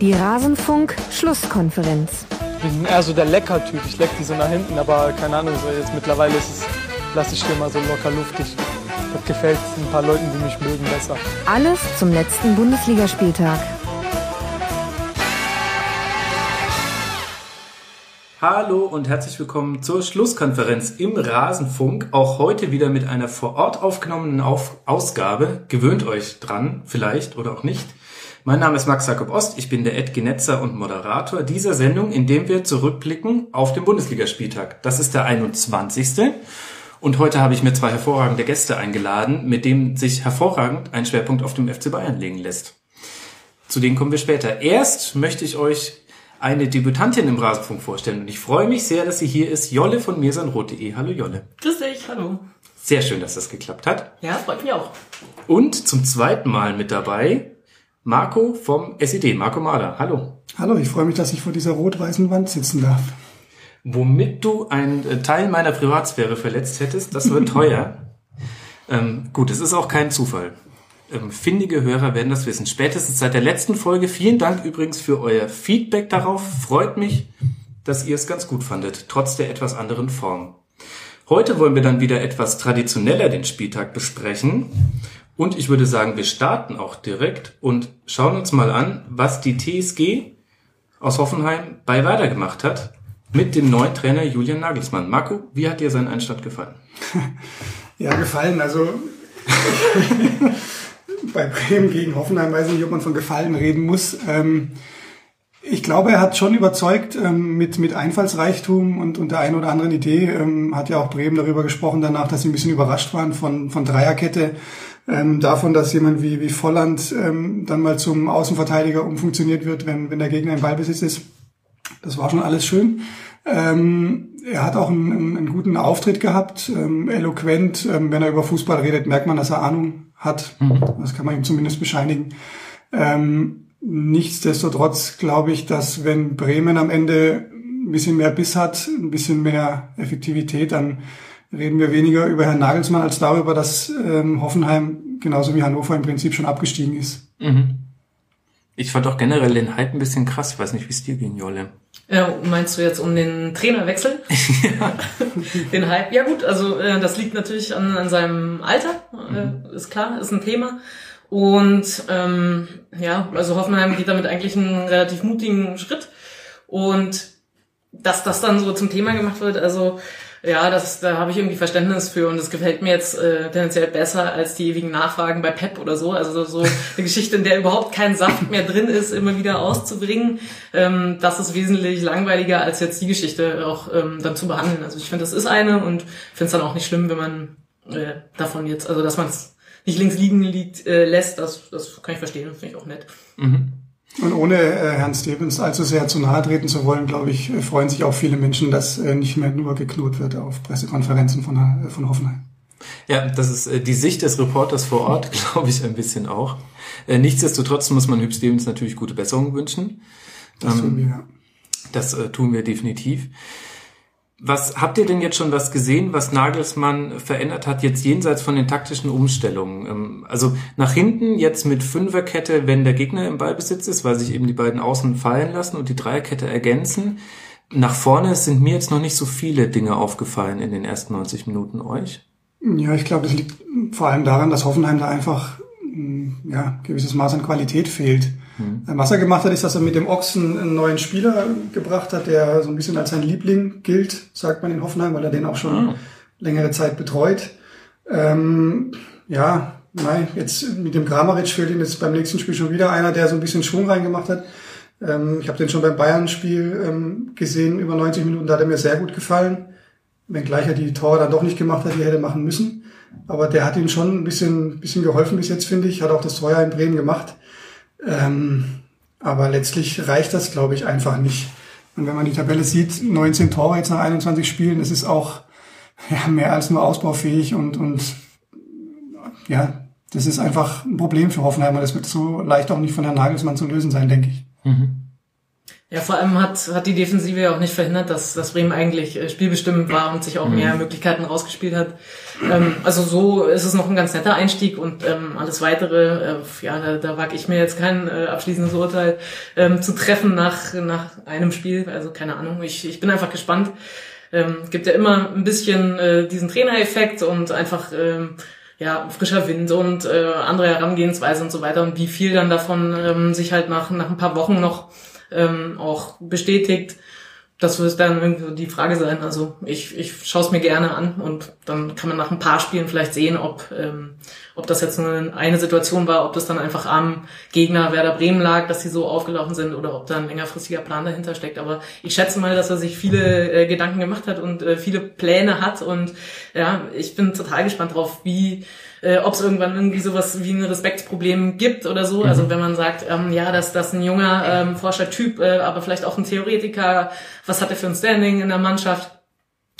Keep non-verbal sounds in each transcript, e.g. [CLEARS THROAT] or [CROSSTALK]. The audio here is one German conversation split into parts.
Die Rasenfunk-Schlusskonferenz. Ich bin eher so der Lecker-Typ. Ich leck die so nach hinten, aber keine Ahnung, so jetzt mittlerweile ist es, lasse ich dir mal so locker luftig. Das gefällt ein paar Leuten, die mich mögen, besser. Alles zum letzten Bundesligaspieltag. Hallo und herzlich willkommen zur Schlusskonferenz im Rasenfunk. Auch heute wieder mit einer vor Ort aufgenommenen Auf Ausgabe. Gewöhnt euch dran, vielleicht oder auch nicht. Mein Name ist Max Jakob Ost, ich bin der Ed Genetzer und Moderator dieser Sendung, in dem wir zurückblicken auf den Bundesligaspieltag. Das ist der 21. Und heute habe ich mir zwei hervorragende Gäste eingeladen, mit denen sich hervorragend ein Schwerpunkt auf dem FC Bayern legen lässt. Zu denen kommen wir später. Erst möchte ich euch eine Debütantin im Rasenfunk vorstellen. Und ich freue mich sehr, dass sie hier ist. Jolle von mirsanrot.de. Hallo Jolle. Grüß dich, hallo. Sehr schön, dass das geklappt hat. Ja, freut mich auch. Und zum zweiten Mal mit dabei Marco vom SED, Marco Mahler. Hallo. Hallo, ich freue mich, dass ich vor dieser rot-weißen Wand sitzen darf. Womit du einen Teil meiner Privatsphäre verletzt hättest, das wird [LAUGHS] teuer. ähm, gut, es ist auch kein Zufall. Ähm, findige Hörer werden das wissen. Spätestens seit der letzten Folge. Vielen Dank übrigens für euer Feedback darauf. Freut mich, dass ihr es ganz gut fandet, trotz der etwas anderen Form. Heute wollen wir dann wieder etwas traditioneller den Spieltag besprechen. Und ich würde sagen, wir starten auch direkt und schauen uns mal an, was die TSG aus Hoffenheim bei Werder gemacht hat mit dem neuen Trainer Julian Nagelsmann. Marco, wie hat dir sein Einstand gefallen? [LAUGHS] Ja, gefallen. Also [LAUGHS] bei Bremen gegen Hoffenheim weiß ich nicht, ob man von Gefallen reden muss. Ähm, ich glaube, er hat schon überzeugt ähm, mit, mit Einfallsreichtum und, und der einen oder anderen Idee. Ähm, hat ja auch Bremen darüber gesprochen danach, dass sie ein bisschen überrascht waren von, von Dreierkette ähm, davon, dass jemand wie, wie Volland ähm, dann mal zum Außenverteidiger umfunktioniert wird, wenn, wenn der Gegner im Ballbesitz ist. Das war schon alles schön. Ähm, er hat auch einen, einen, guten Auftritt gehabt, ähm, eloquent. Wenn er über Fußball redet, merkt man, dass er Ahnung hat. Mhm. Das kann man ihm zumindest bescheinigen. Ähm, nichtsdestotrotz glaube ich, dass wenn Bremen am Ende ein bisschen mehr Biss hat, ein bisschen mehr Effektivität, dann reden wir weniger über Herrn Nagelsmann als darüber, dass ähm, Hoffenheim genauso wie Hannover im Prinzip schon abgestiegen ist. Mhm. Ich fand auch generell den Hype ein bisschen krass. Ich weiß nicht, wie es dir ging, Jolle. Ja, meinst du jetzt um den Trainerwechsel? [LAUGHS] ja. [LAUGHS] den Hype? Ja gut, also äh, das liegt natürlich an, an seinem Alter, äh, mhm. ist klar, ist ein Thema. Und ähm, ja, also Hoffenheim geht damit eigentlich einen relativ mutigen Schritt. Und dass das dann so zum Thema gemacht wird, also ja, das, da habe ich irgendwie Verständnis für und es gefällt mir jetzt äh, tendenziell besser als die ewigen Nachfragen bei Pep oder so. Also so [LAUGHS] eine Geschichte, in der überhaupt kein Saft mehr drin ist, immer wieder auszubringen. Ähm, das ist wesentlich langweiliger, als jetzt die Geschichte auch ähm, dann zu behandeln. Also ich finde, das ist eine und finde es dann auch nicht schlimm, wenn man äh, davon jetzt, also dass man es nicht links liegen liegt, äh, lässt, das, das kann ich verstehen, finde ich auch nett. Mhm. Und ohne äh, Herrn Stevens allzu sehr zu nahe treten zu wollen, glaube ich, äh, freuen sich auch viele Menschen, dass äh, nicht mehr nur geknurrt wird auf Pressekonferenzen von, äh, von Hoffenheim. Ja, das ist äh, die Sicht des Reporters vor Ort, [LAUGHS] glaube ich, ein bisschen auch. Äh, nichtsdestotrotz muss man Hüb Stevens natürlich gute Besserung wünschen. Das tun wir, ja. Das tun wir definitiv. Was habt ihr denn jetzt schon was gesehen, was Nagelsmann verändert hat, jetzt jenseits von den taktischen Umstellungen? Ähm, also nach hinten jetzt mit Fünferkette, wenn der Gegner im Ballbesitz ist, weil sich eben die beiden Außen fallen lassen und die Dreierkette ergänzen. Nach vorne sind mir jetzt noch nicht so viele Dinge aufgefallen in den ersten 90 Minuten euch. Ja, ich glaube, das liegt vor allem daran, dass Hoffenheim da einfach ja, gewisses Maß an Qualität fehlt. Mhm. Was er gemacht hat, ist, dass er mit dem Ochsen einen neuen Spieler gebracht hat, der so ein bisschen als sein Liebling gilt, sagt man in Hoffenheim, weil er den auch schon mhm. längere Zeit betreut. Ähm, ja, nein, jetzt mit dem Kramaric fehlt ihm jetzt beim nächsten Spiel schon wieder einer, der so ein bisschen Schwung reingemacht hat. Ähm, ich habe den schon beim Bayern-Spiel ähm, gesehen, über 90 Minuten, da hat er mir sehr gut gefallen. Wenngleich er die Tore dann doch nicht gemacht hat, die er hätte machen müssen. Aber der hat ihm schon ein bisschen, bisschen geholfen bis jetzt, finde ich. Hat auch das Tor in Bremen gemacht. Ähm, aber letztlich reicht das, glaube ich, einfach nicht. Und wenn man die Tabelle sieht, 19 Tore jetzt nach 21 Spielen, das ist auch [LAUGHS] ja, mehr als nur ausbaufähig und, und ja, das ist einfach ein Problem für Hoffenheim. Das wird so leicht auch nicht von Herrn Nagelsmann zu lösen sein, denke ich. Mhm. Ja, vor allem hat, hat die Defensive ja auch nicht verhindert, dass, dass Bremen eigentlich äh, spielbestimmt war und sich auch mehr Mhm. Möglichkeiten rausgespielt hat. Ähm, also so ist es noch ein ganz netter Einstieg und ähm, alles weitere, äh, ja, da, da wage ich mir jetzt kein äh, abschließendes Urteil ähm, zu treffen nach, nach einem Spiel. Also keine Ahnung, ich, ich bin einfach gespannt. Ähm, gibt ja immer ein bisschen äh, diesen Trainereffekt und einfach ähm, ja, frischer Wind und äh, andere Herangehensweise und so weiter und wie viel dann davon ähm, sich halt nach, nach ein paar Wochen noch ähm, auch bestätigt, das wird dann irgendwie die Frage sein. Also ich, ich schaue es mir gerne an und dann kann man nach ein paar Spielen vielleicht sehen, ob, ähm, ob das jetzt nur eine Situation war, ob das dann einfach am Gegner Werder Bremen lag, dass sie so aufgelaufen sind oder ob da ein längerfristiger Plan dahinter steckt. Aber ich schätze mal, dass er sich viele äh, Gedanken gemacht hat und äh, viele Pläne hat und ja, ich bin total gespannt drauf, wie äh, ob es irgendwann irgendwie sowas wie ein Respektsproblem gibt oder so. Also wenn man sagt, ähm, ja, dass das ein junger ähm, Forschertyp, äh, aber vielleicht auch ein Theoretiker, was hat er für ein Standing in der Mannschaft?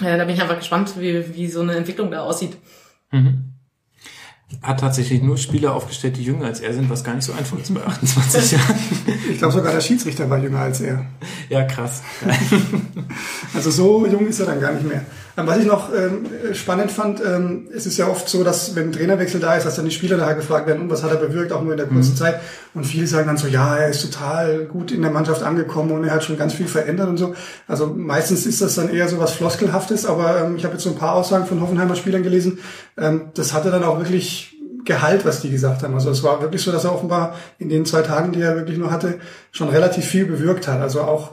Äh, da bin ich einfach gespannt, wie, wie so eine Entwicklung da aussieht. Hat tatsächlich nur Spieler aufgestellt, die jünger als er sind, was gar nicht so einfach ist bei 28 [LAUGHS] Jahren. Ich glaube sogar der Schiedsrichter war jünger als er. Ja, krass. [LAUGHS] Also so jung ist er dann gar nicht mehr. Ähm, Was ich noch ähm, spannend fand, ähm, es ist ja oft so, dass wenn ein Trainerwechsel da ist, dass dann die Spieler daher gefragt werden, was hat er bewirkt, auch nur in der kurzen Zeit. Und viele sagen dann so, ja, er ist total gut in der Mannschaft angekommen und er hat schon ganz viel verändert und so. Also meistens ist das dann eher so was Floskelhaftes, aber ähm, ich habe jetzt so ein paar Aussagen von Hoffenheimer Spielern gelesen. Ähm, das hatte dann auch wirklich Gehalt, was die gesagt haben. Also es war wirklich so, dass er offenbar in den zwei Tagen, die er wirklich nur hatte, schon relativ viel bewirkt hat. Also auch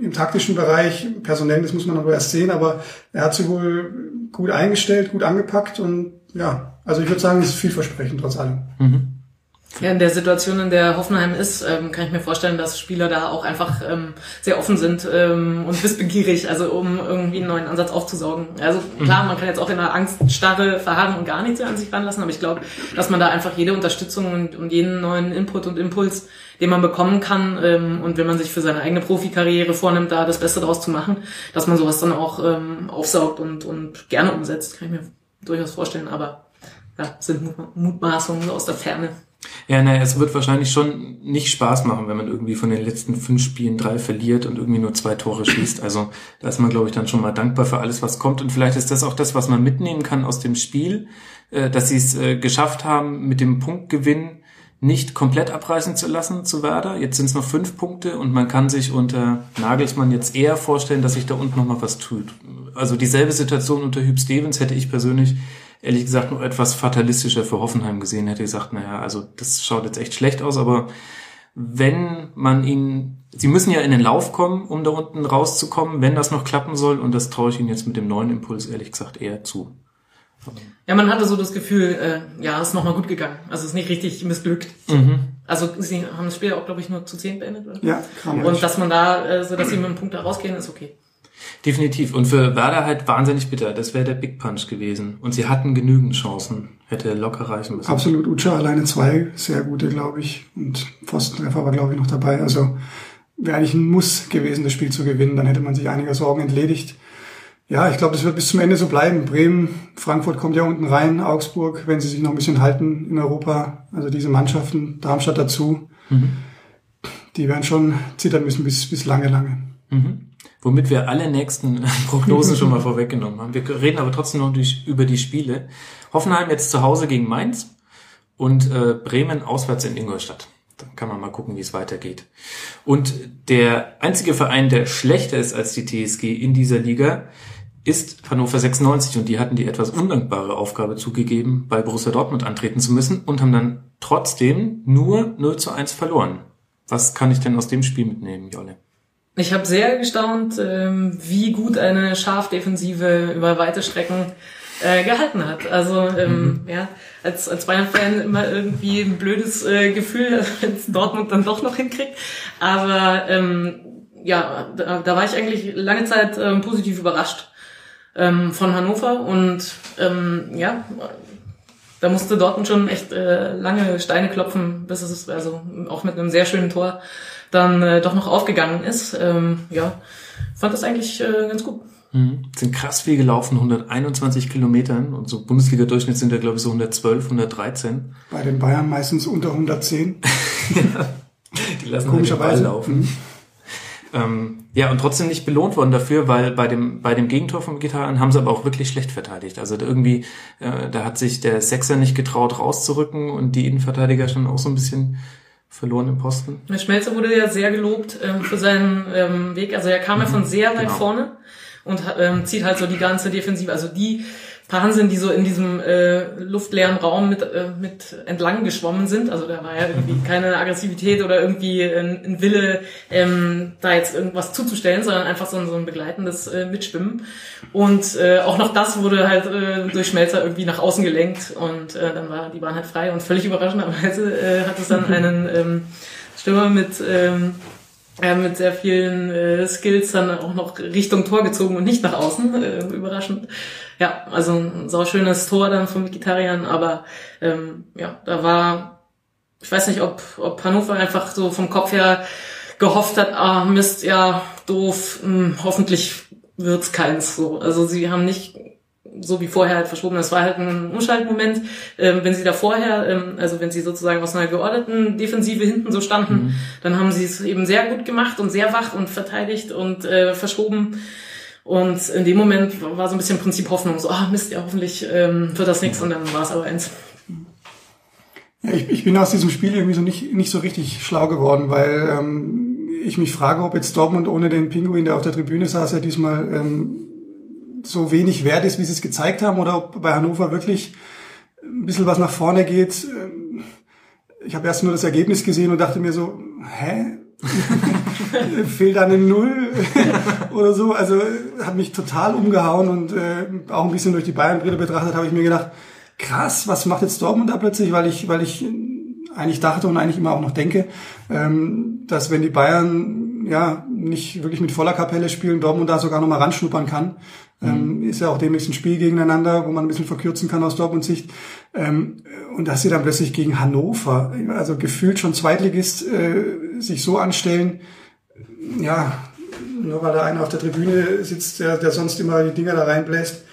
im taktischen Bereich, personell, das muss man aber erst sehen, aber er hat sie wohl gut eingestellt, gut angepackt und ja, also ich würde sagen, es ist vielversprechend trotz allem. Ja, in der Situation, in der Hoffenheim ist, ähm, kann ich mir vorstellen, dass Spieler da auch einfach ähm, sehr offen sind ähm, und wissbegierig, also um irgendwie einen neuen Ansatz aufzusaugen. Also klar, man kann jetzt auch in einer Angststarre verharren und gar nichts an sich ranlassen, aber ich glaube, dass man da einfach jede Unterstützung und, und jeden neuen Input und Impuls, den man bekommen kann ähm, und wenn man sich für seine eigene Profikarriere vornimmt, da das Beste draus zu machen, dass man sowas dann auch ähm, aufsaugt und, und gerne umsetzt, kann ich mir durchaus vorstellen, aber ja, sind Mut- Mutmaßungen aus der Ferne. Ja, naja, es wird wahrscheinlich schon nicht Spaß machen, wenn man irgendwie von den letzten fünf Spielen drei verliert und irgendwie nur zwei Tore schießt. Also da ist man, glaube ich, dann schon mal dankbar für alles, was kommt. Und vielleicht ist das auch das, was man mitnehmen kann aus dem Spiel, äh, dass sie es äh, geschafft haben, mit dem Punktgewinn nicht komplett abreißen zu lassen zu Werder. Jetzt sind es noch fünf Punkte und man kann sich unter Nagelsmann jetzt eher vorstellen, dass sich da unten noch mal was tut. Also dieselbe Situation unter Hüb Stevens hätte ich persönlich ehrlich gesagt noch etwas fatalistischer für Hoffenheim gesehen, hätte gesagt, naja, also das schaut jetzt echt schlecht aus, aber wenn man ihn, sie müssen ja in den Lauf kommen, um da unten rauszukommen, wenn das noch klappen soll und das traue ich ihnen jetzt mit dem neuen Impuls ehrlich gesagt eher zu. Ja, man hatte so das Gefühl, äh, ja, ist nochmal gut gegangen. Also ist nicht richtig missglückt. Also sie haben das Spiel auch, glaube ich, nur zu 10 beendet, oder? Ja, Kramaric. Und dass man da, äh, so dass sie mit einem Punkt da rausgehen, ist okay. Definitiv. Und für Werder halt wahnsinnig bitter. Das wäre der Big Punch gewesen. Und sie hatten genügend Chancen. Hätte locker reichen müssen. Absolut, Ucha alleine zwei, sehr gute, glaube ich. Und Pfostentreffer war, glaube ich, noch dabei. Also wäre eigentlich ein Muss gewesen, das Spiel zu gewinnen. Dann hätte man sich einiger Sorgen entledigt. Ja, ich glaube, das wird bis zum Ende so bleiben. Bremen, Frankfurt kommt ja unten rein, Augsburg, wenn sie sich noch ein bisschen halten in Europa. Also diese Mannschaften, Darmstadt dazu, die werden schon zittern müssen bis, bis lange, lange. Mhm. Womit wir alle nächsten [LAUGHS] Prognosen schon mal [LAUGHS] vorweggenommen haben. Wir reden aber trotzdem noch durch, über die Spiele. Hoffenheim jetzt zu Hause gegen Mainz und äh, Bremen auswärts in Ingolstadt. Da kann man mal gucken, wie es weitergeht. Und der einzige Verein, der schlechter ist als die TSG in dieser Liga, ist Hannover 96 und die hatten die etwas undankbare Aufgabe zugegeben, bei Borussia Dortmund antreten zu müssen und haben dann trotzdem nur 0 zu 1 verloren. Was kann ich denn aus dem Spiel mitnehmen, Jolle? Ich habe sehr gestaunt, ähm, wie gut eine Scharfdefensive über weite Strecken äh, gehalten hat. Also ähm, ja, als, als Bayern-Fan immer irgendwie ein blödes äh, Gefühl, [LAUGHS] wenn es Dortmund dann doch noch hinkriegt. Aber ähm, ja, da, da war ich eigentlich lange Zeit ähm, positiv überrascht ähm, von Hannover und ähm, ja, da musste Dortmund schon echt äh, lange Steine klopfen, bis es also auch mit einem sehr schönen Tor dann äh, doch noch aufgegangen ist. Ähm, ja, fand das eigentlich äh, ganz gut. Mhm. Sind krass viel gelaufen, 121 Kilometern und so Bundesliga-Durchschnitt sind ja glaube ich so 112, 113. Bei den Bayern meistens unter 110. [LAUGHS] Die lassen halt den Ball Komischerweise. laufen. Ähm, ja, und trotzdem nicht belohnt worden dafür, weil bei dem, bei dem Gegentor vom Gitarren haben sie aber auch wirklich schlecht verteidigt. Also irgendwie, äh, da hat sich der Sechser nicht getraut rauszurücken und die Innenverteidiger schon auch so ein bisschen verloren im Posten. Der Schmelzer wurde ja sehr gelobt ähm, für seinen ähm, Weg. Also er kam ja von sehr weit genau. vorne und ähm, zieht halt so die ganze Defensive, also die paar sind, die so in diesem äh, luftleeren Raum mit, äh, mit entlang geschwommen sind. Also da war ja irgendwie [LAUGHS] keine Aggressivität oder irgendwie ein, ein Wille, ähm, da jetzt irgendwas zuzustellen, sondern einfach so ein, so ein begleitendes äh, Mitschwimmen. Und äh, auch noch das wurde halt äh, durch Schmelzer irgendwie nach außen gelenkt und äh, dann war die Bahn halt frei und völlig überraschenderweise äh, hat es dann [LAUGHS] einen ähm, Stürmer mit ähm, äh, mit sehr vielen äh, Skills dann auch noch Richtung Tor gezogen und nicht nach außen. Äh, überraschend. Ja, also ein sauschönes Tor dann von Vegetariern, aber ähm, ja, da war, ich weiß nicht, ob, ob Hannover einfach so vom Kopf her gehofft hat, ah Mist, ja, doof, mh, hm, hoffentlich wird's keins so. Also sie haben nicht so wie vorher halt verschoben. Das war halt ein Umschaltmoment. Ähm, wenn sie da vorher, ähm, also wenn sie sozusagen aus einer geordneten Defensive hinten so standen, mhm. dann haben sie es eben sehr gut gemacht und sehr wach und verteidigt und äh, verschoben. Und in dem Moment war so ein bisschen Prinzip Hoffnung, so, ah Mist, ja, hoffentlich ähm, wird das nichts und dann war es aber eins. Ja, ich, ich bin aus diesem Spiel irgendwie so nicht, nicht so richtig schlau geworden, weil ähm, ich mich frage, ob jetzt Dortmund ohne den Pinguin, der auf der Tribüne saß, ja diesmal ähm, so wenig wert ist, wie sie es gezeigt haben, oder ob bei Hannover wirklich ein bisschen was nach vorne geht. Ähm, ich habe erst nur das Ergebnis gesehen und dachte mir so, hä? [LAUGHS] Fehlt da eine Null [LAUGHS] oder so? Also hat mich total umgehauen und äh, auch ein bisschen durch die Bayern-Brille betrachtet, habe ich mir gedacht, krass, was macht jetzt Dortmund da plötzlich? Weil ich, weil ich eigentlich dachte und eigentlich immer auch noch denke, ähm, dass wenn die Bayern ja nicht wirklich mit voller Kapelle spielen, Dortmund da sogar noch mal ranschnuppern kann. Ähm, mhm. ist ja auch demnächst ein Spiel gegeneinander, wo man ein bisschen verkürzen kann aus Dortmunds Sicht. Ähm, und dass sie dann plötzlich gegen Hannover, also gefühlt schon Zweitligist, äh, sich so anstellen, ja, nur weil da einer auf der Tribüne sitzt, der, der sonst immer die Dinger da reinbläst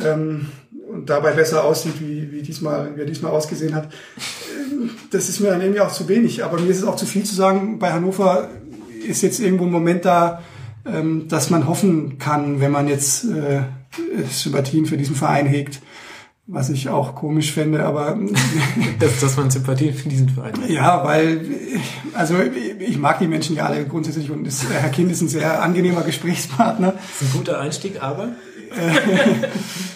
ähm, und dabei besser aussieht, wie, wie, diesmal, wie er diesmal ausgesehen hat. Das ist mir dann irgendwie auch zu wenig. Aber mir ist es auch zu viel zu sagen, bei Hannover ist jetzt irgendwo ein Moment da, ähm, dass man hoffen kann, wenn man jetzt äh, Sympathien für diesen Verein hegt. Was ich auch komisch fände, aber... [LAUGHS] dass, dass man Sympathien für diesen Verein hat. Ja, weil, also ich mag die Menschen ja alle grundsätzlich und das, Herr Kind ist ein sehr angenehmer Gesprächspartner. Das ist ein guter Einstieg, aber... [LAUGHS]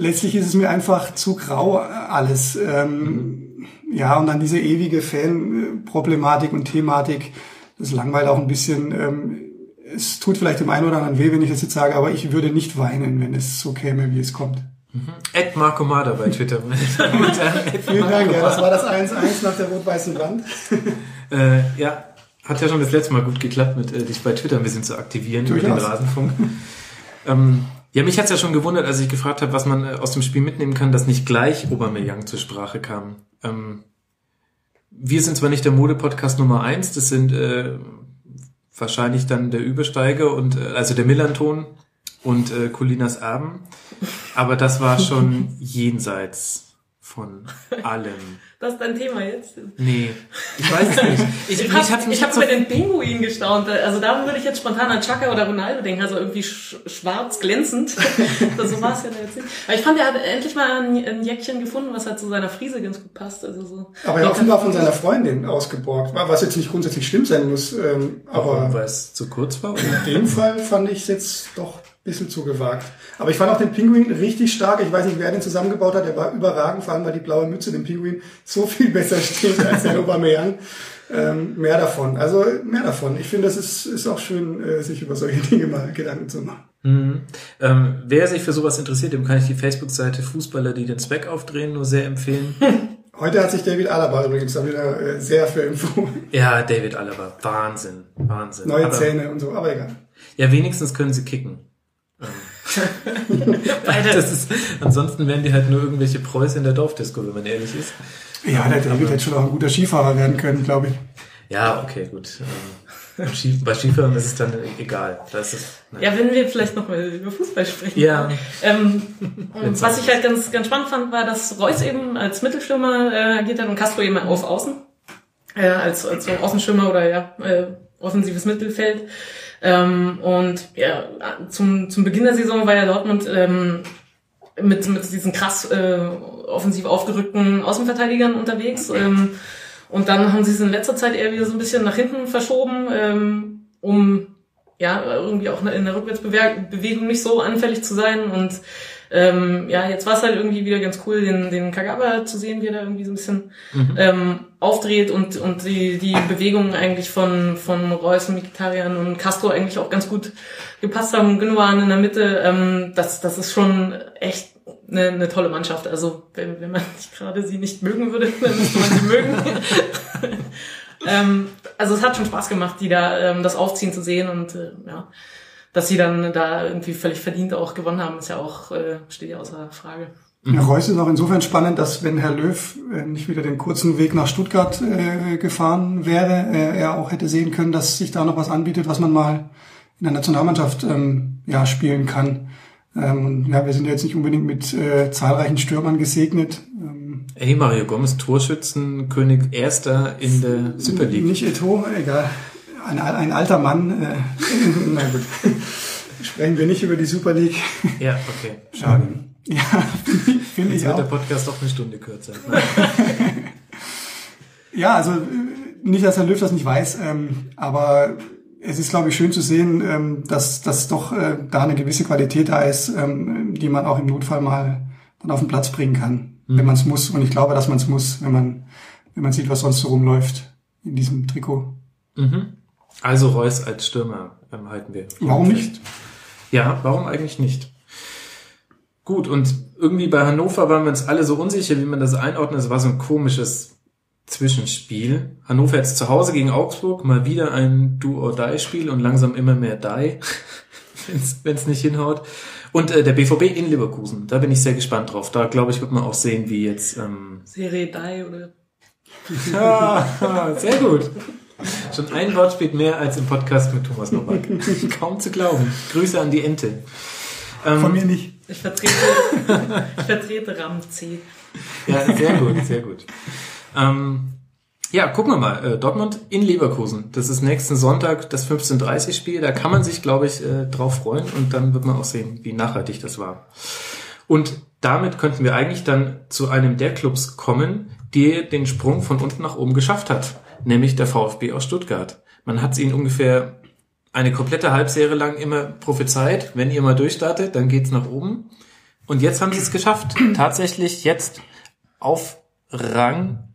letztlich ist es mir einfach zu grau alles. Ähm, mhm. Ja, und dann diese ewige Fan-Problematik und Thematik, das langweilt auch ein bisschen. Ähm, es tut vielleicht dem einen oder anderen weh, wenn ich das jetzt sage, aber ich würde nicht weinen, wenn es so käme, wie es kommt. Mhm. Ed Marco Mader bei Twitter. [LAUGHS] Vielen Dank, ja, das war das 1-1 nach der rot-weißen Wand. [LAUGHS] äh, ja, hat ja schon das letzte Mal gut geklappt, mit äh, dich bei Twitter ein bisschen zu aktivieren über den Rasenfunk. [LAUGHS] ähm, ja, mich hat's ja schon gewundert, als ich gefragt habe, was man äh, aus dem Spiel mitnehmen kann, dass nicht gleich Aubameyang zur Sprache kam. Ähm, wir sind zwar nicht der Mode-Podcast Nummer eins, das sind äh, wahrscheinlich dann der Übersteiger und äh, also der Millanton und äh, Colinas Erben. Aber das war schon [LAUGHS] jenseits von allem. [LAUGHS] Das ist dein Thema jetzt? Nee, ich weiß es nicht. [LAUGHS] Ich, ich habe ich hab, so den Pinguin gestaunt. Also da würde ich jetzt spontan an Chaka oder Ronaldo denken, also irgendwie sch schwarz glänzend. [LAUGHS] so war es ja da jetzt nicht. Aber ich fand, er hat endlich mal ein, ein Jäckchen gefunden, was halt zu seiner Frise ganz gut passt. Also so. Aber er hat offenbar von seiner Freundin ausgeborgt, was jetzt nicht grundsätzlich schlimm sein muss. Ähm, aber weil es zu kurz war? In dem Fall fand ich es jetzt doch bisschen zu gewagt. Aber ich fand auch den Pinguin richtig stark. Ich weiß nicht, wer den zusammengebaut hat. Der war überragend, vor allem weil die blaue Mütze dem Pinguin so viel [LAUGHS] besser steht als der [LAUGHS] Aubameyang. Ähm, mehr davon. Also mehr davon. Ich finde, das ist, ist auch schön, äh, sich über solche Dinge mal Gedanken zu machen. Mhm. Ähm, wer sich für sowas interessiert, dem kann ich die Facebook-Seite Fußballer, die den Zweck aufdrehen, nur sehr empfehlen. [LAUGHS] Heute hat sich David Alaba übrigens da wieder äh, sehr für empfohlen. Ja, David Alaba. Wahnsinn. Wahnsinn. Neue aber, Zähne und so, aber egal. Ja, wenigstens können sie kicken. [LAUGHS] das ist, ansonsten wären die halt nur irgendwelche Preußen in der Dorfdisco, wenn man ehrlich ist. Ja, der David hätte schon auch ein guter Skifahrer werden können, glaube ich. Ja, okay, gut. Ähm, bei Skifahren ist es dann egal. Da ist es, ja, wenn wir vielleicht noch mal über Fußball sprechen. Ja. Ähm, was ich halt ganz, ganz spannend fand, war, dass Reus eben als Mittelstürmer äh, agiert hat und Castro eben auf Außen. Äh, als, als so Außenstürmer oder ja, äh, offensives Mittelfeld. Ähm, und ja, zum, zum Beginn der Saison war ja Dortmund ähm, mit, mit diesen krass äh, offensiv aufgerückten Außenverteidigern unterwegs. Ähm, und dann haben sie es in letzter Zeit eher wieder so ein bisschen nach hinten verschoben, ähm, um ja irgendwie auch in der Rückwärtsbewegung nicht so anfällig zu sein. Und ähm, ja, jetzt war es halt irgendwie wieder ganz cool, den, den Kagawa zu sehen, wie er da irgendwie so ein bisschen mhm. ähm, aufdreht und, und die, die Bewegungen eigentlich von, von Reus und Mikitarian und Castro eigentlich auch ganz gut gepasst haben. Gündogan in der Mitte, ähm, das, das ist schon echt eine, eine tolle Mannschaft. Also wenn, wenn man nicht [LAUGHS] gerade sie nicht mögen würde, [LAUGHS] dann müsste man sie mögen. [LAUGHS] ähm, also es hat schon Spaß gemacht, die da ähm, das Aufziehen zu sehen und äh, ja, dass sie dann da irgendwie völlig verdient auch gewonnen haben, ist ja auch äh, steht ja außer Frage. Ja, Reus ist auch insofern spannend, dass wenn Herr Löw äh, nicht wieder den kurzen Weg nach Stuttgart äh, gefahren wäre, äh, er auch hätte sehen können, dass sich da noch was anbietet, was man mal in der Nationalmannschaft ähm, ja spielen kann. Ähm, ja, wir sind jetzt nicht unbedingt mit äh, zahlreichen Stürmern gesegnet. Ähm, Ey, Mario Gomez, Torschützenkönig Erster in der Super League. Nicht Eto, egal. Ein, ein alter Mann. Äh, [LAUGHS] na gut. Sprechen wir nicht über die Super League. Ja, okay. Schade. Ja, finde ich Jetzt auch. wird der Podcast doch eine Stunde kürzer. [LAUGHS] ja, also nicht, dass Herr Löw das nicht weiß, ähm, aber es ist, glaube ich, schön zu sehen, ähm, dass, dass doch äh, da eine gewisse Qualität da ist, ähm, die man auch im Notfall mal dann auf den Platz bringen kann, mhm. wenn man es muss. Und ich glaube, dass man es muss, wenn man, wenn man sieht, was sonst so rumläuft in diesem Trikot. Mhm. Also Reus als Stürmer ähm, halten wir. Warum nicht? Ja, warum eigentlich nicht? Gut, und irgendwie bei Hannover waren wir uns alle so unsicher, wie man das einordnet. Es war so ein komisches Zwischenspiel. Hannover jetzt zu Hause gegen Augsburg, mal wieder ein Do-or-Die-Spiel und langsam immer mehr Die, [LAUGHS] wenn es nicht hinhaut. Und äh, der BVB in Leverkusen, da bin ich sehr gespannt drauf. Da glaube ich, wird man auch sehen, wie jetzt... Ähm Serie Die oder... [LAUGHS] ja, sehr gut. [LAUGHS] Schon ein Wortspiel mehr als im Podcast mit Thomas Nowak. [LAUGHS] Kaum zu glauben. Grüße an die Ente. Ähm, Von mir nicht. Ich vertrete, [LAUGHS] ich vertrete Ram C. Ja, sehr gut, sehr gut. Ähm, ja, gucken wir mal. Äh, Dortmund in Leverkusen. Das ist nächsten Sonntag das 15.30 Spiel. Da kann man sich, glaube ich, äh, drauf freuen und dann wird man auch sehen, wie nachhaltig das war. Und damit könnten wir eigentlich dann zu einem der Clubs kommen, die den Sprung von unten nach oben geschafft hat, nämlich der VfB aus Stuttgart. Man hat es ihnen ungefähr eine komplette Halbserie lang immer prophezeit, wenn ihr mal durchstartet, dann geht's nach oben. Und jetzt haben sie es geschafft. [CLEARS THROAT] Tatsächlich jetzt auf Rang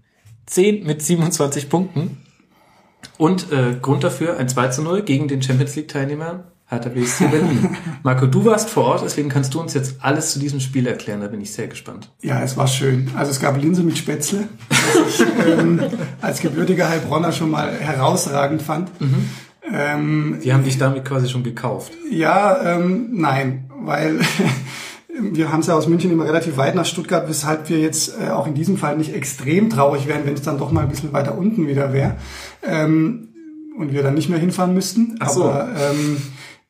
10 mit 27 Punkten. Und äh, Grund dafür ein 2 zu 0 gegen den Champions League Teilnehmer Hertha BSC Berlin. [LAUGHS] Marco, du warst vor Ort, deswegen kannst du uns jetzt alles zu diesem Spiel erklären. Da bin ich sehr gespannt. Ja, es war schön. Also es gab Linse mit Spätzle, was ich ähm, als gebürtiger Heilbronner schon mal herausragend fand. Mhm. Ähm, Die haben dich damit quasi schon gekauft. Ja, ähm, nein, weil [LAUGHS] wir haben es ja aus München immer relativ weit nach Stuttgart, weshalb wir jetzt äh, auch in diesem Fall nicht extrem traurig wären, wenn es dann doch mal ein bisschen weiter unten wieder wäre ähm, und wir dann nicht mehr hinfahren müssten. Ach so. Aber ähm,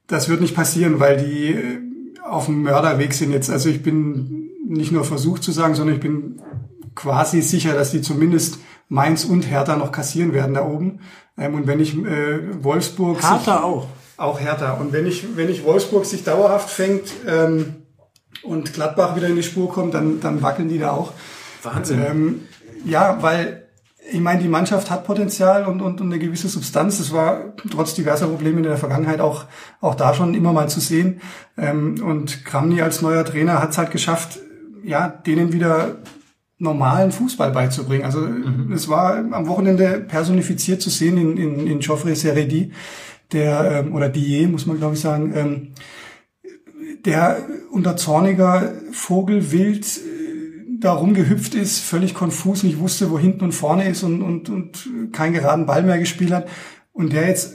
das wird nicht passieren, weil die äh, auf dem Mörderweg sind jetzt. Also ich bin nicht nur versucht zu sagen, sondern ich bin quasi sicher, dass die zumindest Mainz und Hertha noch kassieren werden da oben. Ähm, und wenn ich äh, Wolfsburg Hertha auch auch Hertha. Und wenn ich wenn ich Wolfsburg sich dauerhaft fängt ähm, und Gladbach wieder in die Spur kommt, dann dann wackeln die da auch. Wahnsinn. Ähm, ja, weil ich meine, die Mannschaft hat Potenzial und, und, und eine gewisse Substanz. Das war trotz diverser Probleme in der Vergangenheit auch, auch da schon immer mal zu sehen. Ähm, und Kramny als neuer Trainer hat es halt geschafft, ja, denen wieder normalen Fußball beizubringen. Also mhm. es war am Wochenende personifiziert zu sehen in, in, in Geoffrey Seredi, der, ähm, oder Die, muss man glaube ich sagen, ähm, der unter zorniger Vogelwild da rumgehüpft ist, völlig konfus, nicht wusste, wo hinten und vorne ist und, und, und keinen geraden Ball mehr gespielt hat und der jetzt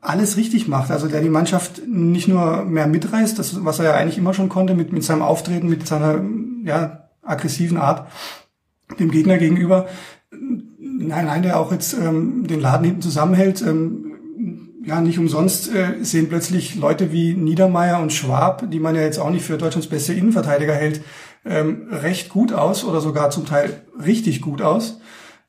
alles richtig macht, also der die Mannschaft nicht nur mehr mitreißt, das, was er ja eigentlich immer schon konnte mit, mit seinem Auftreten, mit seiner ja, aggressiven Art dem Gegner gegenüber. Nein, nein, der auch jetzt ähm, den Laden hinten zusammenhält. Ähm, ja, nicht umsonst äh, sehen plötzlich Leute wie Niedermeyer und Schwab, die man ja jetzt auch nicht für Deutschlands beste Innenverteidiger hält, ähm, recht gut aus oder sogar zum Teil richtig gut aus.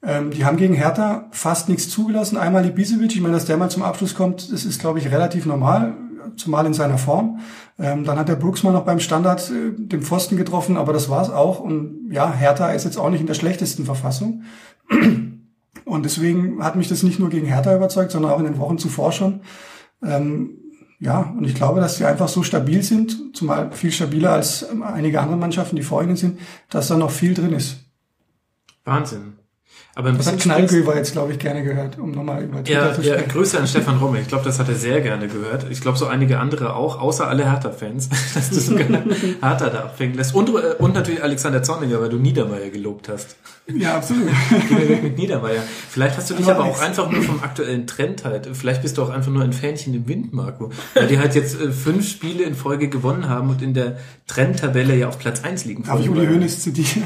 Ähm, die haben gegen Hertha fast nichts zugelassen. Einmal Ibisevic, ich meine, dass der mal zum Abschluss kommt, das ist, glaube ich, relativ normal, zumal in seiner Form. Ähm, dann hat der Brooks mal noch beim Standard äh, den Pfosten getroffen, aber das war's auch. Und ja, Hertha ist jetzt auch nicht in der schlechtesten Verfassung. Und deswegen hat mich das nicht nur gegen Hertha überzeugt, sondern auch in den Wochen zuvor schon. Ähm, ja, und ich glaube, dass sie einfach so stabil sind, zumal viel stabiler als einige andere Mannschaften, die vor ihnen sind, dass da noch viel drin ist. Wahnsinn. Aber ein das hat Knallgöber jetzt, glaube ich, gerne gehört, um nochmal über Twitter ja, zu sprechen. Ja, Grüße an Stefan Romme. Ich glaube, das hat er sehr gerne gehört. Ich glaube, so einige andere auch, außer alle Hertha-Fans, [LAUGHS] dass du sogar Hertha da abhängen lässt. Und, äh, und natürlich Alexander Zorniger, weil du Niedermeyer gelobt hast. Ja, absolut. [LAUGHS] Wir weg mit Niedermeyer. Vielleicht hast du dich aber, aber auch einfach nur vom aktuellen Trend halt. Vielleicht bist du auch einfach nur ein Fähnchen im Wind, Marco. Weil die halt jetzt äh, fünf Spiele in Folge gewonnen haben und in der Trendtabelle ja auf Platz eins liegen. Darf ich Uli Hoeneß zitieren?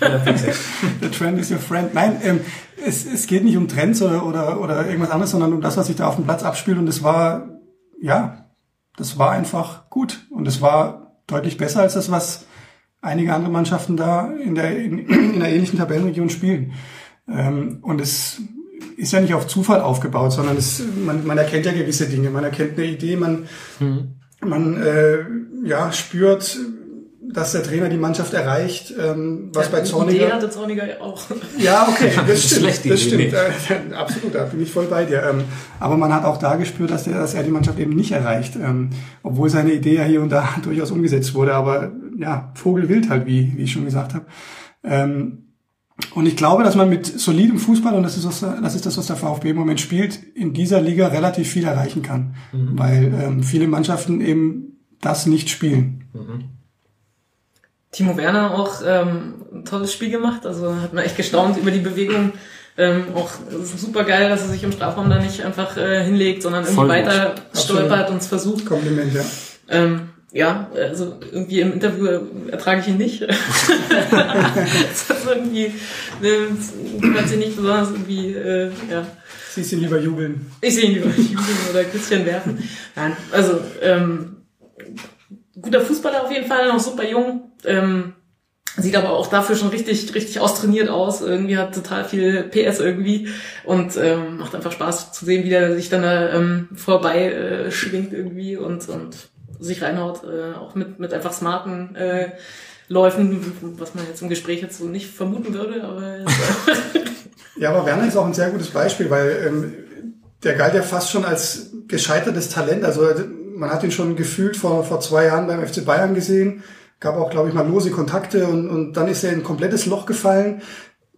[LAUGHS] The trend is your friend. Nein, ähm, es, es geht nicht um Trends oder, oder, oder irgendwas anderes, sondern um das, was sich da auf dem Platz abspielt. Und es war, ja, das war einfach gut. Und es war deutlich besser als das, was einige andere Mannschaften da in der, in, [CLEARS THROAT] in einer ähnlichen Tabellenregion spielen. Ähm, und es ist ja nicht auf Zufall aufgebaut, sondern es, man, man erkennt ja gewisse Dinge. Man erkennt eine Idee, man, mhm. man äh, ja, spürt, dass der Trainer die Mannschaft erreicht, ähm, was ja, bei Zorniger... Die hatte Zorniger auch. [LAUGHS] Ja, okay, das stimmt, das stimmt. Äh, absolut, da bin ich voll bei dir. Ähm, aber man hat auch da gespürt, dass, der, dass er die Mannschaft eben nicht erreicht, ähm, obwohl seine Idee ja hier und da [LAUGHS] durchaus umgesetzt wurde. Aber ja, Vogelwild halt, wie, wie ich schon gesagt habe. Ähm, und ich glaube, dass man mit solidem Fußball, und das ist, was, das ist das, was der VfB im Moment spielt, in dieser Liga relativ viel erreichen kann. Mhm. Weil ähm, viele Mannschaften eben das nicht spielen. Mhm. Timo Werner auch ähm, ein tolles Spiel gemacht. Also hat man echt gestaunt über die Bewegung. Ähm, auch super geil, dass er sich im Strafraum da nicht einfach äh, hinlegt, sondern irgendwie weiter stolpert und es versucht. Kompliment, ja. Ähm, ja, also irgendwie im Interview ertrage ich ihn nicht. [LAUGHS] das ist irgendwie, ne, weiß ich nicht besonders irgendwie, äh, ja. Siehst ihn lieber jubeln. Ich sehe ihn lieber jubeln oder Christian werfen. Nein, also ähm, guter Fußballer auf jeden Fall, noch super jung. Ähm, sieht aber auch dafür schon richtig, richtig austrainiert aus. Irgendwie hat total viel PS irgendwie und ähm, macht einfach Spaß zu sehen, wie der sich dann da ähm, vorbei äh, schwingt irgendwie und, und sich reinhaut, äh, auch mit, mit einfach smarten äh, Läufen, was man jetzt im Gespräch jetzt so nicht vermuten würde, aber [LAUGHS] Ja, aber Werner ist auch ein sehr gutes Beispiel, weil ähm, der galt ja fast schon als gescheitertes Talent. Also man hat ihn schon gefühlt vor, vor zwei Jahren beim FC Bayern gesehen, gab auch, glaube ich, mal lose Kontakte und, und dann ist er in ein komplettes Loch gefallen.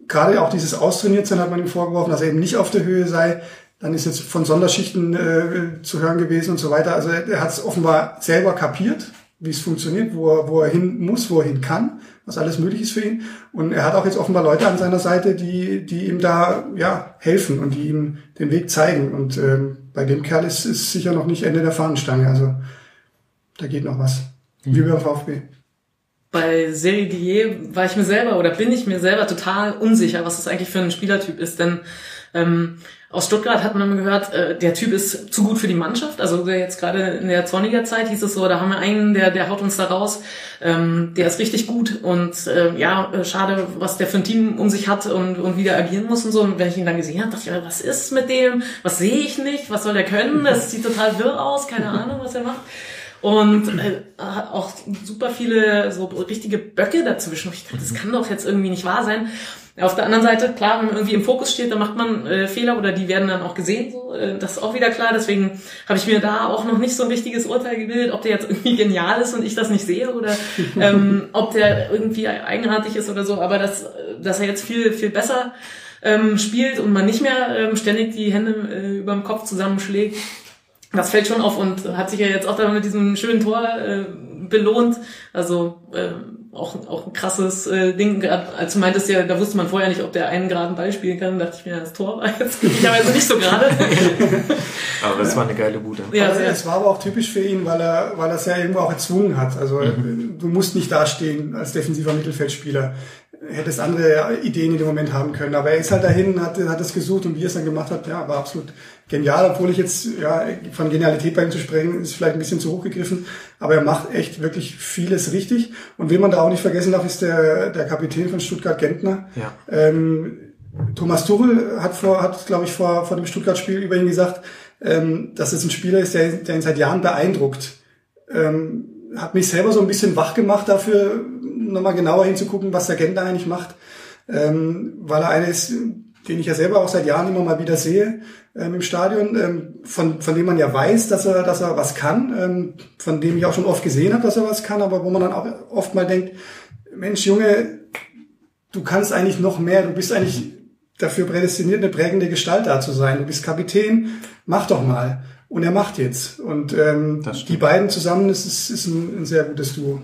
Gerade auch dieses Austrainiertsein hat man ihm vorgeworfen, dass er eben nicht auf der Höhe sei. Dann ist jetzt von Sonderschichten äh, zu hören gewesen und so weiter. Also er, er hat es offenbar selber kapiert, wie es funktioniert, wo er, wo er hin muss, wo er hin kann, was alles möglich ist für ihn. Und er hat auch jetzt offenbar Leute an seiner Seite, die, die ihm da ja helfen und die ihm den Weg zeigen. Und ähm, bei dem Kerl ist, ist sicher noch nicht Ende der Fahnenstange. Also da geht noch was. Mhm. Wie beim VfB bei Serie Dier war ich mir selber oder bin ich mir selber total unsicher, was das eigentlich für ein Spielertyp ist. Denn ähm, aus Stuttgart hat man gehört, äh, der Typ ist zu gut für die Mannschaft. Also jetzt gerade in der Zorniger Zeit hieß es so, da haben wir einen, der, der haut uns da raus. Ähm, der ist richtig gut und äh, ja, äh, schade, was der für ein Team um sich hat und, und wie der agieren muss und so. Und wenn ich ihn dann gesehen habe, dachte ich, was ist mit dem? Was sehe ich nicht? Was soll der können? Das sieht total wirr aus, keine Ahnung, was er macht. Und äh, auch super viele so richtige Böcke dazwischen. Ich dachte, das kann doch jetzt irgendwie nicht wahr sein. Auf der anderen Seite, klar, wenn man irgendwie im Fokus steht, dann macht man äh, Fehler oder die werden dann auch gesehen. So, äh, das ist auch wieder klar. Deswegen habe ich mir da auch noch nicht so ein richtiges Urteil gebildet, ob der jetzt irgendwie [LAUGHS] genial ist und ich das nicht sehe oder [LAUGHS] ähm, ob der irgendwie eigenartig ist oder so. Aber dass, dass er jetzt viel, viel besser ähm, spielt und man nicht mehr ähm, ständig die Hände äh, über dem Kopf zusammenschlägt, das fällt schon auf und hat sich ja jetzt auch dann mit diesem schönen Tor äh, belohnt. Also äh, auch, auch ein krasses äh, Ding. Grad, als du meintest ja, da wusste man vorher nicht, ob der einen geraden Ball spielen kann. dachte ich mir, das Tor war jetzt [LAUGHS] glücklicherweise nicht so gerade. [LAUGHS] aber es war eine geile Bude. Ja, also, es war aber auch typisch für ihn, weil er, weil er es ja irgendwo auch erzwungen hat. Also mhm. du musst nicht dastehen als defensiver Mittelfeldspieler hättest andere Ideen in dem Moment haben können. Aber er ist halt dahin, hat, hat es gesucht und wie er es dann gemacht hat, ja, war absolut genial, obwohl ich jetzt, ja, von Genialität bei ihm zu sprechen, ist vielleicht ein bisschen zu hoch gegriffen, aber er macht echt wirklich vieles richtig. Und wen man da auch nicht vergessen darf, ist der, der Kapitän von Stuttgart Gentner. Ja. Ähm, Thomas Tuchel hat vor, hat, glaube ich, vor, vor dem Stuttgart-Spiel über ihn gesagt, ähm, dass es ein Spieler ist, der, der ihn seit Jahren beeindruckt. Ähm, hat mich selber so ein bisschen wach gemacht dafür, nochmal genauer hinzugucken, was der Gent da eigentlich macht. Ähm, weil er einer ist, den ich ja selber auch seit Jahren immer mal wieder sehe ähm, im Stadion, ähm, von, von dem man ja weiß, dass er, dass er was kann, ähm, von dem ich auch schon oft gesehen habe, dass er was kann, aber wo man dann auch oft mal denkt, Mensch, Junge, du kannst eigentlich noch mehr, du bist eigentlich dafür prädestiniert, eine prägende Gestalt da zu sein. Du bist Kapitän, mach doch mal. Und er macht jetzt. Und ähm, die beiden zusammen ist, ist, ist ein, ein sehr gutes Duo.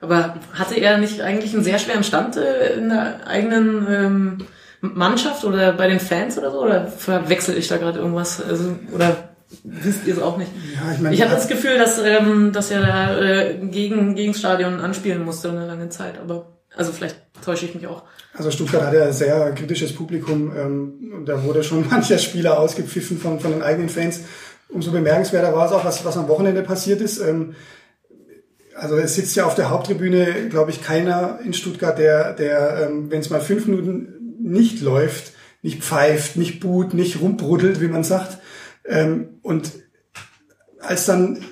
Aber hatte er nicht eigentlich einen sehr schweren Stand äh, in der eigenen ähm, Mannschaft oder bei den Fans oder so? Oder verwechsel ich da gerade irgendwas? Also, oder wisst ihr es auch nicht? Ja, ich meine, ich habe das Gefühl, dass, ähm, dass er da äh, gegen, gegen das Stadion anspielen musste eine lange Zeit. Aber also vielleicht täusche ich mich auch. Also Stuttgart hat ja ein sehr kritisches Publikum. Ähm, und da wurde schon [LAUGHS] mancher Spieler ausgepfiffen von, von den eigenen Fans. Umso bemerkenswerter war es auch, was, was am Wochenende passiert ist. Ähm, also es sitzt ja auf der Haupttribüne, glaube ich, keiner in Stuttgart, der, der ähm, wenn es mal fünf Minuten nicht läuft, nicht pfeift, nicht buht, nicht rumbruddelt, wie man sagt. Ähm, und als dann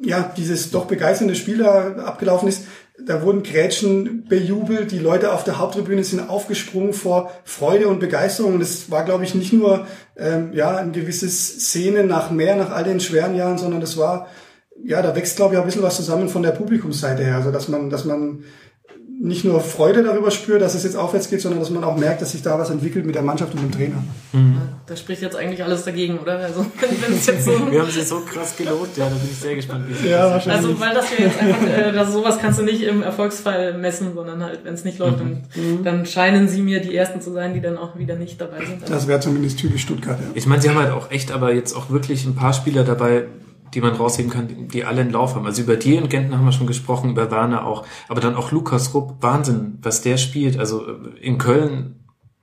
ja dieses doch begeisternde Spiel da abgelaufen ist, da wurden Grätschen bejubelt, die Leute auf der Haupttribüne sind aufgesprungen vor Freude und Begeisterung. Und es war, glaube ich, nicht nur ähm, ja ein gewisses Szene nach mehr, nach all den schweren Jahren, sondern das war ja, da wächst, glaube ich, ein bisschen was zusammen von der Publikumsseite her. Also, dass man, dass man nicht nur Freude darüber spürt, dass es jetzt aufwärts geht, sondern dass man auch merkt, dass sich da was entwickelt mit der Mannschaft und dem Trainer. Mhm. Da spricht jetzt eigentlich alles dagegen, oder? Also, [LAUGHS] es jetzt so Wir haben sie so krass gelobt, ja, da bin ich sehr gespannt, wie es ja, wahrscheinlich. Also, weil das ja jetzt einfach, äh, das, sowas kannst du nicht im Erfolgsfall messen, sondern halt, wenn es nicht läuft, mhm. dann, dann scheinen sie mir die Ersten zu sein, die dann auch wieder nicht dabei sind. das wäre zumindest typisch Stuttgart, ja. Ich meine, sie haben halt auch echt, aber jetzt auch wirklich ein paar Spieler dabei, die man rausheben kann, die alle einen Lauf haben. Also über die und Genten haben wir schon gesprochen, über Werner auch, aber dann auch Lukas Rupp, Wahnsinn, was der spielt. Also äh, in Köln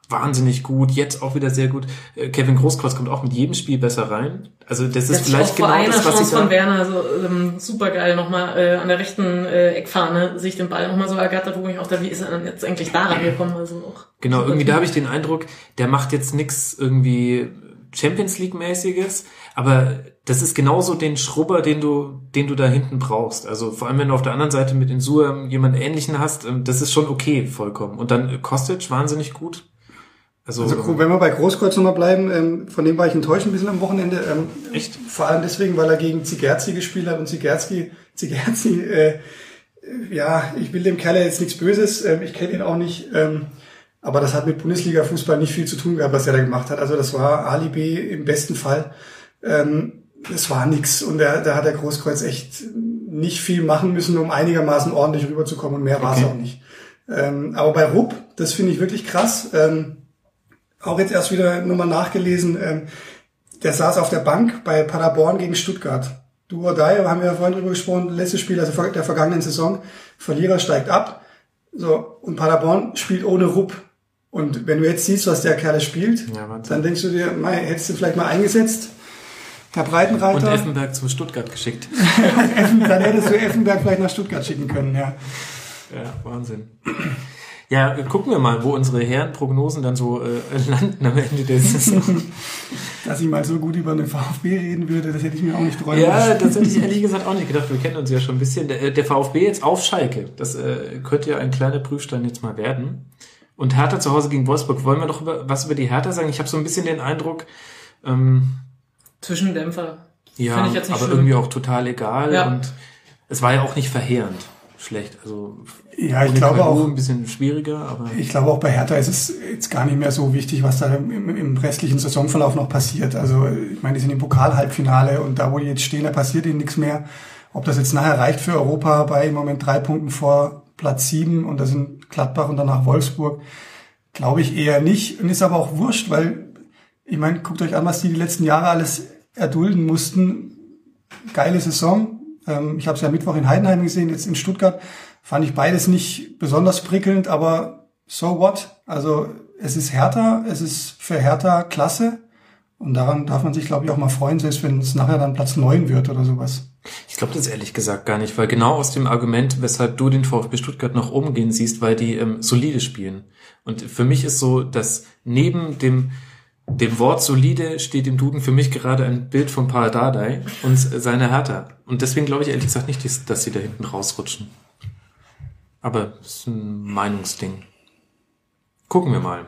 wahnsinnig gut, jetzt auch wieder sehr gut. Äh, Kevin Großkreuz kommt auch mit jedem Spiel besser rein. Also das, das ist vielleicht genau das, was ich von Werner so ähm, super geil nochmal äh, an der rechten äh, Eckfahne sich den Ball nochmal so ergattert, wo ich auch da, wie ist er dann jetzt eigentlich da rangekommen? Also auch genau, irgendwie da habe ich den Eindruck, der macht jetzt nix irgendwie Champions League mäßiges, aber das ist genauso den Schrubber, den du, den du da hinten brauchst. Also vor allem, wenn du auf der anderen Seite mit Insur jemand ähnlichen hast, ähm, das ist schon okay, vollkommen. Und dann Kostic, wahnsinnig gut. Also, also wenn wir bei Großkreuz nochmal bleiben, ähm, von dem war ich enttäuscht ein bisschen am Wochenende. Ähm, Echt? Vor allem deswegen, weil er gegen Zigerzi gespielt hat und Zigerzi, Zigerzi, äh, ja, ich will dem Kerl jetzt nichts Böses, ähm, ich kenne ihn auch nicht, ähm, aber das hat mit Bundesliga-Fußball nicht viel zu tun gehabt, was er da gemacht hat. Also das war Alibi im besten Fall. Ähm, es war nix und da, da hat der Großkreuz echt nicht viel machen müssen, um einigermaßen ordentlich rüberzukommen und mehr war es auch nicht. Ähm, aber bei Rupp, das finde ich wirklich krass. Ähm, auch jetzt erst wieder nochmal nachgelesen. Ähm, der saß auf der Bank bei Paderborn gegen Stuttgart. Du oder die, haben wir ja vorhin drüber gesprochen, letztes Spiel also der vergangenen Saison. Verlierer steigt ab. So, und Paderborn spielt ohne Rupp. Und wenn du jetzt siehst, was der Kerl spielt, ja, dann denkst du dir, mei, hättest du vielleicht mal eingesetzt, Herr Breitenreiter. Und Effenberg zu Stuttgart geschickt. [LAUGHS] dann hättest du Effenberg vielleicht nach Stuttgart schicken können, ja. Ja, Wahnsinn. Ja, gucken wir mal, wo unsere Herrenprognosen dann so äh, landen am Ende der Saison. Dass ich mal so gut über eine VfB reden würde, das hätte ich mir auch nicht träumen Ja, das hätte ich ehrlich gesagt auch nicht gedacht. Wir kennen uns ja schon ein bisschen. Der, der VfB jetzt auf Schalke, das äh, könnte ja ein kleiner Prüfstein jetzt mal werden. Und Hertha zu Hause gegen Wolfsburg. Wollen wir doch über, was über die Hertha sagen? Ich habe so ein bisschen den Eindruck, ähm, Zwischendämpfer. Ja, aber schlimm. irgendwie auch total egal. Ja. Und es war ja auch nicht verheerend schlecht. Also ja, ich glaube auch ein bisschen schwieriger, aber ich glaube auch bei Hertha ist es jetzt gar nicht mehr so wichtig, was da im, im restlichen Saisonverlauf noch passiert. Also ich meine, die sind im Pokalhalbfinale und da, wo die jetzt stehen, da passiert ihnen nichts mehr. Ob das jetzt nachher reicht für Europa bei im Moment drei Punkten vor Platz sieben und da sind Gladbach und danach Wolfsburg, glaube ich eher nicht. Und ist aber auch wurscht, weil ich meine, guckt euch an, was die die letzten Jahre alles erdulden mussten. Geile Saison. Ähm, ich habe es ja Mittwoch in Heidenheim gesehen, jetzt in Stuttgart. Fand ich beides nicht besonders prickelnd, aber so what? Also es ist härter, es ist für Hertha klasse. Und daran darf man sich, glaube ich, auch mal freuen, selbst wenn es nachher dann Platz neun wird oder sowas. Ich glaube das ehrlich gesagt gar nicht, weil genau aus dem Argument, weshalb du den VfB Stuttgart noch oben gehen siehst, weil die ähm, solide spielen. Und für mich ist so, dass neben dem dem Wort solide steht im Duden für mich gerade ein Bild von Paul Dardai und seiner Hertha. Und deswegen glaube ich ehrlich gesagt nicht, dass sie da hinten rausrutschen. Aber das ist ein Meinungsding. Gucken wir mal.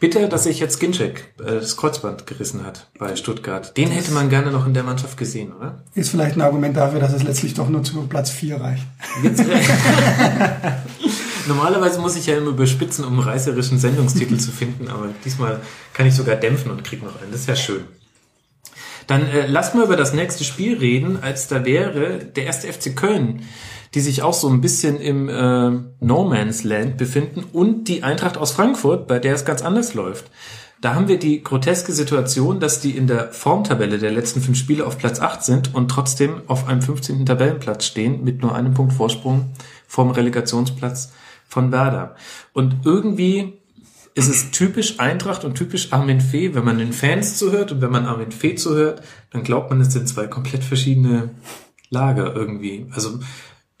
Bitte, dass sich jetzt Ginczek äh, das Kreuzband gerissen hat bei Stuttgart. Den hätte man gerne noch in der Mannschaft gesehen, oder? Ist vielleicht ein Argument dafür, dass es letztlich doch nur zu Platz 4 reicht. [LAUGHS] [LAUGHS] Normalerweise muss ich ja immer überspitzen, um einen reißerischen Sendungstitel zu finden, aber diesmal kann ich sogar dämpfen und krieg noch einen. Das ist ja schön. Dann äh, lasst mal über das nächste Spiel reden, als da wäre der erste FC Köln die sich auch so ein bisschen im äh, No Man's Land befinden und die Eintracht aus Frankfurt, bei der es ganz anders läuft. Da haben wir die groteske Situation, dass die in der Formtabelle der letzten fünf Spiele auf Platz 8 sind und trotzdem auf einem 15. Tabellenplatz stehen mit nur einem Punkt Vorsprung vom Relegationsplatz von Werder. Und irgendwie ist es typisch Eintracht und typisch Armin Fee, wenn man den Fans zuhört und wenn man Armin Fee zuhört, dann glaubt man, es sind zwei komplett verschiedene Lager irgendwie. Also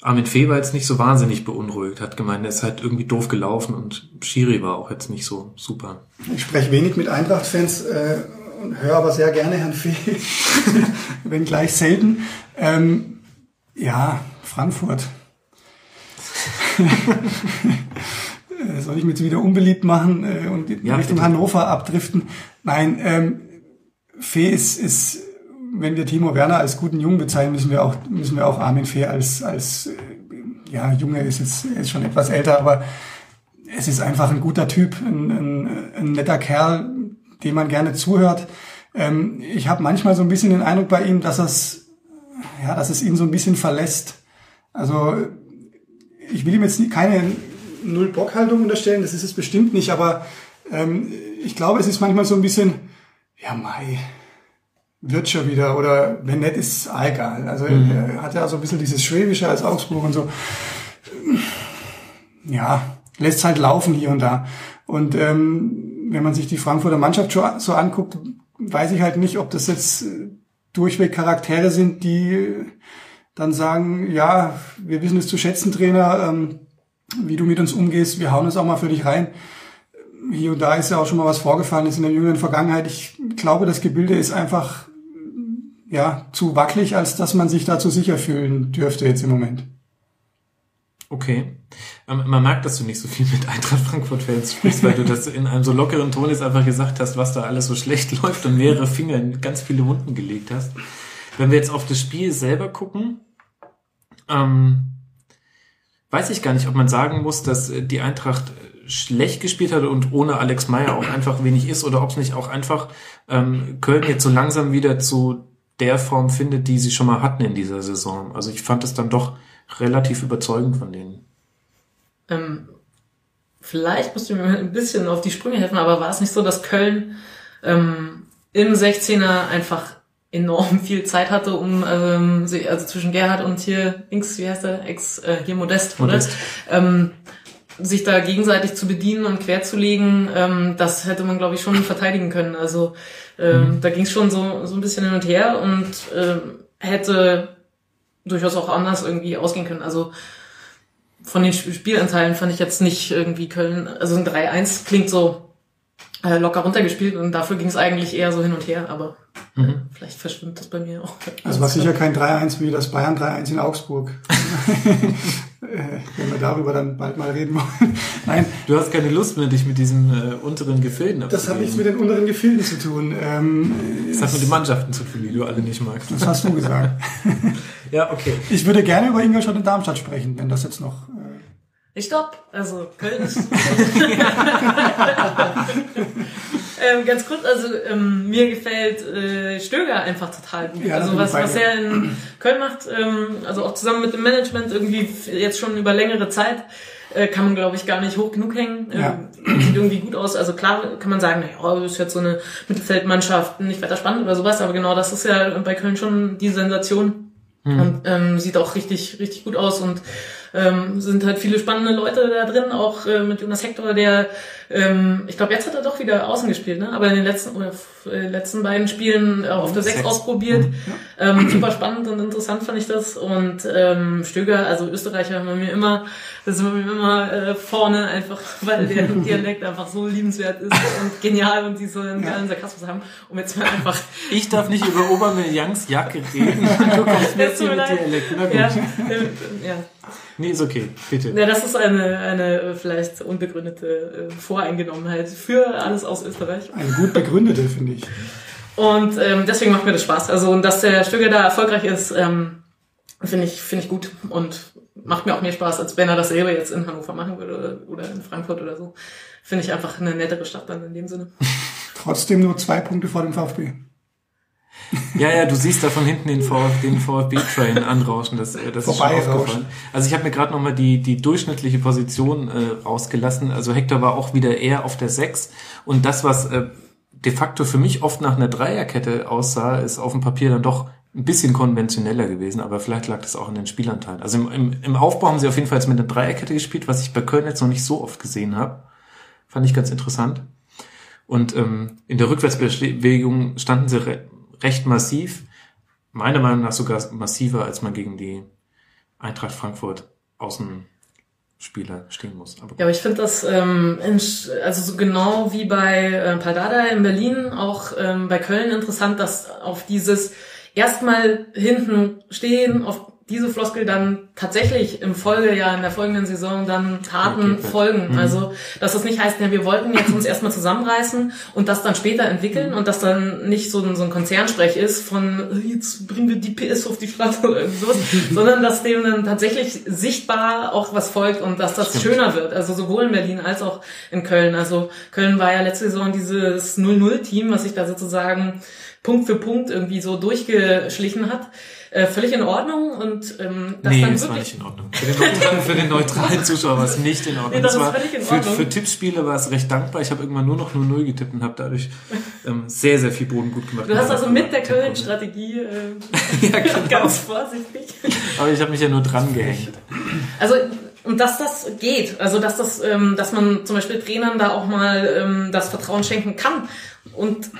Armin Fee war jetzt nicht so wahnsinnig beunruhigt, hat gemeint, er ist halt irgendwie doof gelaufen und Schiri war auch jetzt nicht so super. Ich spreche wenig mit Eintracht-Fans äh, und höre aber sehr gerne Herrn Fee, [LAUGHS] wenn gleich selten. Ähm, ja, Frankfurt. [LAUGHS] Soll ich mich jetzt wieder unbeliebt machen äh, und in ja, Richtung bitte. Hannover abdriften? Nein, ähm, Fee ist, ist wenn wir Timo Werner als guten Jungen bezeichnen, müssen wir auch, müssen wir auch Armin Fee als, als, äh, ja, Junge ist jetzt, er ist schon etwas älter, aber es ist einfach ein guter Typ, ein, ein, ein netter Kerl, dem man gerne zuhört. Ähm, ich habe manchmal so ein bisschen den Eindruck bei ihm, dass es, ja, dass es ihn so ein bisschen verlässt. Also ich will ihm jetzt keine Null-Bock-Haltung unterstellen, das ist es bestimmt nicht, aber ähm, ich glaube, es ist manchmal so ein bisschen, ja, Mai, wird schon wieder oder wenn nicht, ist egal. Also mhm. er hat ja so ein bisschen dieses Schwäbische als Augsburg und so. Ja, lässt halt laufen hier und da. Und ähm, wenn man sich die Frankfurter Mannschaft schon so anguckt, weiß ich halt nicht, ob das jetzt durchweg Charaktere sind, die dann sagen, ja, wir wissen es zu schätzen, Trainer, ähm, wie du mit uns umgehst, wir hauen es auch mal für dich rein. Hier und da ist ja auch schon mal was vorgefallen, ist in der jüngeren Vergangenheit. Ich glaube, das Gebilde ist einfach ja, zu wackelig, als dass man sich dazu sicher fühlen dürfte jetzt im Moment. Okay. Ähm, man merkt, dass du nicht so viel mit Eintracht Frankfurt-Fans sprichst, weil du das in einem so lockeren Ton jetzt einfach gesagt hast, was da alles so schlecht [LAUGHS] läuft und mehrere Finger in ganz viele Wunden gelegt hast. Wenn wir jetzt auf das Spiel selber gucken, ähm, weiß ich gar nicht, ob man sagen muss, dass die Eintracht schlecht gespielt hat und ohne Alex Meyer auch einfach wenig ist oder ob es nicht auch einfach ähm, Köln jetzt so langsam wieder zu der Form findet, die sie schon mal hatten in dieser Saison. Also ich fand es dann doch relativ überzeugend von denen. Ähm, vielleicht musst du mir ein bisschen auf die Sprünge helfen, aber war es nicht so, dass Köln ähm, im 16er einfach enorm [LAUGHS] viel Zeit hatte, um ähm, also zwischen Gerhard und hier Inks, wie heißt der, Ex, äh, hier Modest, Modest. oder? Ähm, sich da gegenseitig zu bedienen und querzulegen, ähm, das hätte man, glaube ich, schon verteidigen können. Also ähm, mhm. da ging es schon so, so ein bisschen hin und her und ähm, hätte durchaus auch anders irgendwie ausgehen können. Also von den Spielanteilen fand ich jetzt nicht irgendwie Köln, also ein 3-1 klingt so äh, locker runtergespielt und dafür ging es eigentlich eher so hin und her, aber Mhm. Vielleicht verschwimmt das bei mir auch. Also war sicher kein 3-1 wie das Bayern 3-1 in Augsburg. [LAUGHS] Äh, wenn wir darüber dann bald mal reden wollen. Nein. Du hast keine Lust mehr, dich mit diesen äh, unteren Gefilden Das hat nichts mit den unteren Gefilden zu tun. Ähm, das hat mit den Mannschaften zu tun, die du alle nicht magst. Das hast du gesagt. [LAUGHS] ja, okay. Ich würde gerne über Ingolstadt und Darmstadt sprechen, wenn das jetzt noch... Äh ich stopp. Also Köln ist. [LAUGHS] ähm, ganz kurz, also ähm, mir gefällt äh, Stöger einfach total gut. Ja, also was, was er in Köln macht, ähm, also auch zusammen mit dem Management irgendwie jetzt schon über längere Zeit, äh, kann man glaube ich gar nicht hoch genug hängen. Ähm, ja. Sieht irgendwie gut aus. Also klar kann man sagen, naja, ist jetzt so eine Mittelfeldmannschaft, nicht weiter spannend oder sowas, aber genau das ist ja bei Köln schon die Sensation. Mhm. Und ähm, sieht auch richtig, richtig gut aus und ähm, sind halt viele spannende Leute da drin, auch äh, mit Jonas Hector, der, ähm, ich glaube, jetzt hat er doch wieder außen gespielt, ne? aber in den letzten oder äh, letzten beiden Spielen äh, auf der 6 ausprobiert. Mhm. Ähm, super spannend und interessant fand ich das. Und ähm, Stöger, also Österreicher, haben mir immer, das sind wir immer äh, vorne, einfach [LAUGHS] weil der [LAUGHS] Dialekt einfach so liebenswert ist und genial und die so einen geilen Sarkasmus haben. Um jetzt mal einfach. Ich darf nicht über Aubameyang's Jacke reden. Du kommst mit Dialekt. Na gut. Ja, äh, ja. Nee, ist okay, bitte. Ja, das ist eine, eine vielleicht unbegründete äh, Voreingenommenheit für alles aus Österreich. Eine gut begründete, finde ich. Und ähm, deswegen macht mir das Spaß. Also, und dass der Stöger da erfolgreich ist, ähm, finde ich, finde ich gut und macht mir auch mehr Spaß, als wenn er das selber jetzt in Hannover machen würde oder in Frankfurt oder so. Finde ich einfach eine nettere Stadt dann in dem Sinne. [LAUGHS] Trotzdem nur zwei Punkte vor dem VfB. Ja, ja, du siehst da von hinten den, VfB, den VfB-Train anrauschen. Das, äh, das ist schon aufgefallen. Also ich habe mir gerade nochmal die, die durchschnittliche Position äh, rausgelassen. Also Hector war auch wieder eher auf der 6. Und das, was äh, de facto für mich oft nach einer Dreierkette aussah, ist auf dem Papier dann doch ein bisschen konventioneller gewesen, aber vielleicht lag das auch in den Spielanteilen. Also im, im, im Aufbau haben sie auf jeden Fall jetzt mit einer Dreierkette gespielt, was ich bei Köln jetzt noch nicht so oft gesehen habe. Fand ich ganz interessant. Und ähm, in der Rückwärtsbewegung standen sie recht massiv. Meiner Meinung nach sogar massiver, als man gegen die Eintracht Frankfurt Außenspieler stehen muss. Aber ja, aber ich finde das ähm, also so genau wie bei äh, Paldada in Berlin, auch ähm, bei Köln interessant, dass auf dieses erstmal hinten stehen, auf diese Floskel dann tatsächlich im Folgejahr, in der folgenden Saison dann Taten okay, folgen. Mhm. Also, dass das nicht heißt, ja, wir wollten jetzt uns erstmal zusammenreißen und das dann später entwickeln mhm. und dass dann nicht so ein, so ein Konzernsprech ist von, jetzt bringen wir die PS auf die Straße oder sowas, [LAUGHS] sondern dass dem dann tatsächlich sichtbar auch was folgt und dass das schöner wird. Also sowohl in Berlin als auch in Köln. Also Köln war ja letzte Saison dieses 0-0-Team, was sich da sozusagen Punkt für Punkt irgendwie so durchgeschlichen hat. Äh, völlig in Ordnung und ähm, das nee, dann das wirklich... war nicht in Ordnung. Für den neutralen, für den neutralen Zuschauer war es nicht in Ordnung. Nee, das, das war völlig in Ordnung. Für, für Tippspiele war es recht dankbar. Ich habe irgendwann nur noch 0-0 getippt und habe dadurch ähm, sehr, sehr viel Boden gut gemacht. Du hast also mit der Köln-Strategie äh, [LAUGHS] ja, [LAUGHS] genau. ganz vorsichtig. Aber ich habe mich ja nur dran gehängt. Also und dass das geht, also dass das, ähm, dass man zum Beispiel Trainern da auch mal ähm, das Vertrauen schenken kann und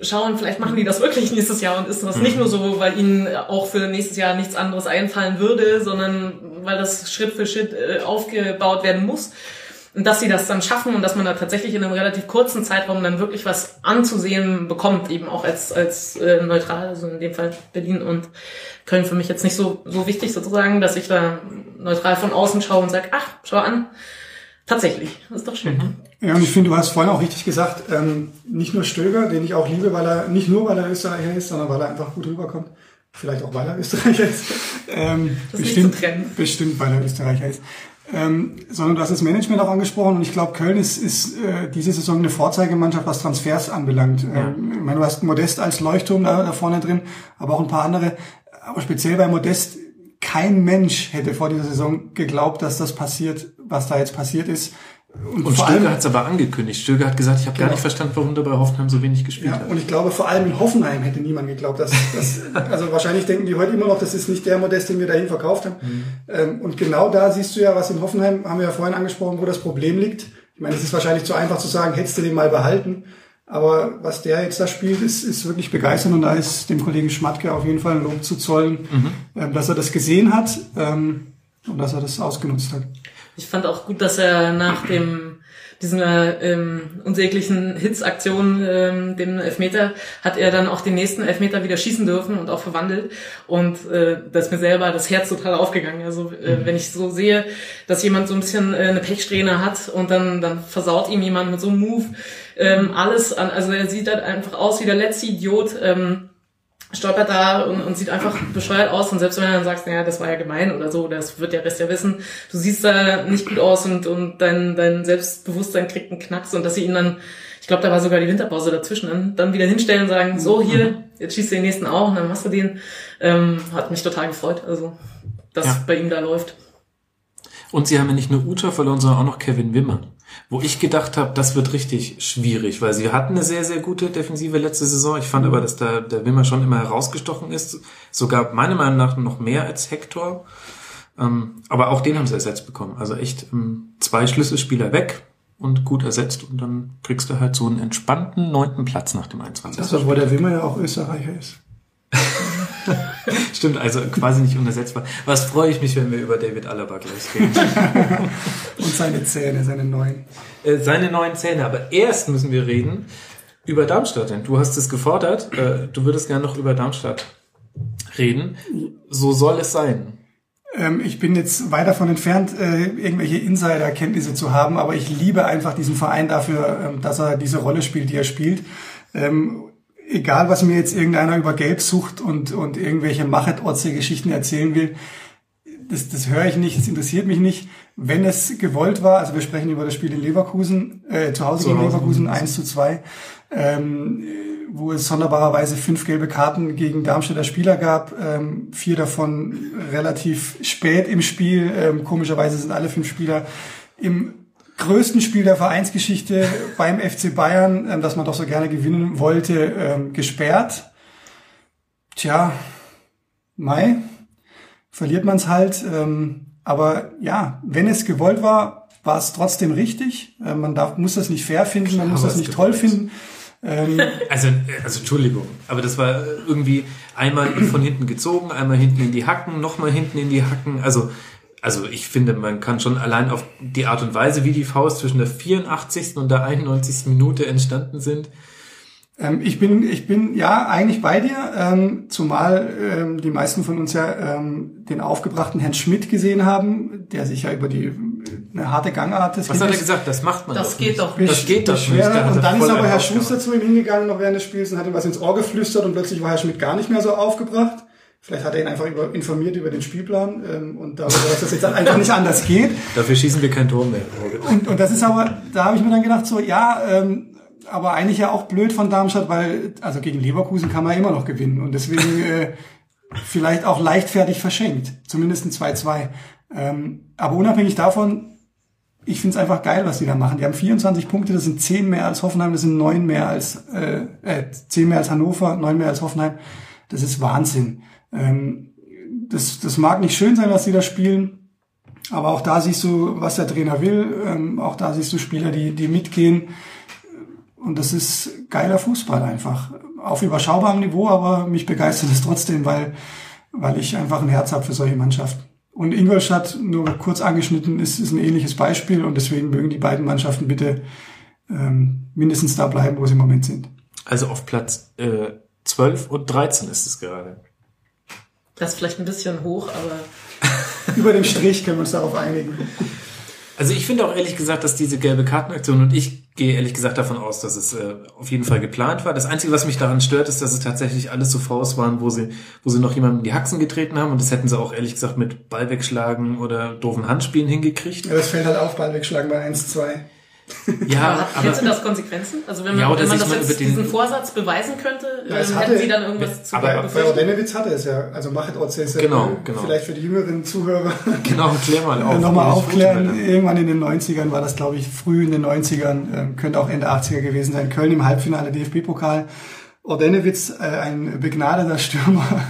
schauen, vielleicht machen die das wirklich nächstes Jahr und ist das nicht nur so, weil ihnen auch für nächstes Jahr nichts anderes einfallen würde, sondern weil das Schritt für Schritt äh, aufgebaut werden muss. Und dass sie das dann schaffen und dass man da tatsächlich in einem relativ kurzen Zeitraum dann wirklich was anzusehen bekommt, eben auch als, als äh, neutral, also in dem Fall Berlin und Köln für mich jetzt nicht so, so wichtig sozusagen, dass ich da neutral von außen schaue und sage, ach, schau an, tatsächlich, das ist doch schön. Mhm. Ja, und ich finde, du hast vorhin auch richtig gesagt, ähm, nicht nur Stöger, den ich auch liebe, weil er, nicht nur weil er Österreicher ist, sondern weil er einfach gut rüberkommt. Vielleicht auch weil er Österreicher ist. Ähm, das bestimmt, bestimmt, weil er Österreicher ist. Ähm, sondern du hast das Management auch angesprochen und ich glaube, Köln ist, ist äh, diese Saison eine Vorzeigemannschaft, was Transfers anbelangt. Ja. Ähm, ich meine, du hast Modest als Leuchtturm da, da vorne drin, aber auch ein paar andere. Aber speziell bei Modest, kein Mensch hätte vor dieser Saison geglaubt, dass das passiert, was da jetzt passiert ist. Und, und Stöger hat es aber angekündigt. Stöger hat gesagt, ich habe genau. gar nicht verstanden, warum der bei Hoffenheim so wenig gespielt ja, hat. Und ich glaube, vor allem in Hoffenheim hätte niemand geglaubt, dass, dass [LAUGHS] also wahrscheinlich denken die heute immer noch, das ist nicht der Modest, den wir dahin verkauft haben. Mhm. Ähm, und genau da siehst du ja, was in Hoffenheim, haben wir ja vorhin angesprochen, wo das Problem liegt. Ich meine, es ist wahrscheinlich zu einfach zu sagen, hättest du den mal behalten. Aber was der jetzt da spielt, ist, ist wirklich begeisternd und da ist dem Kollegen Schmatke auf jeden Fall ein Lob zu zollen, mhm. ähm, dass er das gesehen hat ähm, und dass er das ausgenutzt hat. Ich fand auch gut, dass er nach dem dieser ähm, unsäglichen Hitzaktion, ähm, dem Elfmeter, hat er dann auch den nächsten Elfmeter wieder schießen dürfen und auch verwandelt. Und äh, da ist mir selber das Herz total aufgegangen. Also äh, mhm. wenn ich so sehe, dass jemand so ein bisschen äh, eine Pechsträhne hat und dann, dann versaut ihm jemand mit so einem Move ähm, alles an. Also er sieht halt einfach aus wie der letzte Idiot. Ähm, stolpert da und, und sieht einfach bescheuert aus und selbst wenn du dann sagst, naja, das war ja gemein oder so, das wird der Rest ja wissen, du siehst da nicht gut aus und, und dein, dein Selbstbewusstsein kriegt einen Knacks und dass sie ihn dann, ich glaube, da war sogar die Winterpause dazwischen, dann, dann wieder hinstellen und sagen, so hier, jetzt schießt du den nächsten auch und dann machst du den, ähm, hat mich total gefreut, also dass ja. bei ihm da läuft. Und sie haben ja nicht nur Uta verloren, sondern auch noch Kevin Wimmer. Wo ich gedacht habe, das wird richtig schwierig, weil sie hatten eine sehr, sehr gute Defensive letzte Saison. Ich fand aber, dass da der Wimmer schon immer herausgestochen ist. Sogar meiner Meinung nach noch mehr als Hector. Ähm, aber auch den haben sie ersetzt bekommen. Also echt ähm, zwei Schlüsselspieler weg und gut ersetzt und dann kriegst du halt so einen entspannten neunten Platz nach dem 21. Das, obwohl der Wimmer ja auch Österreicher ist. [LAUGHS] [LAUGHS] Stimmt, also quasi nicht unersetzbar. Was freue ich mich, wenn wir über David Alaba gleich reden. [LAUGHS] und seine Zähne, seine neuen. Äh, seine neuen Zähne. Aber erst müssen wir reden über Darmstadt. Denn du hast es gefordert. Äh, du würdest gerne noch über Darmstadt reden. So soll es sein. Ähm, ich bin jetzt weit davon entfernt, äh, irgendwelche Insider-Kenntnisse zu haben, aber ich liebe einfach diesen Verein dafür, ähm, dass er diese Rolle spielt, die er spielt. Ähm, egal, was mir jetzt irgendeiner über Geld sucht und, und irgendwelche Machet-Otze-Geschichten erzählen will, das, das höre ich nicht, das interessiert mich nicht. Wenn es gewollt war, also wir sprechen über das Spiel in Leverkusen, äh, zu Hause gegen Leverkusen 1 zu 2, ähm, wo es sonderbarerweise fünf gelbe Karten gegen Darmstädter Spieler gab, ähm, vier davon relativ spät im Spiel. Ähm, komischerweise sind alle fünf Spieler im größten Spiel der Vereinsgeschichte beim FC Bayern, ähm, das man doch so gerne gewinnen wollte, ähm, gesperrt. Tja, Mai, verliert man es halt. Ähm, aber ja, wenn es gewollt war, war es trotzdem richtig. Äh, man darf, muss das nicht fair finden, man muss das nicht toll finden. Ähm, [LAUGHS] also, also Entschuldigung, aber das war irgendwie einmal von hinten gezogen, einmal hinten in die Hacken, nochmal hinten in die Hacken. Also, also ich finde, man kann schon allein auf die Art und Weise, wie die Faust zwischen der 84. und der 91. Minute entstanden sind, ähm, ich bin, ich bin ja eigentlich bei dir, ähm, zumal ähm, die meisten von uns ja ähm, den aufgebrachten Herrn Schmidt gesehen haben, der sich ja über die eine harte Gangart des Was hat er gesagt? Das macht man Das doch geht doch nicht. Das geht doch nicht. Und dann ist aber Herr Schuster zu ihm hingegangen noch während des Spiels und hat ihm was ins Ohr geflüstert und plötzlich war Herr Schmidt gar nicht mehr so aufgebracht. Vielleicht hat er ihn einfach über, informiert über den Spielplan ähm, und darüber, dass das jetzt einfach nicht anders geht. Dafür schießen wir kein Tor mehr. Und, und das ist aber, da habe ich mir dann gedacht, so, ja, ähm, aber eigentlich ja auch blöd von Darmstadt, weil also gegen Leverkusen kann man immer noch gewinnen und deswegen äh, vielleicht auch leichtfertig verschenkt, zumindest ein 2-2. Ähm, aber unabhängig davon, ich finde es einfach geil, was die da machen. Die haben 24 Punkte, das sind 10 mehr als Hoffenheim, das sind 9 mehr als äh, äh, 10 mehr als Hannover, 9 mehr als Hoffenheim. Das ist Wahnsinn. Ähm, das, das mag nicht schön sein, was die da spielen, aber auch da siehst du, was der Trainer will. Ähm, auch da siehst du Spieler, die, die mitgehen. Und das ist geiler Fußball einfach. Auf überschaubarem Niveau, aber mich begeistert es trotzdem, weil, weil ich einfach ein Herz habe für solche Mannschaften. Und Ingolstadt, nur kurz angeschnitten, ist, ist ein ähnliches Beispiel und deswegen mögen die beiden Mannschaften bitte ähm, mindestens da bleiben, wo sie im Moment sind. Also auf Platz äh, 12 und 13 ist es gerade. Das ist vielleicht ein bisschen hoch, aber. [LAUGHS] Über dem Strich können wir uns darauf einigen. Also ich finde auch ehrlich gesagt, dass diese gelbe Kartenaktion und ich gehe ehrlich gesagt davon aus, dass es äh, auf jeden Fall geplant war. Das Einzige, was mich daran stört, ist, dass es tatsächlich alles so Faust waren, wo sie, wo sie noch jemanden in die Haxen getreten haben und das hätten sie auch ehrlich gesagt mit Ball wegschlagen oder doofen Handspielen hingekriegt. Ja, das fällt halt auf, Ball wegschlagen bei 1-2. Ja, aber hätte das Konsequenzen? Also wenn man, ja, wenn man das jetzt diesen Vorsatz beweisen könnte, ja, ähm, hätten sie dann irgendwas zu Aber bei Ordenewitz hatte es ja, also Machet Orze genau, genau. vielleicht für die jüngeren Zuhörer [LAUGHS] genau, klär mal auf. nochmal aufklären. Irgendwann in den 90ern war das, glaube ich, früh in den 90ern, äh, könnte auch Ende 80er gewesen sein. Köln im Halbfinale DFB-Pokal. Ordenewitz, äh, ein begnadeter Stürmer,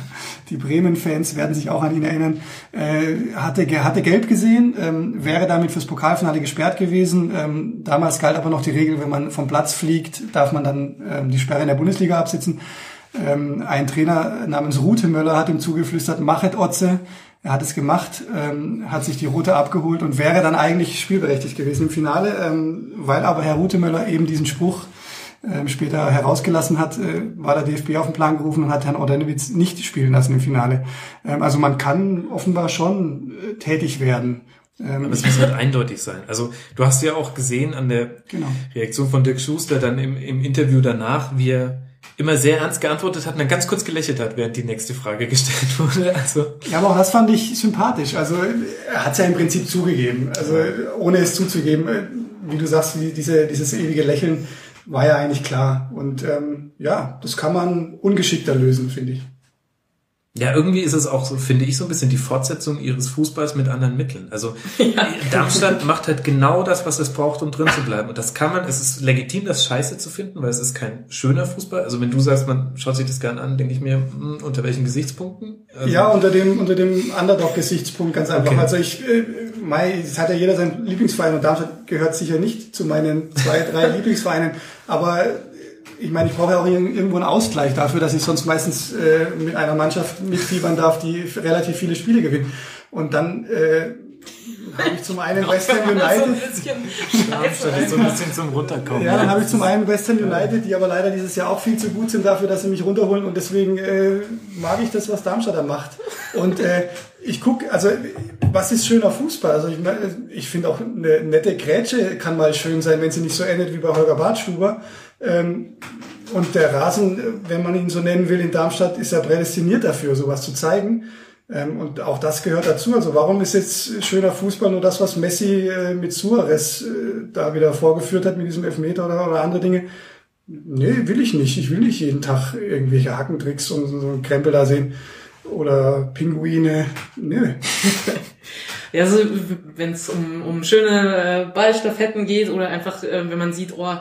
die Bremen-Fans werden sich auch an ihn erinnern, äh, hatte, hatte gelb gesehen, ähm, wäre damit fürs Pokalfinale gesperrt gewesen. Ähm, damals galt aber noch die Regel, wenn man vom Platz fliegt, darf man dann ähm, die Sperre in der Bundesliga absitzen. Ähm, ein Trainer namens Rute Möller hat ihm zugeflüstert, machet Otze. Er hat es gemacht, ähm, hat sich die Rote abgeholt und wäre dann eigentlich spielberechtigt gewesen im Finale, ähm, weil aber Herr Rutemöller eben diesen Spruch ähm, später herausgelassen hat, äh, war der DFB auf den Plan gerufen und hat Herrn Ordenewitz nicht spielen lassen im Finale. Ähm, also man kann offenbar schon äh, tätig werden. Ähm, Aber es muss halt eindeutig sein. Also du hast ja auch gesehen an der genau. Reaktion von Dirk Schuster dann im, im Interview danach, wie er immer sehr ernst geantwortet hat und dann ganz kurz gelächelt hat, während die nächste Frage [LAUGHS] gestellt wurde. Also ja, aber auch das fand ich sympathisch. Also er hat es ja im Prinzip zugegeben. Also ohne es zuzugeben, äh, wie du sagst, diese, dieses ewige Lächeln war ja eigentlich klar. Und ähm, ja, das kann man ungeschickter lösen, finde ich. Ja, irgendwie ist es auch so, finde ich, so ein bisschen die Fortsetzung ihres Fußballs mit anderen Mitteln. Also [LAUGHS] ja. Darmstadt macht halt genau das, was es braucht, um drin zu bleiben. Und das kann man, es ist legitim, das scheiße zu finden, weil es ist kein schöner Fußball. Also wenn du sagst, man schaut sich das gern an, denke ich mir, mh, hm, unter welchen Gesichtspunkten? Also ja, unter dem, unter dem Underdog-Gesichtspunkt ganz einfach. Okay. Also ich, äh, Mai, es hat ja jeder seinen Lieblingsverein und Darmstadt gehört sicher nicht zu meinen zwei, drei [LAUGHS] Lieblingsvereinen. Aber ich meine, ich brauche ja auch irgendwo einen Ausgleich dafür, dass ich sonst meistens äh, mit einer Mannschaft mitfiebern darf, die relativ viele Spiele gewinnt. Und dann äh, habe ich zum einen West Ham [LAUGHS] United. so ein bisschen zum Runterkommen. Ja, dann habe ich zum einen West Ham United, die aber leider dieses Jahr auch viel zu gut sind dafür, dass sie mich runterholen und deswegen äh, mag ich das, was Darmstadt da macht. Und äh, ich gucke, also was ist schöner Fußball? Also ich, ich finde auch eine nette Grätsche kann mal schön sein, wenn sie nicht so endet wie bei Holger Bartstuber. Ähm, und der Rasen, wenn man ihn so nennen will, in Darmstadt ist ja prädestiniert dafür, sowas zu zeigen. Ähm, und auch das gehört dazu. Also warum ist jetzt schöner Fußball nur das, was Messi äh, mit Suarez äh, da wieder vorgeführt hat mit diesem Elfmeter oder, oder andere Dinge? Nee, will ich nicht. Ich will nicht jeden Tag irgendwelche Hackentricks und so einen Krempel da sehen. Oder Pinguine. Nö. [LAUGHS] Ja, also wenn es um, um schöne äh, Ballstaffetten geht oder einfach, äh, wenn man sieht, oh,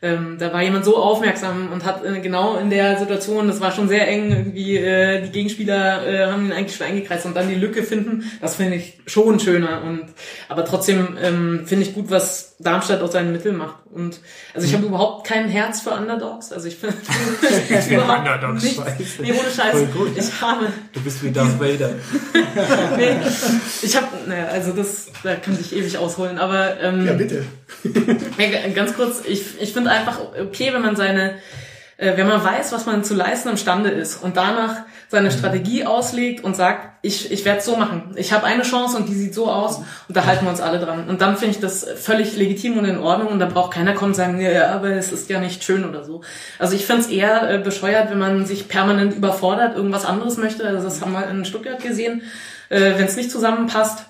ähm, da war jemand so aufmerksam und hat äh, genau in der Situation, das war schon sehr eng, irgendwie äh, die Gegenspieler äh, haben ihn eigentlich schon eingekreist und dann die Lücke finden, das finde ich schon schöner. Und aber trotzdem ähm, finde ich gut, was Darmstadt aus seinen Mitteln macht. Und also ich habe mhm. überhaupt kein Herz für Underdogs. Also ich finde [LAUGHS] überhaupt Underdogs nichts. Scheiße. Nee, ohne Scheiß. Ich habe. Du bist wie Darth Vader. [LAUGHS] nee, ich habe, naja, also das, da könnte ich ewig ausholen. Aber ähm, ja bitte. [LAUGHS] ganz kurz, ich, ich finde einfach okay, wenn man seine wenn man weiß, was man zu leisten imstande ist und danach seine Strategie auslegt und sagt, ich, ich werde es so machen. Ich habe eine Chance und die sieht so aus und da halten wir uns alle dran. Und dann finde ich das völlig legitim und in Ordnung und da braucht keiner kommen und sagen, ja, aber es ist ja nicht schön oder so. Also ich finde es eher äh, bescheuert, wenn man sich permanent überfordert, irgendwas anderes möchte. Also das haben wir in Stuttgart gesehen. Äh, wenn es nicht zusammenpasst,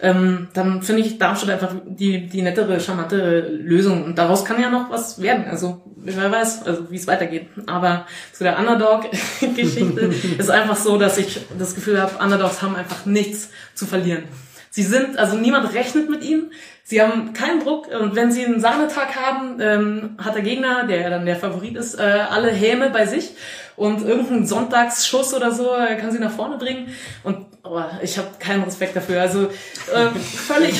ähm, dann finde ich Darmstadt einfach die, die nettere, charmante Lösung. Und daraus kann ja noch was werden. Also wer weiß, also wie es weitergeht. Aber zu der Underdog-Geschichte [LAUGHS] ist einfach so, dass ich das Gefühl habe, Underdogs haben einfach nichts zu verlieren. Sie sind, also niemand rechnet mit ihnen. Sie haben keinen Druck und wenn sie einen Sahnetag haben, ähm, hat der Gegner, der ja dann der Favorit ist, äh, alle Häme bei sich und irgendeinen Sonntagsschuss oder so äh, kann sie nach vorne bringen und oh, ich habe keinen Respekt dafür. Also äh, [LAUGHS] völlig.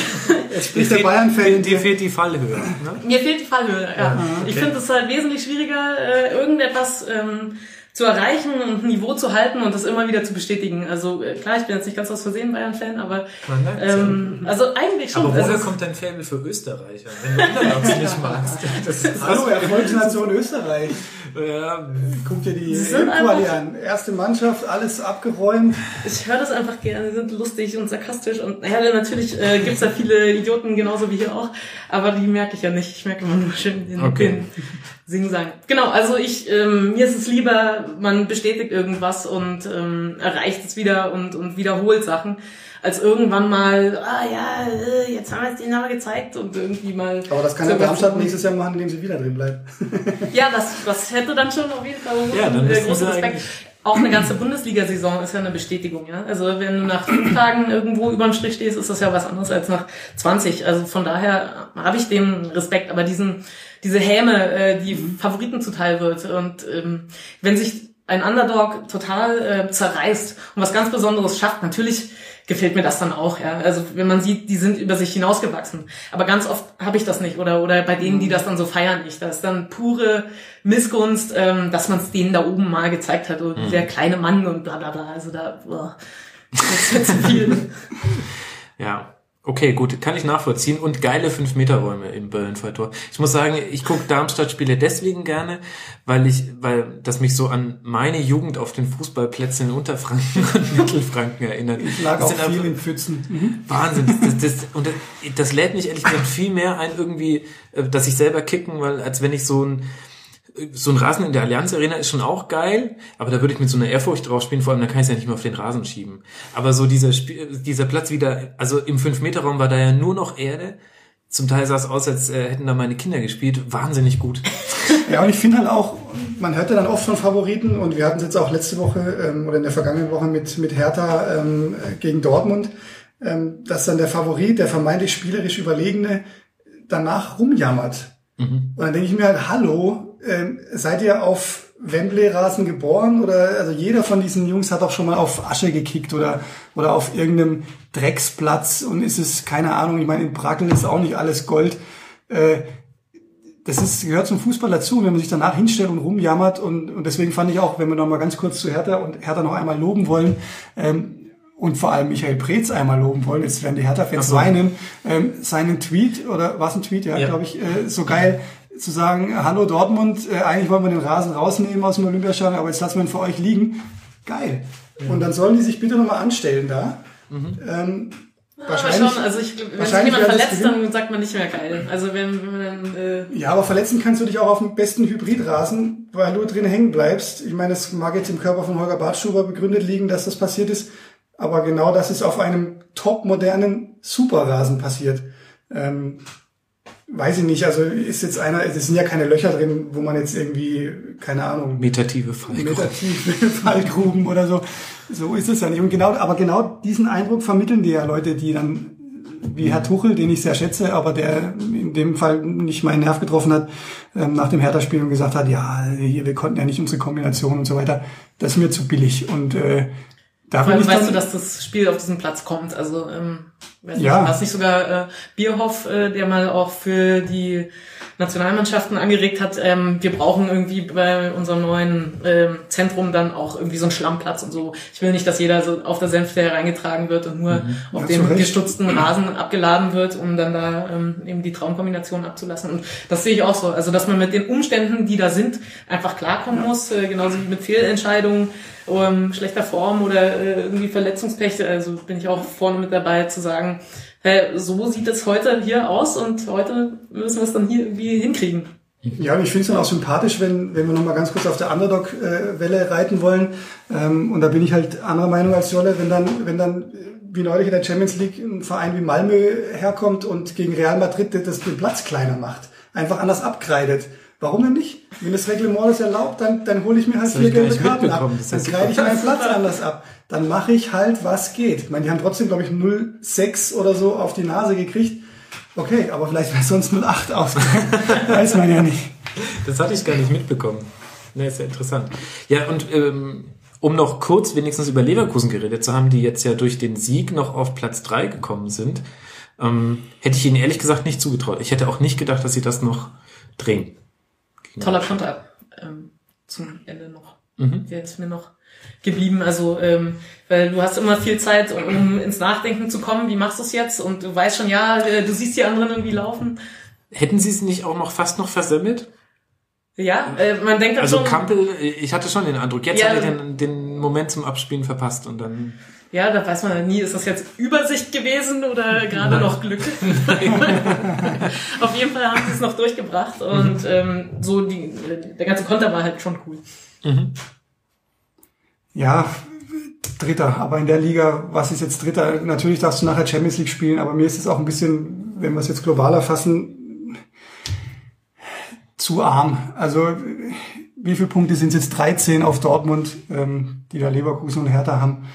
Es spricht der Bayern-Fan. Dir fehlt die Fallhöhe. Ne? Mir fehlt die Fallhöhe. Ja. ja okay. Ich finde es halt wesentlich schwieriger, äh, irgendetwas ähm, zu erreichen und ein Niveau zu halten und das immer wieder zu bestätigen. Also äh, klar, ich bin jetzt nicht ganz aus Versehen Bayern-Fan, aber ähm, also eigentlich schon. Aber woher also, kommt dein Faible für Österreicher, wenn du Underdogs [LAUGHS] nicht magst? Das ist Hallo, Erfolgsnation Österreich. Ja. Guck dir die Quali an. Erste Mannschaft, alles abgeräumt. Ich höre das einfach gerne, sie sind lustig und sarkastisch und ja, natürlich äh, gibt's da viele Idioten, genauso wie hier auch, aber die merke ich ja nicht. Ich merke immer nur schön den, okay. den Singen sagen. Genau, also ich, ähm, mir ist es lieber, man bestätigt irgendwas und ähm, erreicht es wieder und, und wiederholt Sachen, als irgendwann mal, ah ja, äh, jetzt haben wir es denen aber gezeigt und irgendwie mal. Aber das kann ja Darmstadt nächstes Jahr machen, indem sie wieder drin bleibt. ja, das, das hätte dann schon auf jeden Fall ja, dann äh, großen Respekt. Auch eine ganze Bundesliga-Saison ist ja eine Bestätigung, ja. Also wenn du nach fünf Tagen irgendwo überm Strich stehst, ist das ja was anderes als nach 20. Also von daher habe ich dem Respekt, aber diesen diese Häme, äh, die. Favoriten zuteil wird. Und ähm, wenn sich ein Underdog total äh, zerreißt und was ganz Besonderes schafft, natürlich gefällt mir das dann auch, ja. Also wenn man sieht, die sind über sich hinausgewachsen. Aber ganz oft habe ich das nicht. Oder oder bei denen, die mhm. das dann so feiern, nicht. Das ist dann pure Missgunst, ähm, dass man es denen da oben mal gezeigt hat. Und mhm. der kleine Mann und bla bla bla. Also da, boah, das wird zu viel. [LAUGHS] ja. Okay, gut, kann ich nachvollziehen. Und geile 5-Meter-Räume im Böllenfalltor. Ich muss sagen, ich gucke Darmstadt-Spiele deswegen gerne, weil ich, weil das mich so an meine Jugend auf den Fußballplätzen in Unterfranken [LAUGHS] und Mittelfranken erinnert. Ich lag das auch viel in Pfützen. Mhm. Wahnsinn. Das, das, das, und das, das lädt mich ehrlich gesagt viel mehr ein, irgendwie, äh, dass ich selber kicken, weil als wenn ich so ein so ein Rasen in der Allianz Arena ist schon auch geil, aber da würde ich mit so einer Ehrfurcht drauf spielen, vor allem da kann ich es ja nicht mehr auf den Rasen schieben. Aber so dieser, dieser Platz wieder, also im 5-Meter-Raum war da ja nur noch Erde. Zum Teil sah es aus, als äh, hätten da meine Kinder gespielt. Wahnsinnig gut. [LAUGHS] Ja, und ich finde halt auch, man hört ja dann oft von Favoriten und wir hatten es jetzt auch letzte Woche ähm, oder in der vergangenen Woche mit, mit Hertha ähm, gegen Dortmund, ähm, dass dann der Favorit, der vermeintlich spielerisch Überlegene, danach rumjammert. Mhm. Und dann denke ich mir halt, hallo, ähm, seid ihr auf Wembley-Rasen geboren oder also jeder von diesen Jungs hat auch schon mal auf Asche gekickt oder oder auf irgendeinem Drecksplatz und ist es keine Ahnung. Ich meine in Brackeln ist auch nicht alles Gold. Äh, das ist, gehört zum Fußball dazu, wenn man sich danach hinstellt und rumjammert. Und, und deswegen fand ich auch, wenn wir noch mal ganz kurz zu Hertha und Hertha noch einmal loben wollen, ähm, und vor allem Michael Preetz einmal loben wollen, jetzt werden die Hertha-Fans so. weinen, ähm, seinen Tweet, oder was ein Tweet, ja, ja. glaube ich, äh, so geil zu sagen, hallo Dortmund, äh, eigentlich wollen wir den Rasen rausnehmen aus dem Olympiastadion, aber jetzt lassen wir ihn für euch liegen. Geil. Ja. Und dann sollen die sich bitte nochmal anstellen da. Mhm. Ähm, ja, wahrscheinlich, schon, also ich, wenn sich jemand verletzt, dann sagt man nicht mehr geil. Also wenn, wenn man äh Ja, aber verletzen kannst du dich auch auf dem besten Hybridrasen, weil du drin hängen bleibst. Ich meine, es mag jetzt im Körper von Holger Bartschuber begründet liegen, dass das passiert ist, aber genau das ist auf einem top modernen Superrasen passiert. Ähm, weiß ich nicht, also ist jetzt einer, es sind ja keine Löcher drin, wo man jetzt irgendwie, keine Ahnung. Metative Fallgruben. Metative [LAUGHS] Fallgruben oder so. So ist es ja nicht. Und genau, aber genau diesen Eindruck vermitteln die ja Leute, die dann, wie Herr Tuchel, den ich sehr schätze, aber der in dem Fall nicht meinen Nerv getroffen hat, ähm, nach dem Hertha-Spiel und gesagt hat, ja, hier, wir konnten ja nicht unsere Kombination und so weiter. Das ist mir zu billig. Und äh, da Vor allem weißt du, dass das Spiel auf diesen Platz kommt. Also ähm, weiß ja. war nicht sogar äh, Bierhoff, äh, der mal auch für die Nationalmannschaften angeregt hat, ähm, wir brauchen irgendwie bei unserem neuen ähm, Zentrum dann auch irgendwie so einen Schlammplatz und so. Ich will nicht, dass jeder so auf der Senfte hereingetragen wird und nur mhm. auf ja, dem gestutzten Rasen abgeladen wird, um dann da ähm, eben die Traumkombination abzulassen. Und das sehe ich auch so. Also, dass man mit den Umständen, die da sind, einfach klarkommen ja. muss, äh, genauso wie mit Fehlentscheidungen, ähm, schlechter Form oder äh, irgendwie Verletzungspech. Also bin ich auch vorne mit dabei zu sagen, äh, so sieht es heute hier aus und heute müssen wir es dann hier irgendwie hinkriegen. Ja, und ich finde es dann auch sympathisch, wenn, wenn wir nochmal ganz kurz auf der Underdog-Welle reiten wollen. Ähm, und da bin ich halt anderer Meinung als Jolle, wenn dann, wenn dann wie neulich in der Champions League ein Verein wie Malmö herkommt und gegen Real Madrid das den Platz kleiner macht, einfach anders abkreidet. Warum denn nicht? Wenn das Reglement das erlaubt, dann, dann hole ich mir halt vier gelbe Karten ab. Dann kreide ich meinen Platz anders ab dann mache ich halt, was geht. Ich meine, die haben trotzdem, glaube ich, 0,6 oder so auf die Nase gekriegt. Okay, aber vielleicht wäre sonst 0,8 ausgegangen. [LAUGHS] Weiß man ja nicht. Das hatte ich gar nicht mitbekommen. Ne, ist ja interessant. Ja, und ähm, um noch kurz wenigstens über Leverkusen geredet zu haben, die jetzt ja durch den Sieg noch auf Platz 3 gekommen sind, ähm, hätte ich ihnen ehrlich gesagt nicht zugetraut. Ich hätte auch nicht gedacht, dass sie das noch drehen. Toller Konter ähm, zum Ende noch. Mhm. Der ist mir noch geblieben. Also, ähm, weil du hast immer viel Zeit, um ins Nachdenken zu kommen. Wie machst du es jetzt? Und du weißt schon, ja, äh, du siehst die anderen irgendwie laufen. Hätten sie es nicht auch noch fast noch versemmelt? Ja, äh, man denkt dann also schon. Also Kampel, ich hatte schon den Eindruck, jetzt ja, hat er den, den Moment zum Abspielen verpasst und dann. Ja, da weiß man nie, ist das jetzt Übersicht gewesen oder gerade noch Glück? [LAUGHS] Auf jeden Fall haben sie es noch durchgebracht und mhm. ähm, so die, der ganze Konter war halt schon cool. Mhm ja, Dritter, aber in der Liga, was ist jetzt Dritter? Natürlich darfst du nachher Champions League spielen, aber mir ist es auch ein bisschen, wenn wir es jetzt globaler fassen, zu arm. Also wie viele Punkte sind es jetzt? 13 auf Dortmund, ähm, die da Leverkusen und Hertha haben.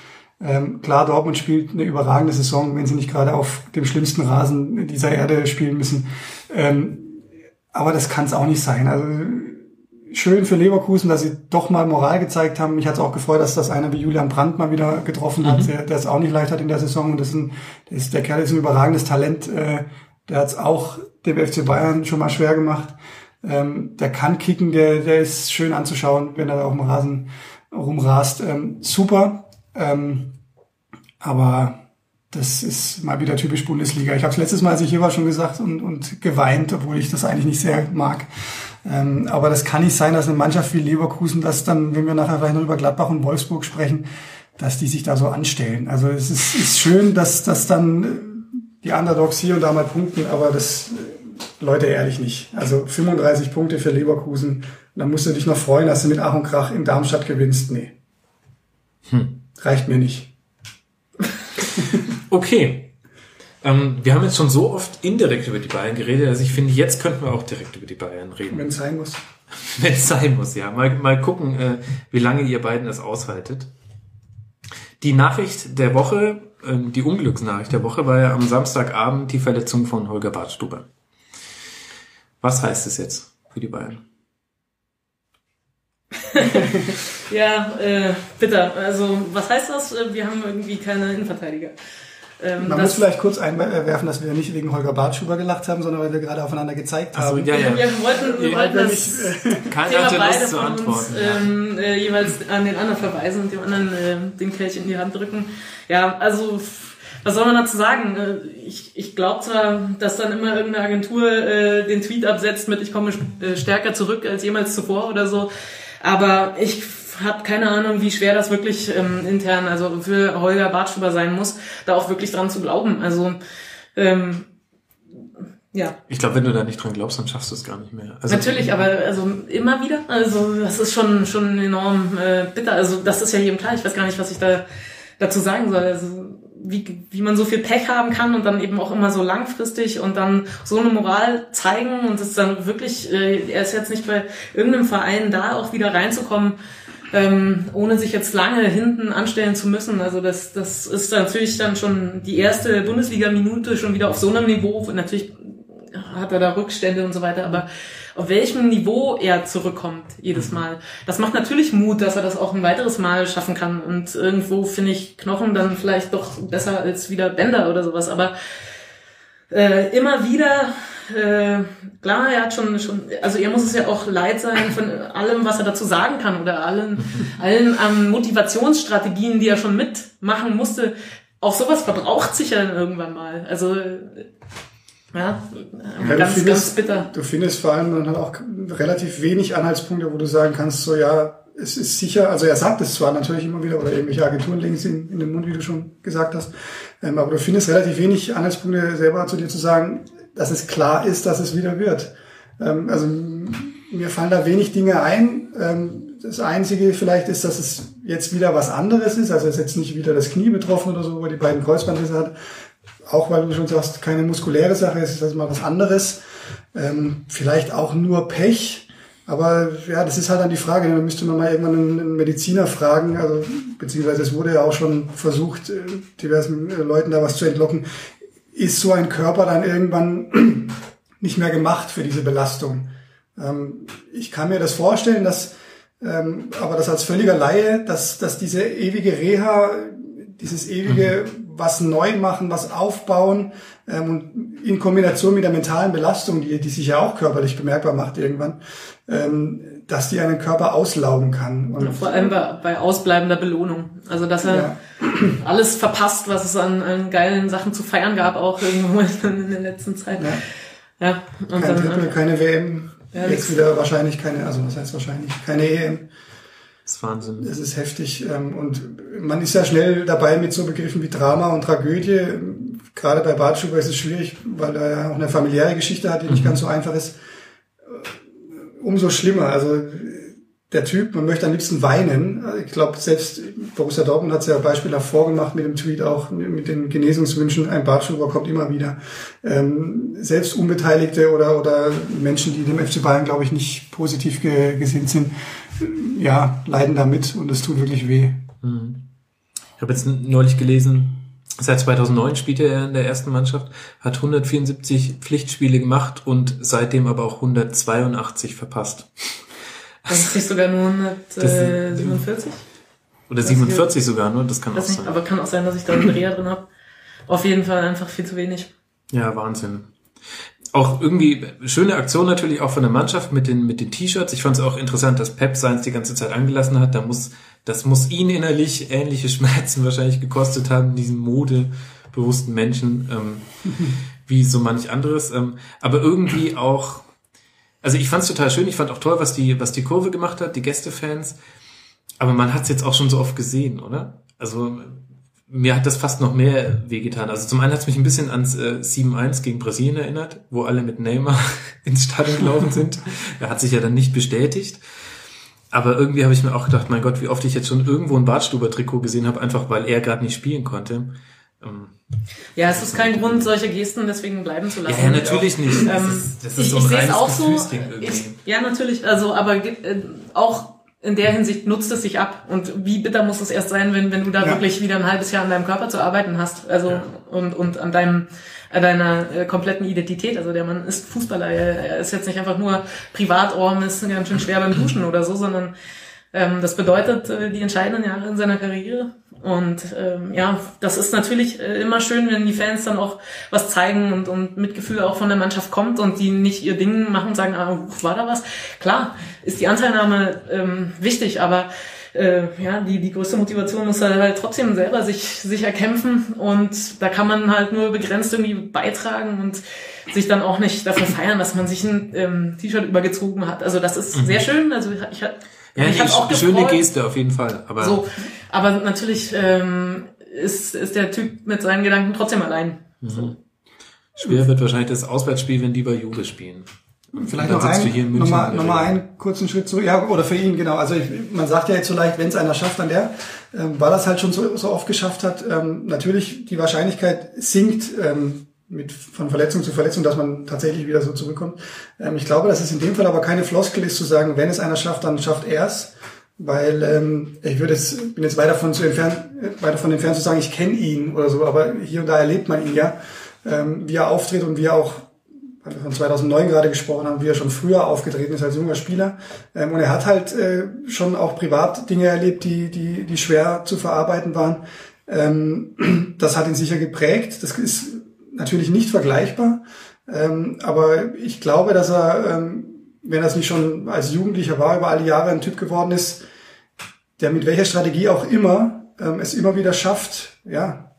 Ähm, klar, Dortmund spielt eine überragende Saison, wenn sie nicht gerade auf dem schlimmsten Rasen dieser Erde spielen müssen. Ähm, aber das kann es auch nicht sein. Also schön für Leverkusen, dass sie doch mal Moral gezeigt haben. Mich hat es auch gefreut, dass das einer wie Julian Brandt mal wieder getroffen hat, mhm. der, der es auch nicht leicht hat in der Saison. Und das ist ein, der, ist, der Kerl ist ein überragendes Talent. Äh, der hat es auch dem FC Bayern schon mal schwer gemacht. Ähm, der kann kicken, der, der ist schön anzuschauen, wenn er da auf dem Rasen rumrast. Ähm, super. Ähm, aber das ist mal wieder typisch Bundesliga. Ich habe es letztes Mal, als ich hier war, schon gesagt und, und geweint, obwohl ich das eigentlich nicht sehr mag. Ähm, aber das kann nicht sein, dass eine Mannschaft wie Leverkusen das dann, wenn wir nachher vielleicht noch über Gladbach und Wolfsburg sprechen, dass die sich da so anstellen. Also es ist, ist schön, dass, dass dann die Underdogs hier und da mal punkten, aber das, äh, Leute, ehrlich nicht. Also 35 Punkte für Leverkusen, dann musst du dich noch freuen, dass du mit Ach und Krach in Darmstadt gewinnst. Nee. Hm. Reicht mir nicht. [LAUGHS] okay. Ähm, wir haben jetzt schon so oft indirekt über die Bayern geredet, also ich finde, jetzt könnten wir auch direkt über die Bayern reden. Wenn es sein muss. [LAUGHS] Wenn es sein muss, ja. Mal, mal gucken, äh, wie lange ihr beiden es aushaltet. Die Nachricht der Woche, äh, die Unglücksnachricht der Woche war ja am Samstagabend die Verletzung von Holger Bartstuber. Was heißt es jetzt für die Bayern? [LAUGHS] ja, äh, bitter. Also, was heißt das? Äh, wir haben irgendwie keine Innenverteidiger. Ähm, Man muss vielleicht kurz einwerfen, dass wir nicht wegen Holger Bartschuber gelacht haben, sondern weil wir gerade aufeinander gezeigt haben. So, ja, ja. Wir wollten, wir wollten das [LAUGHS] Keiner Thema beide zu von antworten. uns ähm, äh, jeweils an den anderen verweisen und dem anderen äh, den Kelch in die Hand drücken. Ja, also was soll man dazu sagen? Äh, Ich, ich glaube zwar, dass dann immer irgendeine Agentur äh, den Tweet absetzt mit ich komme äh, stärker zurück als jemals zuvor oder so, aber ich habe keine Ahnung, wie schwer das wirklich ähm, intern, also für Holger Bartschuber sein muss, da auch wirklich dran zu glauben. Also ähm, ja. Ich glaube, wenn du da nicht dran glaubst, dann schaffst du es gar nicht mehr. Also, Natürlich, aber also immer wieder. Also das ist schon schon enorm äh, bitter. Also das ist ja jedem klar. Ich weiß gar nicht, was ich da dazu sagen soll. Also wie, wie man so viel Pech haben kann und dann eben auch immer so langfristig und dann so eine Moral zeigen und es dann wirklich, äh, er ist jetzt nicht bei irgendeinem Verein da, auch wieder reinzukommen, ähm, ohne sich jetzt lange hinten anstellen zu müssen. Also das, das ist natürlich dann schon die erste Bundesliga-Minute schon wieder auf so einem Niveau. Natürlich hat er da Rückstände und so weiter, aber auf welchem Niveau er zurückkommt jedes Mal. Das macht natürlich Mut, dass er das auch ein weiteres Mal schaffen kann. Und irgendwo finde ich Knochen dann vielleicht doch besser als wieder Bänder oder sowas. Aber äh, immer wieder, äh, klar, er hat schon, schon, also er muss es ja auch leid sein von allem, was er dazu sagen kann oder allen, [LAUGHS] allen ähm, Motivationsstrategien, die er schon mitmachen musste. Auch sowas verbraucht sich ja dann irgendwann mal. Also ja, Ja, ganz, du, ganz findest, bitter. du findest vor allem dann halt auch relativ wenig Anhaltspunkte, wo du sagen kannst, so ja, es ist sicher, also er sagt es zwar natürlich immer wieder, oder irgendwelche Agenturen legen es in, in den Mund, wie du schon gesagt hast, ähm, aber du findest relativ wenig Anhaltspunkte selber zu dir zu sagen, dass es klar ist, dass es wieder wird. Ähm, also mir fallen da wenig Dinge ein. Ähm, das Einzige vielleicht ist, dass es jetzt wieder was anderes ist, also es ist jetzt nicht wieder das Knie betroffen oder so, wo er die beiden Kreuzbandrisse hat, auch weil du schon sagst, keine muskuläre Sache, es ist also mal was anderes. Ähm, vielleicht auch nur Pech. Aber ja, das ist halt dann die Frage. Da müsste man mal irgendwann einen, einen Mediziner fragen. Also, beziehungsweise es wurde ja auch schon versucht, äh, diversen äh, Leuten da was zu entlocken. Ist so ein Körper dann irgendwann [CLEARS THROAT] nicht mehr gemacht für diese Belastung? Ähm, ich kann mir das vorstellen, dass, ähm, aber das als völliger Laie, dass, dass diese ewige Reha, dieses ewige was neu machen, was aufbauen ähm, und in Kombination mit der mentalen Belastung, die, die sich ja auch körperlich bemerkbar macht irgendwann, ähm, dass die einen Körper auslaugen kann. Und Vor allem bei, bei ausbleibender Belohnung. Also dass er Ja. [CLEARS THROAT] alles verpasst, was es an, an geilen Sachen zu feiern gab, auch irgendwo [LAUGHS] in der letzten Zeit. Ja. Ja, und kein dann Triple, einfach- keine WM, Ja, jetzt wieder wahrscheinlich keine, also was heißt wahrscheinlich, keine EM. Das ist Wahnsinn. Es ist heftig ähm, und man ist ja schnell dabei mit so Begriffen wie Drama und Tragödie. Gerade bei Bartschuber ist es schwierig, weil er ja auch eine familiäre Geschichte hat, die nicht ganz so einfach ist. Äh, Umso schlimmer. Also der Typ, man möchte am liebsten weinen. Ich glaube, selbst Borussia Dortmund hat es ja beispielhaft vorgemacht mit dem Tweet auch mit den Genesungswünschen. Ein Bartschuber kommt immer wieder. Ähm, selbst Unbeteiligte oder, oder Menschen, die dem FC Bayern, glaube ich, nicht positiv ge gesinnt sind, äh, ja, leiden damit und es tut wirklich weh. Ich habe jetzt neulich gelesen, seit 2009 spielte er in der ersten Mannschaft, hat 174 Pflichtspiele gemacht und seitdem aber auch 182 verpasst. Dann kriegst du sogar nur Das- 147. Oder 47 sogar, ne? Das kann auch Weiß nicht, sein. aber kann auch sein, dass ich da einen Dreher drin habe. Auf jeden Fall einfach viel zu wenig. Ja, Wahnsinn. Auch irgendwie schöne Aktion natürlich auch von der Mannschaft mit den, mit den T-Shirts. Ich fand es auch interessant, dass Pep seins die ganze Zeit angelassen hat. Da muss, das muss ihn innerlich ähnliche [LAUGHS] Schmerzen wahrscheinlich gekostet haben, diesen modebewussten Menschen, ähm, [LAUGHS] wie so manch anderes. Ähm, aber irgendwie auch, also ich fand es total schön. Ich fand auch toll, was die, was die Kurve gemacht hat, die Gästefans. Aber man hat es jetzt auch schon so oft gesehen, oder? Also mir hat das fast noch mehr wehgetan. Also zum einen hat es mich ein bisschen ans äh, 7-1 gegen Brasilien erinnert, wo alle mit Neymar [LAUGHS] ins Stadion gelaufen sind. Er hat sich ja dann nicht bestätigt. Aber irgendwie habe ich mir auch gedacht, mein Gott, wie oft ich jetzt schon irgendwo ein Bartstuber-Trikot gesehen habe, einfach weil er gerade nicht spielen konnte. Ähm, Ja, es ist kein Grund, solche Gesten deswegen bleiben zu lassen. ja, ja, natürlich nicht. Das Ähm, ist, das ist ich so ich ein sehe es auch so. Ich, ja, natürlich. Also, aber äh, auch in der Hinsicht nutzt es sich ab. Und wie bitter muss es erst sein, wenn, wenn du da Ja. wirklich wieder ein halbes Jahr an deinem Körper zu arbeiten hast. Also Ja. und, und an deinem an deiner äh, kompletten Identität. Also der Mann ist Fußballer. Er, er ist jetzt nicht einfach nur privat, oh, ist ganz schön schwer beim Duschen oder so, sondern ähm, das bedeutet äh, die entscheidenden Jahre in seiner Karriere. Und ähm, ja, das ist natürlich äh, immer schön, wenn die Fans dann auch was zeigen und, und Mitgefühl auch von der Mannschaft kommt und die nicht ihr Ding machen und sagen, ah, war da was? Klar, ist die Anteilnahme ähm, wichtig, aber äh, ja, die, die größte Motivation muss er halt trotzdem selber sich, sich erkämpfen und da kann man halt nur begrenzt irgendwie beitragen und sich dann auch nicht dafür feiern, dass man sich ein ähm, T-Shirt übergezogen hat. Also das ist sehr schön. Also ich, ich, Mhm. Ja, ich die hab auch schöne. Geste auf jeden Fall. Aber So, aber natürlich ähm, ist, ist der Typ mit seinen Gedanken trotzdem allein. So. schwer wird wahrscheinlich das Auswärtsspiel, wenn die bei Juve spielen. Vielleicht Dann noch, sitzt du ein, hier in noch, München mal, in der noch mal Regel. einen kurzen Schritt zurück. Ja, oder für ihn, genau. Also ich, man sagt ja jetzt so leicht, wenn es einer schafft, dann der. Ähm, weil er es halt schon so, so oft geschafft hat. Ähm, natürlich, die Wahrscheinlichkeit sinkt ähm, mit, von Verletzung zu Verletzung, dass man tatsächlich wieder so zurückkommt. Ähm, ich glaube, dass es in dem Fall aber keine Floskel ist, zu sagen, wenn es einer schafft, dann schafft er es. Weil ähm, ich würde jetzt, bin jetzt weit davon, zu entfernt, äh, weit davon entfernt zu sagen, ich kenne ihn oder so, aber hier und da erlebt man ihn ja, ähm, wie er auftritt und wie er auch weil wir von 2009 gerade gesprochen haben, wie er schon früher aufgetreten ist als junger Spieler. Ähm, und er hat halt äh, schon auch privat Dinge erlebt, die, die, die schwer zu verarbeiten waren. Ähm, [CLEARS THROAT] das hat ihn sicher geprägt. Das ist natürlich nicht vergleichbar. Ähm, aber ich glaube, dass er, ähm, wenn er es nicht schon als Jugendlicher war, über alle Jahre ein Typ geworden ist, der mit welcher Strategie auch immer ähm, es immer wieder schafft, ja,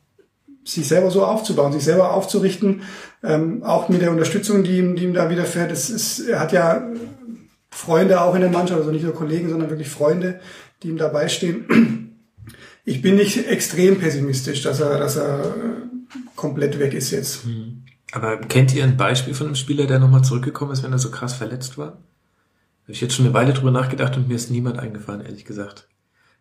sich selber so aufzubauen, sich selber aufzurichten, ähm, auch mit der Unterstützung, die ihm, die ihm da widerfährt. Es ist, er hat ja Freunde auch in der Mannschaft, also nicht nur Kollegen, sondern wirklich Freunde, die ihm dabei stehen. Ich bin nicht extrem pessimistisch, dass er, dass er komplett weg ist jetzt. Aber kennt ihr ein Beispiel von einem Spieler, der nochmal zurückgekommen ist, wenn er so krass verletzt war? Habe ich jetzt schon eine Weile drüber nachgedacht und mir ist niemand eingefallen, ehrlich gesagt.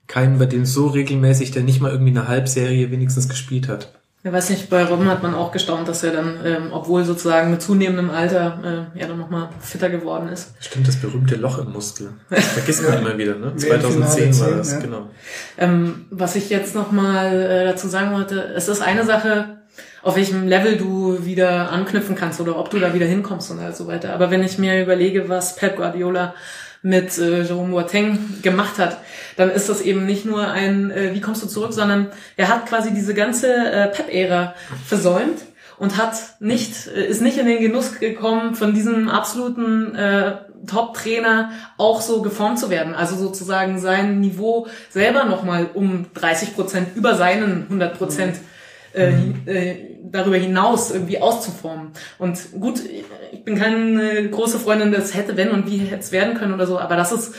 Keinen, bei dem so regelmäßig, der nicht mal irgendwie eine Halbserie wenigstens gespielt hat. Ich weiß nicht, bei Robben hat man auch gestaunt, dass er dann, ähm, obwohl sozusagen mit zunehmendem Alter, äh, ja dann nochmal fitter geworden ist. Stimmt, das berühmte Loch im Muskel. Das vergisst man immer wieder, ne? WM-Finale 2010 war 10, das, ja. genau. Ähm, was ich jetzt nochmal äh, dazu sagen wollte, es ist eine Sache, auf welchem Level du wieder anknüpfen kannst oder ob du da wieder hinkommst und so weiter. Aber wenn ich mir überlege, was Pep Guardiola mit äh, Jerome Boateng gemacht hat, dann ist das eben nicht nur ein, äh, wie kommst du zurück, sondern er hat quasi diese ganze äh, Pep-Ära versäumt und hat nicht, äh, ist nicht in den Genuss gekommen, von diesem absoluten äh, Top-Trainer auch so geformt zu werden. Also sozusagen sein Niveau selber nochmal um 30 Prozent über seinen 100 Prozent äh, äh, darüber hinaus irgendwie auszuformen. Und gut, ich bin keine große Freundin des hätte, wenn und wie hätte es werden können oder so, aber das ist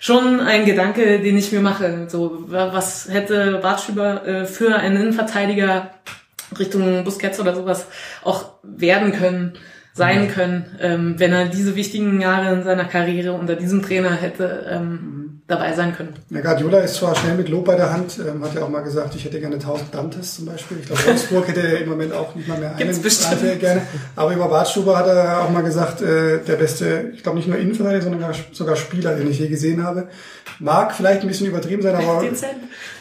schon ein Gedanke, den ich mir mache. So, wa- was hätte Bartschüber äh, für einen Innenverteidiger Richtung Busquets oder sowas auch werden können, sein können, ähm, wenn er diese wichtigen Jahre in seiner Karriere unter diesem Trainer hätte ähm, dabei sein können. Ja, Guardiola ist zwar schnell mit Lob bei der Hand, ähm, hat ja auch mal gesagt, ich hätte gerne 1000 Dantes zum Beispiel. Ich glaube, Wolfsburg hätte im Moment auch nicht mal mehr Gibt's einen bestimmt. Dante gerne. Aber über Bartstuber hat er auch mal gesagt, äh, der beste, ich glaube nicht nur Innenverteidiger, sondern sogar Spieler, den ich je gesehen habe. Mag vielleicht ein bisschen übertrieben sein, aber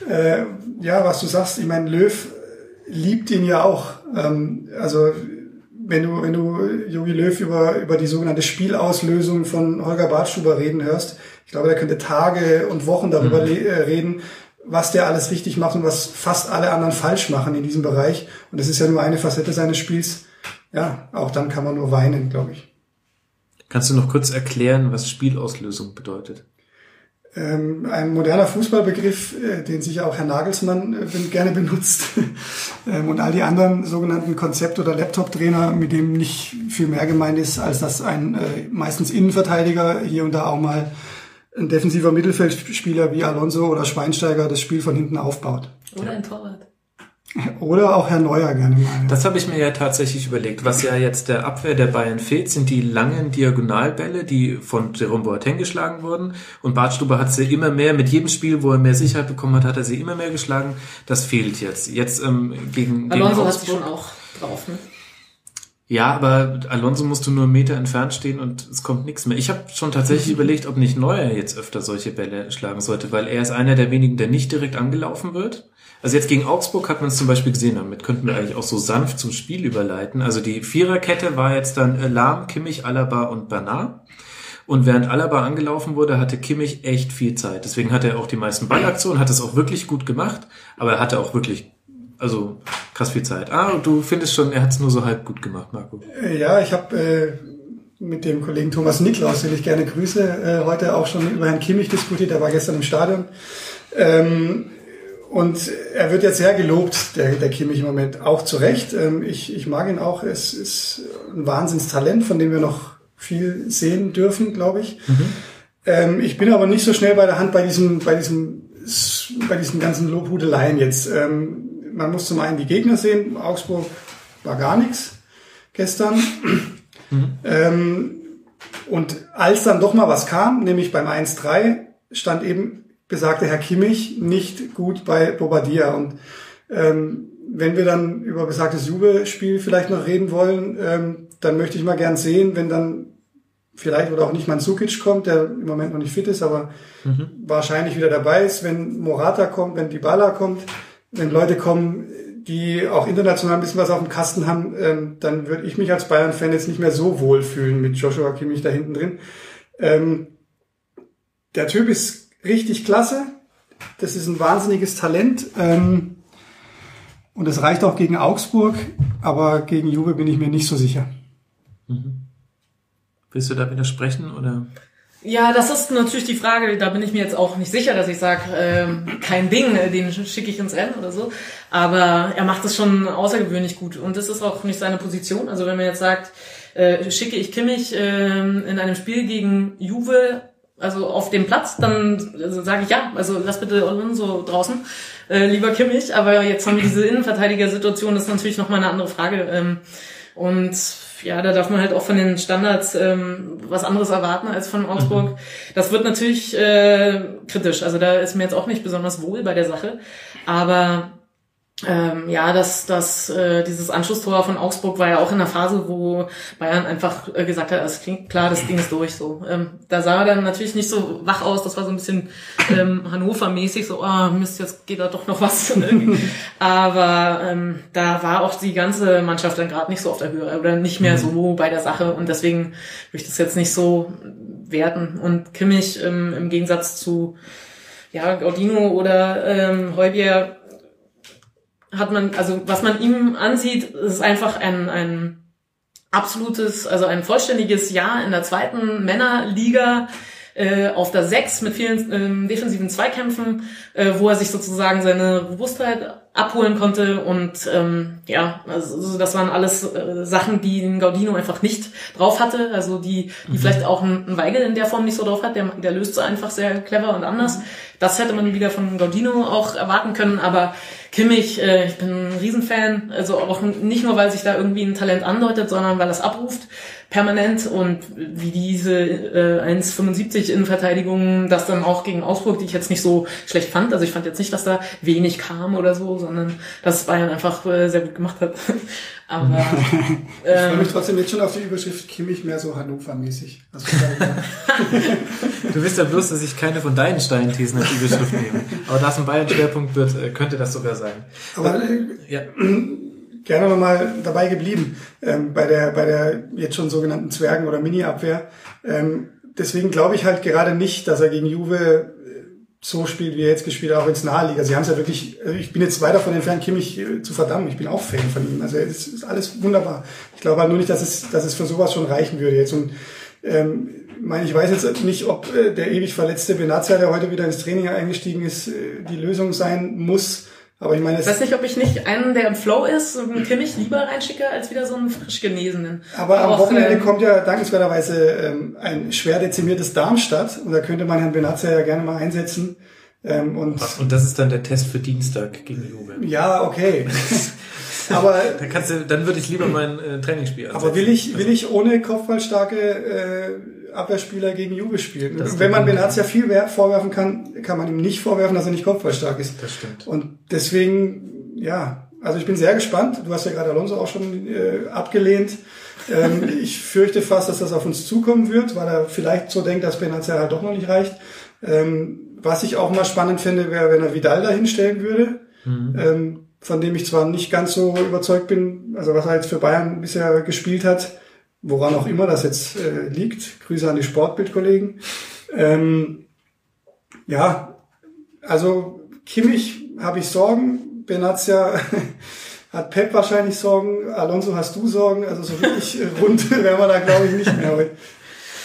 äh, ja, was du sagst, ich meine, Löw liebt ihn ja auch. Ähm, also wenn du, wenn du Jogi Löw über, über die sogenannte Spielauslösung von Holger Bartstuber reden hörst, ich glaube, der könnte Tage und Wochen darüber le- äh, reden, was der alles richtig macht und was fast alle anderen falsch machen in diesem Bereich. Und das ist ja nur eine Facette seines Spiels. Ja, auch dann kann man nur weinen, glaube ich. Kannst du noch kurz erklären, was Spielauslösung bedeutet? Ähm, ein moderner Fußballbegriff, äh, den sicher auch Herr Nagelsmann äh, gerne benutzt [LAUGHS] ähm, und all die anderen sogenannten Konzept- oder Laptop-Trainer, mit dem nicht viel mehr gemeint ist, als dass ein äh, meistens Innenverteidiger hier und da auch mal ein defensiver Mittelfeldspieler wie Alonso oder Schweinsteiger das Spiel von hinten aufbaut. Oder ein Torwart. Oder auch Herr Neuer gerne mal. Das habe ich mir ja tatsächlich überlegt. Was ja jetzt der Abwehr der Bayern fehlt, sind die langen Diagonalbälle, die von Jerome Boateng geschlagen wurden. Und Bartstube hat sie immer mehr, mit jedem Spiel, wo er mehr Sicherheit bekommen hat, hat er sie immer mehr geschlagen. Das fehlt jetzt. Jetzt ähm, gegen, Alonso gegen hat sie schon auch drauf, ne? Ja, aber Alonso musst du nur einen Meter entfernt stehen und es kommt nichts mehr. Ich habe schon tatsächlich überlegt, ob nicht Neuer jetzt öfter solche Bälle schlagen sollte, weil er ist einer der wenigen, der nicht direkt angelaufen wird. Also jetzt gegen Augsburg hat man es zum Beispiel gesehen, damit könnten wir eigentlich auch so sanft zum Spiel überleiten. Also die Viererkette war jetzt dann Lahm, Kimmich, Alaba und Bernard. Und während Alaba angelaufen wurde, hatte Kimmich echt viel Zeit. Deswegen hat er auch die meisten Ballaktionen, hat es auch wirklich gut gemacht, aber er hatte auch wirklich, also krass viel Zeit. Ah, und du findest schon, er hat es nur so halb gut gemacht, Marco. Äh, Ja, ich habe äh, mit dem Kollegen Thomas Niklaus, den ich gerne grüße, äh, heute auch schon über Herrn Kimmich diskutiert. Der war gestern im Stadion. Ähm, und er wird jetzt sehr gelobt, der, der Kimmich im Moment, auch zu Recht. Ähm, ich, ich mag ihn auch. Es ist ein Wahnsinnstalent, von dem wir noch viel sehen dürfen, glaube ich. Ähm, ich bin aber nicht so schnell bei der Hand bei diesem, bei diesem, bei diesen ganzen Lobhudeleien jetzt. Ähm, man muss zum einen die Gegner sehen. Augsburg war gar nichts gestern. Ähm, und als dann doch mal was kam, nämlich beim 1-3, stand eben besagte Herr Kimmich nicht gut bei Bobadilla. Und ähm, wenn wir dann über besagtes Jubelspiel vielleicht noch reden wollen, ähm, dann möchte ich mal gern sehen, wenn dann vielleicht oder auch nicht Mandzukic kommt, der im Moment noch nicht fit ist, aber wahrscheinlich wieder dabei ist, wenn Morata kommt, wenn Dybala kommt, wenn Leute kommen, die auch international ein bisschen was auf dem Kasten haben, ähm, dann würde ich mich als Bayern-Fan jetzt nicht mehr so wohl fühlen mit Joshua Kimmich da hinten drin. Ähm, der Typ ist richtig klasse. Das ist ein wahnsinniges Talent. Ähm, und es reicht auch gegen Augsburg, aber gegen Juve bin ich mir nicht so sicher. Willst du da widersprechen oder? Ja, das ist natürlich die Frage, da bin ich mir jetzt auch nicht sicher, dass ich sage, ähm, kein Ding, äh, den schicke ich ins Rennen oder so. Aber er macht es schon außergewöhnlich gut. Und das ist auch nicht seine Position. Also wenn man jetzt sagt, äh, schicke ich Kimmich ähm, in einem Spiel gegen Juve, also auf dem Platz, dann also sage ich ja, also lass bitte Alonso draußen, äh, lieber Kimmich. Aber jetzt haben wir diese Innenverteidiger-Situation, das ist natürlich nochmal eine andere Frage. Ähm, und ja, da darf man halt auch von den Standards ähm, was anderes erwarten als von Augsburg. Das wird natürlich äh, kritisch. Also da ist mir jetzt auch nicht besonders wohl bei der Sache. Aber ähm, ja, das, das, äh, dieses Anschlusstor von Augsburg war ja auch in der Phase, wo Bayern einfach äh, gesagt hat, es klingt klar, das Ding ist durch. So, ähm, da sah er dann natürlich nicht so wach aus. Das war so ein bisschen ähm, [LAUGHS] Hannover-mäßig, so, ah Mist, jetzt geht da doch noch was. [LAUGHS] Aber ähm, da war auch die ganze Mannschaft dann gerade nicht so auf der Höhe oder nicht mehr so bei der Sache. Und deswegen würde ich das jetzt nicht so werten. Und Kimmich ähm, im Gegensatz zu ja, Gaudino oder ähm, Heubier hat man, also was man ihm ansieht, ist einfach ein, ein absolutes, also ein vollständiges Jahr in der zweiten Männerliga äh, auf der Sechs mit vielen ähm, defensiven Zweikämpfen, äh, wo er sich sozusagen seine Robustheit abholen konnte und ähm, ja, also das waren alles äh, Sachen, die ein Gaudino einfach nicht drauf hatte, also die, die vielleicht auch ein, ein Weigel in der Form nicht so drauf hat, der, der löst so einfach sehr clever und anders. Das hätte man wieder von Gaudino auch erwarten können, aber Kimmich, äh, ich bin ein Riesenfan, also auch nicht nur, weil sich da irgendwie ein Talent andeutet, sondern weil es abruft permanent und wie diese äh, 1,75 Innenverteidigung, das dann auch gegen Augsburg, die ich jetzt nicht so schlecht fand, also ich fand jetzt nicht, dass da wenig kam oder so, sondern dass Bayern einfach äh, sehr gut gemacht hat. [LAUGHS] Aber [LAUGHS] Ich freue ähm, mich trotzdem jetzt schon auf die Überschrift Kimmich mehr so Hannover-mäßig. [LAUGHS] Du wisst ja bloß, dass ich keine von deinen Steinthesen als Überschrift nehme. Aber da es ein Bayern-Schwerpunkt wird, äh, könnte das sogar sein. Aber äh, Ja. [CLEARS THROAT] gerne nochmal dabei geblieben ähm, bei der bei der jetzt schon sogenannten Zwergen- oder Mini-Abwehr. Ähm, deswegen glaube ich halt gerade nicht, dass er gegen Juve äh, so spielt, wie er jetzt gespielt hat, auch ins Naheliga. Sie haben es ja wirklich, also ich bin jetzt weiter von entfernt, Kimmich äh, zu verdammen. Ich bin auch Fan von ihm. Also es ist alles wunderbar. Ich glaube halt nur nicht, dass es, dass es für sowas schon reichen würde jetzt. Und ähm, meine, ich weiß jetzt nicht, ob äh, der ewig verletzte Benazia, der heute wieder ins Training eingestiegen ist, äh, die Lösung sein muss. Aber ich meine, ich es, weiß nicht, ob ich nicht einen, der im Flow ist, so einen Kimmich lieber reinschicke, als wieder so einen frisch Genesenen. Aber am Auch, Wochenende ähm, kommt ja dankenswerterweise ähm, ein schwer dezimiertes Darmstadt und da könnte man Herrn Benazia ja gerne mal einsetzen. Ähm, und, und das ist dann der Test für Dienstag gegen Juve. Ja, okay. [LAUGHS] aber dann kannst du, dann würde ich lieber mein äh, Trainingsspiel ansetzen. Aber will ich, will ich ohne kopfballstarke äh, Abwehrspieler gegen Juve spielen? Das Wenn man Benaz ja viel vorwerfen kann, kann man ihm nicht vorwerfen, dass er nicht kopfballstark ist. Das stimmt. Und deswegen, ja, also ich bin sehr gespannt. Du hast ja gerade Alonso auch schon äh, abgelehnt. Ähm, [LAUGHS] ich fürchte fast, dass das auf uns zukommen wird, weil er vielleicht so denkt, dass Benazir halt doch noch nicht reicht. Ähm, was ich auch mal spannend finde, wäre, wenn er Vidal da hinstellen würde, mhm. ähm, von dem ich zwar nicht ganz so überzeugt bin, also was er jetzt für Bayern bisher gespielt hat, woran auch immer das jetzt äh, liegt. Grüße an die Sportbildkollegen. Ähm, ja, also Kimmich habe ich Sorgen, Benazia [LAUGHS] hat Pep wahrscheinlich Sorgen, Alonso hast du Sorgen, also so wirklich rund [LAUGHS] wären wir da glaube ich nicht mehr heute.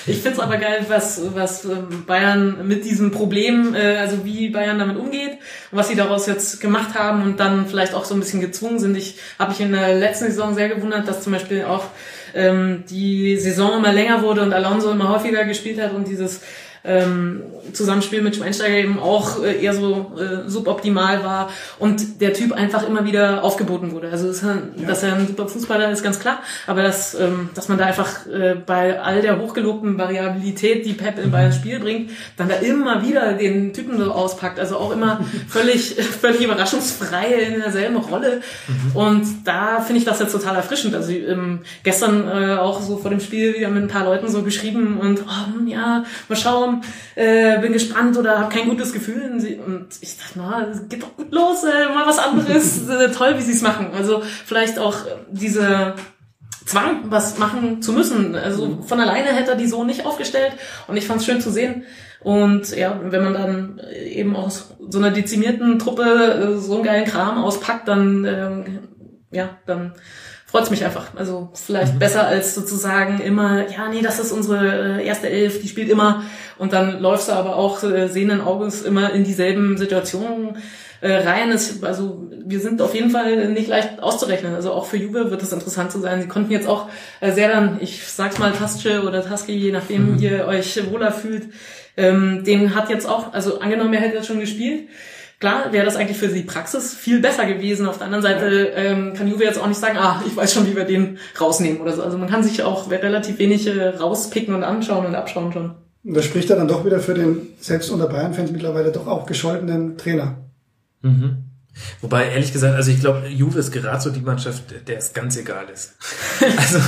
Ich find's aber geil, was, was ähm, Bayern mit diesem Problem, äh, also wie Bayern damit umgeht und was sie daraus jetzt gemacht haben und dann vielleicht auch so ein bisschen gezwungen sind. Ich habe mich in der letzten Saison sehr gewundert, dass zum Beispiel auch ähm, die Saison immer länger wurde und Alonso immer häufiger gespielt hat und dieses ähm, Zusammenspiel mit Schweinsteiger eben auch äh, eher so äh, suboptimal war und der Typ einfach immer wieder aufgeboten wurde. Also ist, ja. dass er ein super Fußballer ist, ganz klar, aber dass, ähm, dass man da einfach äh, bei all der hochgelobten Variabilität, die Pep in Bayern Spiel bringt, dann da immer wieder den Typen so auspackt. Also auch immer [LAUGHS] völlig, völlig überraschungsfrei in derselben Rolle. Mhm. Und da finde ich das jetzt total erfrischend. Also ähm, gestern äh, auch so vor dem Spiel wieder mit ein paar Leuten so geschrieben und oh, ja, mal schauen, äh, bin gespannt oder habe kein gutes Gefühl. Und, sie, und ich dachte, na, geht doch gut los, äh, mal was anderes. [LAUGHS] äh, toll, wie sie es machen. Also vielleicht auch diese Zwang, was machen zu müssen. Also von alleine hätte er die so nicht aufgestellt. Und ich fand es schön zu sehen. Und ja, wenn man dann eben aus so einer dezimierten Truppe äh, so einen geilen Kram auspackt, dann ähm, ja, dann freut's mich einfach. Also vielleicht mhm. besser als sozusagen immer, ja, nee, das ist unsere äh, erste Elf, die spielt immer. Und dann läufst du aber auch äh, sehenden Auges immer in dieselben Situationen äh, rein. Es, also wir sind auf jeden Fall nicht leicht auszurechnen. Also auch für Juve wird es interessant zu sein. Sie konnten jetzt auch äh, sehr dann, ich sag's mal Tasche oder Taske, je nachdem mhm. ihr euch wohler fühlt, ähm, den hat jetzt auch, also angenommen, er hätte jetzt schon gespielt, Klar wäre das eigentlich für die Praxis viel besser gewesen. Auf der anderen Seite ähm, kann Juve jetzt auch nicht sagen, ah, ich weiß schon, wie wir den rausnehmen oder so. Also man kann sich auch relativ wenig äh, rauspicken und anschauen und abschauen schon. Und das spricht ja dann doch wieder für den selbst unter Bayern-Fans mittlerweile doch auch gescholtenen Trainer. Mhm. Wobei, ehrlich gesagt, also ich glaube, Juve ist gerade so die Mannschaft, der es ganz egal ist. [LAUGHS] also,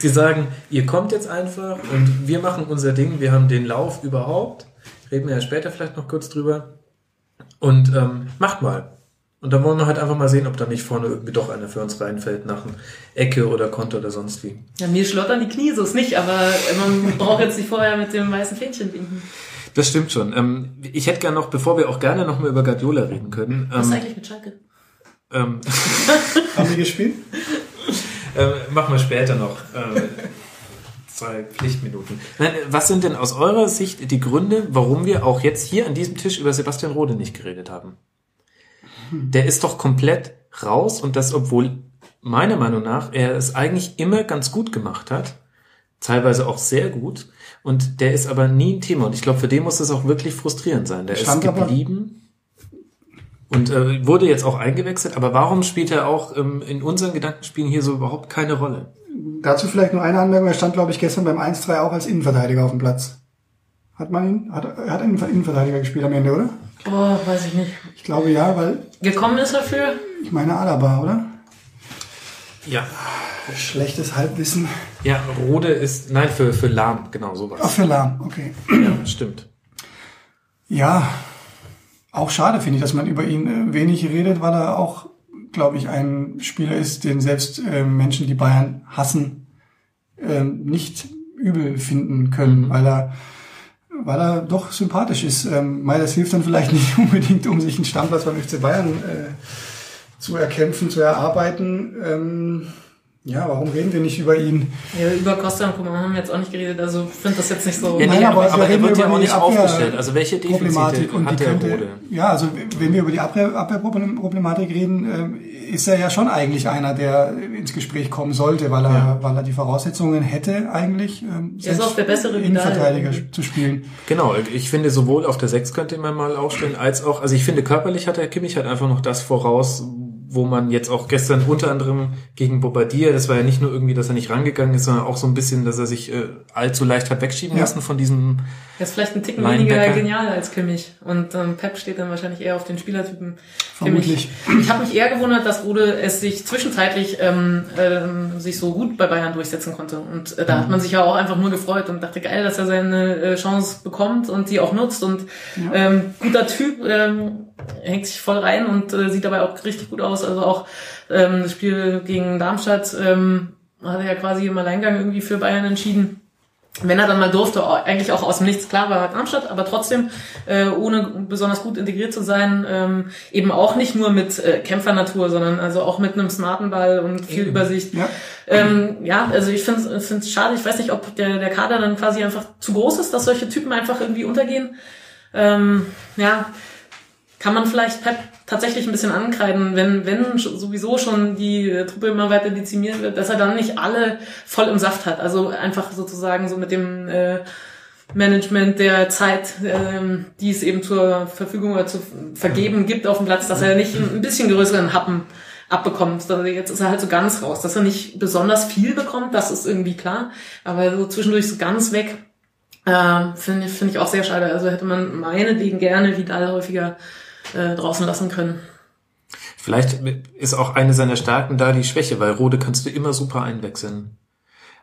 die sagen, ihr kommt jetzt einfach und wir machen unser Ding, wir haben den Lauf überhaupt. Reden wir ja später vielleicht noch kurz drüber. Und ähm, macht mal. Und dann wollen wir halt einfach mal sehen, ob da nicht vorne irgendwie doch einer für uns reinfällt nach einer Ecke oder Konto oder sonst wie. Ja, mir schlottern die Knie, so ist nicht, aber man [LAUGHS] braucht jetzt nicht vorher mit dem weißen Fähnchen winken. Das stimmt schon. Ähm, ich hätte gerne noch, bevor wir auch gerne noch mal über Guardiola reden können. Was ist ähm, eigentlich mit Schalke? Ähm, [LAUGHS] Haben die gespielt? [LAUGHS] ähm, machen wir später noch. Ähm, zwei Pflichtminuten. Nein, was sind denn aus eurer Sicht die Gründe, warum wir auch jetzt hier an diesem Tisch über Sebastian Rode nicht geredet haben? Der ist doch komplett raus und das, obwohl meiner Meinung nach er es eigentlich immer ganz gut gemacht hat, teilweise auch sehr gut, und der ist aber nie ein Thema. Und ich glaube, für den muss es auch wirklich frustrierend sein. Der Stand ist geblieben und äh, wurde jetzt auch eingewechselt. Aber warum spielt er auch ähm, in unseren Gedankenspielen hier so überhaupt keine Rolle? Dazu vielleicht nur eine Anmerkung. Er stand, glaube ich, gestern beim 1-3 auch als Innenverteidiger auf dem Platz. Hat man ihn? Hat, er hat einen Innenverteidiger gespielt am Ende, oder? Oh, weiß ich nicht. Ich glaube ja, weil. Gekommen ist er für? Ich meine Alaba, oder? Ja. Schlechtes Halbwissen. Ja, Rode ist, nein, für, für Lahm, genau sowas. Ach, für Lahm, okay. Ja, stimmt. Ja, auch schade finde ich, dass man über ihn äh, wenig redet, weil er auch glaube ich, ein Spieler ist, den selbst äh, Menschen, die Bayern hassen, äh, nicht übel finden können, mhm. weil er weil er doch sympathisch ist. Ähm, das hilft dann vielleicht [LAUGHS] nicht unbedingt, um sich einen Stammplatz beim FC Bayern äh, zu erkämpfen, zu erarbeiten. Ähm, Ja, warum reden wir nicht über ihn? Ja, über Costa und Coman haben wir jetzt auch nicht geredet, also ich finde das jetzt nicht so... Ja, nee, Nein, aber, aber aber wir er wird reden ja auch nicht Abwehr- aufgestellt. Also welche Defizite Problematik und hat die der könnte, Rode? ja, also wenn wir über die Abwehr- Abwehrproblematik reden, ähm, ist er ja schon eigentlich einer, der ins Gespräch kommen sollte, weil er, Ja. weil er die Voraussetzungen hätte eigentlich, ähm, Er ist auch der bessere Vidal. Innenverteidiger zu spielen. Genau, ich finde sowohl auf der 6 könnte man mal aufstellen, als auch, also ich finde körperlich hat der Kimmich halt einfach noch das voraus, wo man jetzt auch gestern unter anderem gegen Bobadilla, das war ja nicht nur irgendwie, dass er nicht rangegangen ist, sondern auch so ein bisschen, dass er sich äh, allzu leicht hat wegschieben Ja. lassen von diesem, Er ist vielleicht ein Ticken weniger genial als Kimmich. Und ähm, Pep steht dann wahrscheinlich eher auf den Spielertypen Vermutlich. Kimmich. Ich habe mich eher gewundert, dass Rode es sich zwischenzeitlich ähm, ähm, sich so gut bei Bayern durchsetzen konnte. Und äh, da hat man sich ja auch einfach nur gefreut und dachte, geil, dass er seine äh, Chance bekommt und die auch nutzt. Und ähm, guter Typ, ähm, hängt sich voll rein und äh, sieht dabei auch richtig gut aus. Also auch ähm, das Spiel gegen Darmstadt ähm, hat er ja quasi im Alleingang irgendwie für Bayern entschieden wenn er dann mal durfte, eigentlich auch aus dem Nichts, klar war Darmstadt, aber trotzdem, äh, ohne besonders gut integriert zu sein, ähm, eben auch nicht nur mit äh, Kämpfernatur, sondern also auch mit einem smarten Ball und viel Übersicht. Ja. Ähm, ja, also ich finde es schade, ich weiß nicht, ob der, der Kader dann quasi einfach zu groß ist, dass solche Typen einfach irgendwie untergehen. Ähm, ja, kann man vielleicht Pep tatsächlich ein bisschen ankreiden, wenn, wenn sowieso schon die äh, Truppe immer weiter dezimiert wird, dass er dann nicht alle voll im Saft hat. Also einfach sozusagen so mit dem äh, Management der Zeit, ähm, die es eben zur Verfügung oder zu vergeben gibt auf dem Platz, dass er nicht ein bisschen größeren Happen abbekommt. Also jetzt ist er halt so ganz raus, dass er nicht besonders viel bekommt, das ist irgendwie klar, aber so zwischendurch so ganz weg, äh, finde ich, finde ich auch sehr schade. Also hätte man meinetwegen gerne Vidal häufiger äh, draußen lassen können. vielleicht ist auch eine seiner Stärken da die Schwäche, weil Rode kannst du immer super einwechseln.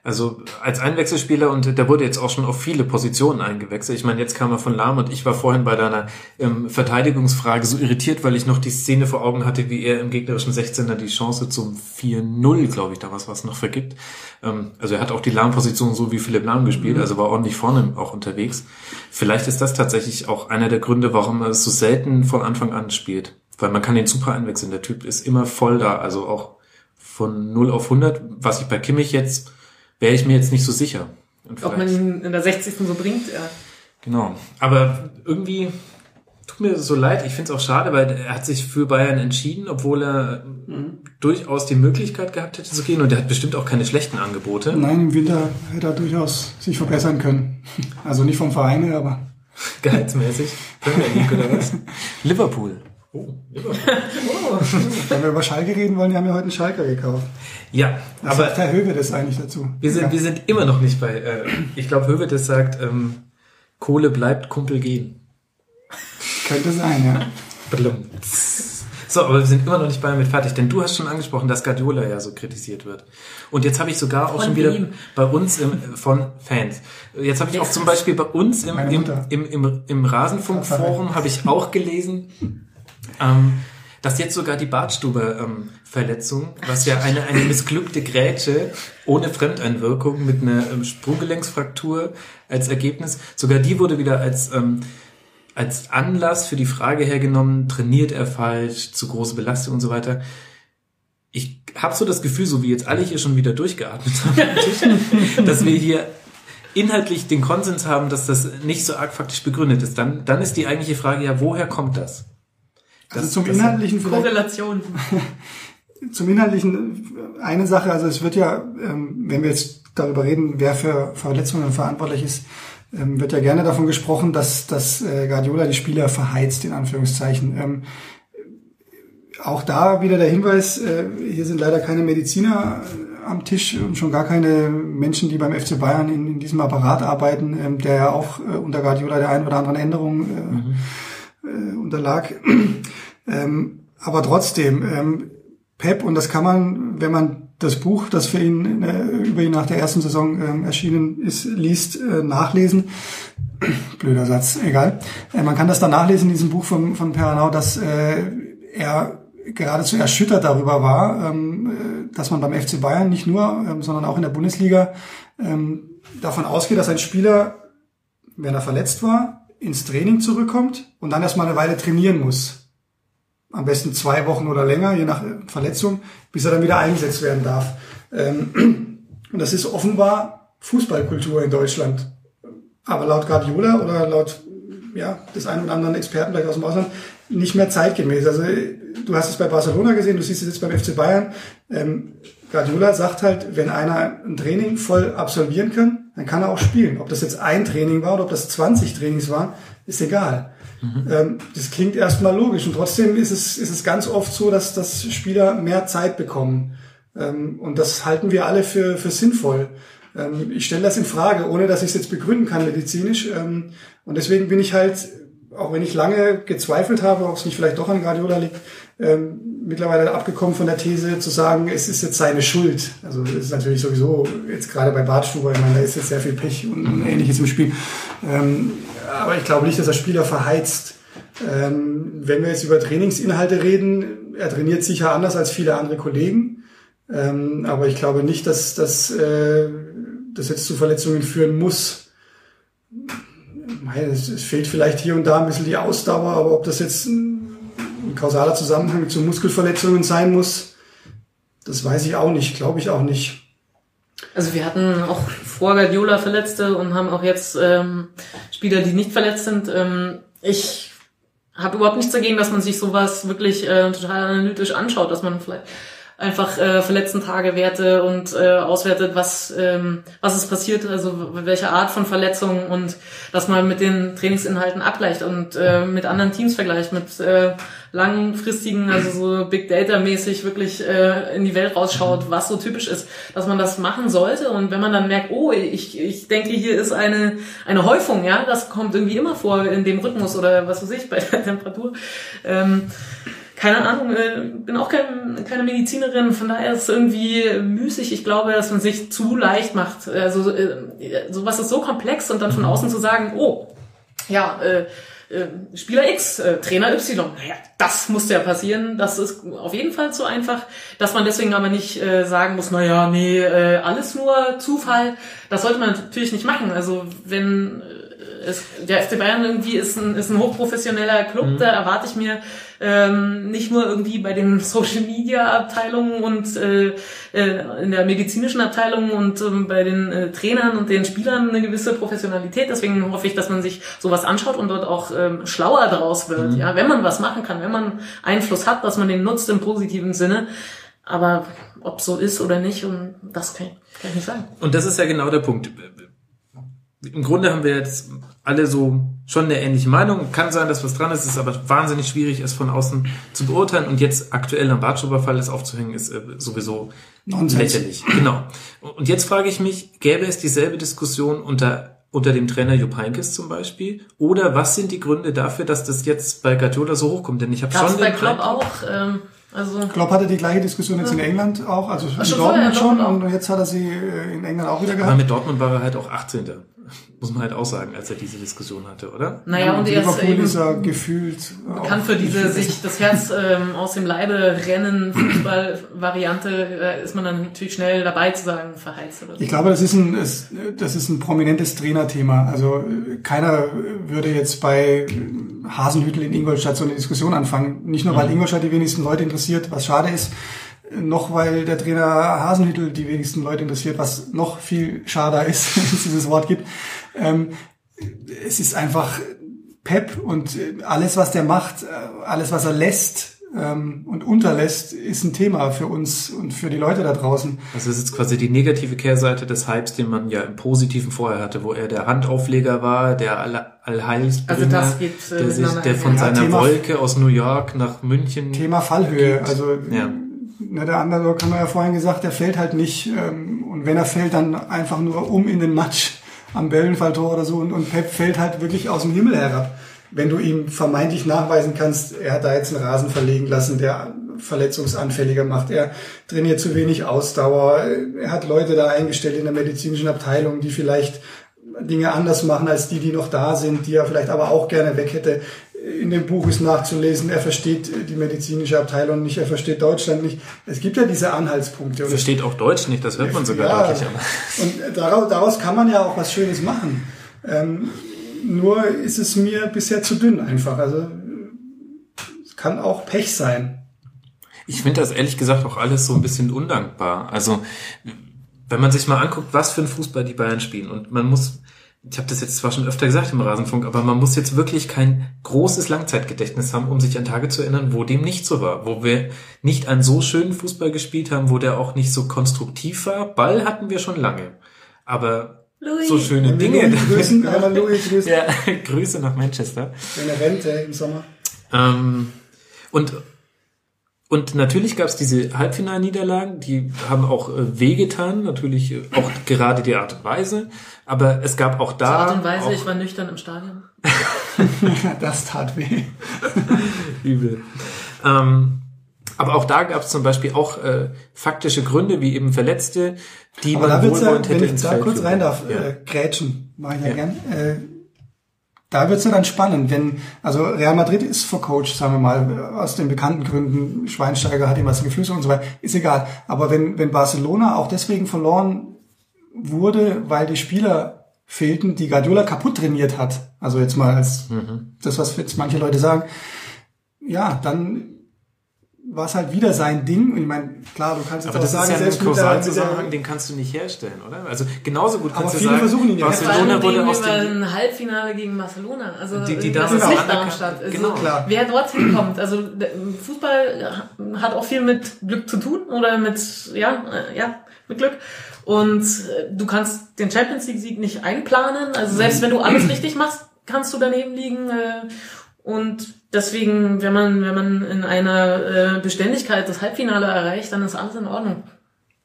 Also als Einwechselspieler und der wurde jetzt auch schon auf viele Positionen eingewechselt. Ich meine, jetzt kam er von Lahm und ich war vorhin bei deiner ähm, Verteidigungsfrage so irritiert, weil ich noch die Szene vor Augen hatte, wie er im gegnerischen 16er die Chance zum 4-0, glaube ich, da was was noch vergibt. Ähm, also er hat auch die Lahm-Position so wie Philipp Lahm gespielt, also war ordentlich vorne auch unterwegs. Vielleicht ist das tatsächlich auch einer der Gründe, warum er es so selten von Anfang an spielt. Weil man kann den super einwechseln. Der Typ ist immer voll da, also auch von 0 auf 100, was ich bei Kimmich jetzt wäre ich mir jetzt nicht so sicher. Und Ob man ihn in der 60. so bringt, ja. Genau. Aber irgendwie tut mir so leid. Ich finde es auch schade, weil er hat sich für Bayern entschieden, obwohl er durchaus die Möglichkeit gehabt hätte zu gehen. Und er hat bestimmt auch keine schlechten Angebote. Nein, im Winter hätte er durchaus sich verbessern können. Also nicht vom Verein her, aber [LAUGHS] Gehaltsmäßig. Premier League oder was? [LAUGHS] Liverpool. Oh, [LAUGHS] wenn wir über Schalke reden wollen, die haben ja heute einen Schalker gekauft. Ja, Was aber sagt Herr Höwe das eigentlich dazu? wir sind, ja. wir sind immer noch nicht bei, äh, ich glaube, Höwedes sagt, ähm, Kohle bleibt, Kumpel gehen. Könnte sein, ja. Blum. So, aber wir sind immer noch nicht bei mit fertig, denn du hast schon angesprochen, dass Guardiola ja so kritisiert wird. Und jetzt habe ich sogar auch Von schon wieder wem? bei uns im, von Fans. Jetzt habe ich auch zum Beispiel bei uns im, im, im, im, im Rasenfunkforum habe ich auch gelesen, ähm, dass jetzt sogar die Bartstuber-Verletzung, was ja eine, eine missglückte Grätsche ohne Fremdeinwirkung mit einer ähm, Sprunggelenksfraktur als Ergebnis, sogar die wurde wieder als ähm, als Anlass für die Frage hergenommen, trainiert er falsch, zu große Belastung und so weiter. Ich habe so das Gefühl, so wie jetzt alle hier schon wieder durchgeatmet haben, [LAUGHS] dass wir hier inhaltlich den Konsens haben, dass das nicht so arg faktisch begründet ist. Dann, dann ist die eigentliche Frage ja, woher kommt das? Also Das- zum das- Inhaltlichen vielleicht Korrelation. [LAUGHS] Zum Inhaltlichen eine Sache, also es wird ja, ähm, wenn wir jetzt darüber reden, wer für Verletzungen verantwortlich ist, ähm, wird ja gerne davon gesprochen, dass, dass äh, Guardiola die Spieler verheizt, in Anführungszeichen. Ähm, auch da wieder der Hinweis, äh, hier sind leider keine Mediziner äh, am Tisch und schon gar keine Menschen, die beim FC Bayern in, in diesem Apparat arbeiten, der ja auch unter Guardiola der ein oder anderen Änderung äh, unterlag. Ähm, aber trotzdem, ähm, Pep, und das kann man, wenn man das Buch, das für ihn äh, über ihn nach der ersten Saison ähm, erschienen ist, liest, äh, nachlesen. [CLEARS THROAT] Blöder Satz, egal. Äh, man kann das dann nachlesen in diesem Buch von, von Peranau, dass äh, er geradezu erschüttert darüber war, ähm, äh, dass man beim FC Bayern nicht nur, ähm, sondern auch in der Bundesliga ähm, davon ausgeht, dass ein Spieler, wenn er verletzt war, ins Training zurückkommt und dann erstmal eine Weile trainieren muss. Am besten zwei Wochen oder länger, je nach Verletzung, bis er dann wieder eingesetzt werden darf. Ähm, [CLEARS THROAT] und das ist offenbar Fußballkultur in Deutschland. Aber laut Guardiola oder laut ja, des einen oder anderen Experten vielleicht aus dem Ausland nicht mehr zeitgemäß. Also du hast es bei Barcelona gesehen, du siehst es jetzt beim FC Bayern. Ähm, Guardiola sagt halt, wenn einer ein Training voll absolvieren kann, dann kann er auch spielen. Ob das jetzt ein Training war oder ob das 20 Trainings waren, ist egal. Mhm. Ähm, das klingt erstmal logisch und trotzdem ist es, ist es ganz oft so, dass, dass Spieler mehr Zeit bekommen. Ähm, und das halten wir alle für, für sinnvoll. Ähm, ich stelle das in Frage, ohne dass ich es jetzt begründen kann medizinisch. Und deswegen bin ich halt, auch wenn ich lange gezweifelt habe, ob es nicht vielleicht doch an Guardiola liegt, mittlerweile abgekommen von der These zu sagen, es ist jetzt seine Schuld. Also das ist natürlich sowieso jetzt gerade bei Bartstuber, ich meine, da ist jetzt sehr viel Pech und ähnliches im Spiel. Aber ich glaube nicht, dass er Spieler verheizt. Ähm, wenn wir jetzt über Trainingsinhalte reden, er trainiert sicher anders als viele andere Kollegen. Ähm, aber ich glaube nicht, dass, dass äh, das jetzt zu Verletzungen führen muss. Es fehlt vielleicht hier und da ein bisschen die Ausdauer, aber ob das jetzt ein, ein kausaler Zusammenhang zu Muskelverletzungen sein muss, das weiß ich auch nicht, glaube ich auch nicht. Also wir hatten auch vor Guardiola Verletzte und haben auch jetzt ähm, Spieler, die nicht verletzt sind. Ähm, ich habe überhaupt nichts dagegen, dass man sich sowas wirklich äh, total analytisch anschaut, dass man vielleicht einfach äh, verletzten Tagewerte und äh, auswertet, was ähm, was ist passiert, also welche Art von Verletzung und dass man mit den Trainingsinhalten abgleicht und äh, mit anderen Teams vergleicht, mit äh, langfristigen, also so Big Data mäßig wirklich äh, in die Welt rausschaut, was so typisch ist, dass man das machen sollte und wenn man dann merkt, oh, ich ich denke, hier ist eine eine Häufung, ja, das kommt irgendwie immer vor in dem Rhythmus oder was weiß ich [LAUGHS] bei der Temperatur. Ähm, keine Ahnung, äh, bin auch kein, keine Medizinerin, von daher ist es irgendwie müßig. Ich glaube, dass man sich zu leicht macht. Also äh, sowas ist so komplex und dann von außen zu sagen, oh, ja, äh, äh, Spieler X, äh, Trainer Y, naja, das muss ja passieren, das ist auf jeden Fall zu einfach, dass man deswegen aber nicht äh, sagen muss, naja, nee, äh, alles nur Zufall, das sollte man natürlich nicht machen. Also wenn äh, es, der FC Bayern irgendwie ist ein, ist ein hochprofessioneller Club, mhm. da erwarte ich mir ähm, nicht nur irgendwie bei den [LAUGHS] Social Media Abteilungen und äh, äh, in der medizinischen Abteilung und ähm, bei den äh, Trainern und den Spielern eine gewisse Professionalität. Deswegen hoffe ich, dass man sich sowas anschaut und dort auch ähm, schlauer draus wird. Mhm. Ja, wenn man was machen kann, wenn man Einfluss hat, dass man den nutzt im positiven Sinne. Aber ob so ist oder nicht, und das kann, kann ich nicht sagen. Und das ist ja genau der Punkt im Grunde haben wir jetzt alle so schon eine ähnliche Meinung. Kann sein, dass was dran ist, ist aber wahnsinnig schwierig, es von außen zu beurteilen. Und jetzt aktuell am Bartschuber-Fall es aufzuhängen, ist äh, sowieso Nonsens. lächerlich. Genau. Und jetzt frage ich mich, gäbe es dieselbe Diskussion unter unter dem Trainer Jupp Heynckes zum Beispiel? Oder was sind die Gründe dafür, dass das jetzt bei Guardiola so hochkommt? Denn ich habe schon bei Klopp auch. Ähm also Klopp hatte die gleiche Diskussion jetzt in England auch, also in Dortmund schon, und jetzt hat er sie äh, in England auch wieder gehabt. Aber mit Dortmund war er halt auch 18 muss man halt auch sagen, als er diese Diskussion hatte, oder? Naja, ja, und, und er ist eben ist er gefühlt bekannt für diese sich das Herz ähm, aus dem Leibe rennen Fußball-Variante, äh, ist man dann natürlich schnell dabei zu sagen, verheizt oder so. Ich glaube, das ist ein das ist ein prominentes Trainerthema. Also keiner würde jetzt bei Hasenhüttel in Ingolstadt so eine Diskussion anfangen. Nicht nur, weil mhm. Ingolstadt die wenigsten Leute interessiert, was schade ist, noch weil der Trainer Hasenhüttel die wenigsten Leute interessiert, was noch viel schader ist, [LAUGHS] wenn es dieses Wort gibt. Ähm, es ist einfach Pep und alles, was der macht, äh, alles, was er lässt ähm, und unterlässt, ist ein Thema für uns und für die Leute da draußen. Also es ist quasi die negative Kehrseite des Hypes, den man ja im Positiven vorher hatte, wo er der Handaufleger war, der Allheilsbringer, also das geht, äh, der, sich, der von ja, seiner Thema, Wolke aus New York nach München Thema Fallhöhe, gibt. also ja ne, der Underdog haben wir ja vorhin gesagt, der fällt halt nicht. Ähm, und wenn er fällt, dann einfach nur um in den Matsch am Bellenfalltor oder so. Und, und Pep fällt halt wirklich aus dem Himmel herab. Wenn du ihm vermeintlich nachweisen kannst, er hat da jetzt einen Rasen verlegen lassen, der verletzungsanfälliger macht. Er trainiert zu wenig Ausdauer. Er hat Leute da eingestellt in der medizinischen Abteilung, die vielleicht Dinge anders machen als die, die noch da sind, die er vielleicht aber auch gerne weg hätte in dem Buch ist nachzulesen, er versteht die medizinische Abteilung nicht, er versteht Deutschland nicht. Es gibt ja diese Anhaltspunkte. Er versteht auch Deutsch nicht, das hört man sogar ja, deutlich. Und daraus, daraus, kann man ja auch was Schönes machen. Ähm, nur ist es mir bisher zu dünn einfach. Also kann auch Pech sein. Ich finde das ehrlich gesagt auch alles so ein bisschen undankbar. Also wenn man sich mal anguckt, was für ein Fußball die Bayern spielen und man muss ich habe das jetzt zwar schon öfter gesagt im Rasenfunk, aber man muss jetzt wirklich kein großes Langzeitgedächtnis haben, um sich an Tage zu erinnern, wo dem nicht so war, wo wir nicht einen so schönen Fußball gespielt haben, wo der auch nicht so konstruktiv war. Ball hatten wir schon lange, aber Louis. so schöne Dinge. Louis grüßen, [LAUGHS] wir Louis grüßen. Ja, [LAUGHS] Grüße nach Manchester. Eine Rente im Sommer. Ähm, und und natürlich gab es diese Halbfinalniederlagen, die haben auch äh, wehgetan, natürlich äh, auch gerade die Art und Weise. Aber es gab auch da. Die Art und Weise, ich war nüchtern im Stadion. [LAUGHS] das tat weh. [LAUGHS] Übel. Ähm, aber auch da gab es zum Beispiel auch äh, faktische Gründe, wie eben Verletzte, die aber man da wohlwollend ja, hätte Wenn ich da kurz rein darf, ja. äh, grätschen, mache ich ja, ja. gern. Äh, da wird's ja dann spannend, wenn, also Real Madrid ist vercoacht, sagen wir mal, aus den bekannten Gründen, Schweinsteiger hat ihm was geflüstert und so weiter, ist egal. Aber wenn, wenn Barcelona auch deswegen verloren wurde, weil die Spieler fehlten, die Guardiola kaputt trainiert hat, also jetzt mal als mhm. das, was jetzt manche Leute sagen, ja, dann war es halt wieder sein Ding. Und ich meine, klar, du kannst jetzt aber auch sagen, ist ja selbst ein Kausalzusammenhang, den kannst du nicht herstellen, oder? Also genauso gut kannst aber du sagen, versuchen ihn ja. Barcelona wurde aus dem ein Halbfinale gegen Barcelona. Also die, die das ist nicht Darmstadt. Also, genau. Klar. Wer dorthin kommt, also Fußball hat auch viel mit Glück zu tun oder mit ja, äh, ja, mit Glück. Und äh, du kannst den Champions League Sieg nicht einplanen. Also selbst wenn du alles richtig machst, kannst du daneben liegen. Und deswegen, wenn man, wenn man in einer äh, Beständigkeit das Halbfinale erreicht, dann ist alles in Ordnung.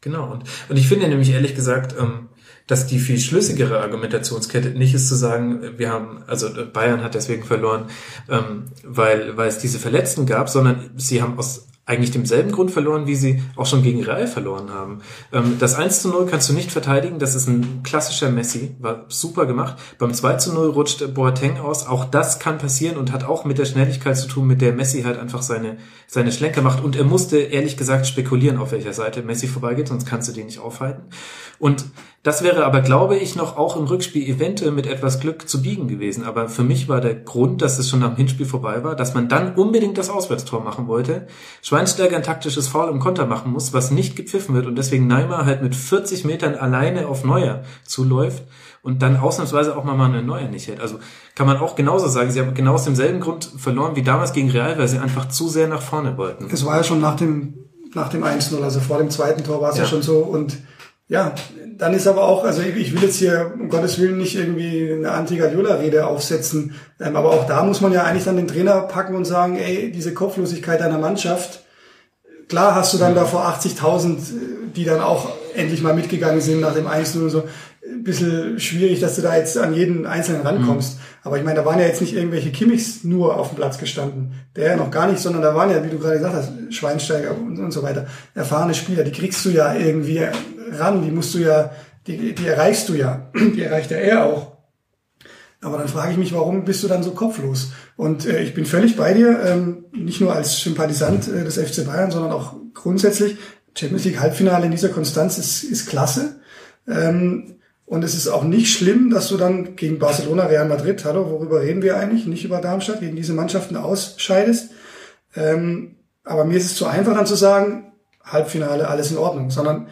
Genau. Und, und ich finde nämlich ehrlich gesagt, ähm, dass die viel schlüssigere Argumentationskette nicht ist zu sagen, wir haben, also Bayern hat deswegen verloren, ähm, weil, weil es diese Verletzten gab, sondern sie haben aus eigentlich demselben Grund verloren, wie sie auch schon gegen Real verloren haben. Ähm, das 1 zu 0 kannst du nicht verteidigen, das ist ein klassischer Messi, war super gemacht. Beim 2 zu 0 rutscht Boateng aus, auch das kann passieren und hat auch mit der Schnelligkeit zu tun, mit der Messi halt einfach seine, seine Schlenker macht. Und er musste ehrlich gesagt spekulieren, auf welcher Seite Messi vorbeigeht, sonst kannst du den nicht aufhalten. Und das wäre aber, glaube ich, noch auch im Rückspiel eventuell mit etwas Glück zu biegen gewesen. Aber für mich war der Grund, dass es schon am Hinspiel vorbei war, dass man dann unbedingt das Auswärtstor machen wollte. Schweinsteiger ein taktisches Foul im Konter machen muss, was nicht gepfiffen wird und deswegen Neymar halt mit 40 Metern alleine auf Neuer zuläuft und dann ausnahmsweise auch mal einen Neuer nicht hält. Also kann man auch genauso sagen, sie haben genau aus demselben Grund verloren wie damals gegen Real, weil sie einfach zu sehr nach vorne wollten. Es war ja schon nach dem, nach dem 1-0, also vor dem zweiten Tor war es ja. ja schon so und ja, dann ist aber auch, also ich will jetzt hier um Gottes Willen nicht irgendwie eine Anti-Guardiola-Rede aufsetzen, ähm, aber auch da muss man ja eigentlich dann den Trainer packen und sagen, ey, diese Kopflosigkeit deiner Mannschaft, klar hast du dann da vor 80.000, die dann auch endlich mal mitgegangen sind nach dem 1 und so, ein bisschen schwierig, dass du da jetzt an jeden Einzelnen rankommst. Mhm. Aber ich meine, da waren ja jetzt nicht irgendwelche Kimmichs nur auf dem Platz gestanden. Der ja noch gar nicht, sondern da waren ja, wie du gerade gesagt hast, Schweinsteiger und, und so weiter, erfahrene Spieler, die kriegst du ja irgendwie ran, die musst du ja, die, die erreichst du ja, [CLEARS THROAT] die erreicht ja er auch. Aber dann frage ich mich, warum bist du dann so kopflos? Und äh, ich bin völlig bei dir, ähm, nicht nur als Sympathisant äh, des FC Bayern, sondern auch grundsätzlich. Champions League Halbfinale in dieser Konstanz ist, ist klasse. Ähm, und es ist auch nicht schlimm, dass du dann gegen Barcelona, Real Madrid, hallo, worüber reden wir eigentlich? Nicht über Darmstadt, gegen diese Mannschaften ausscheidest. Ähm, aber mir ist es zu einfach dann zu sagen, Halbfinale, alles in Ordnung, sondern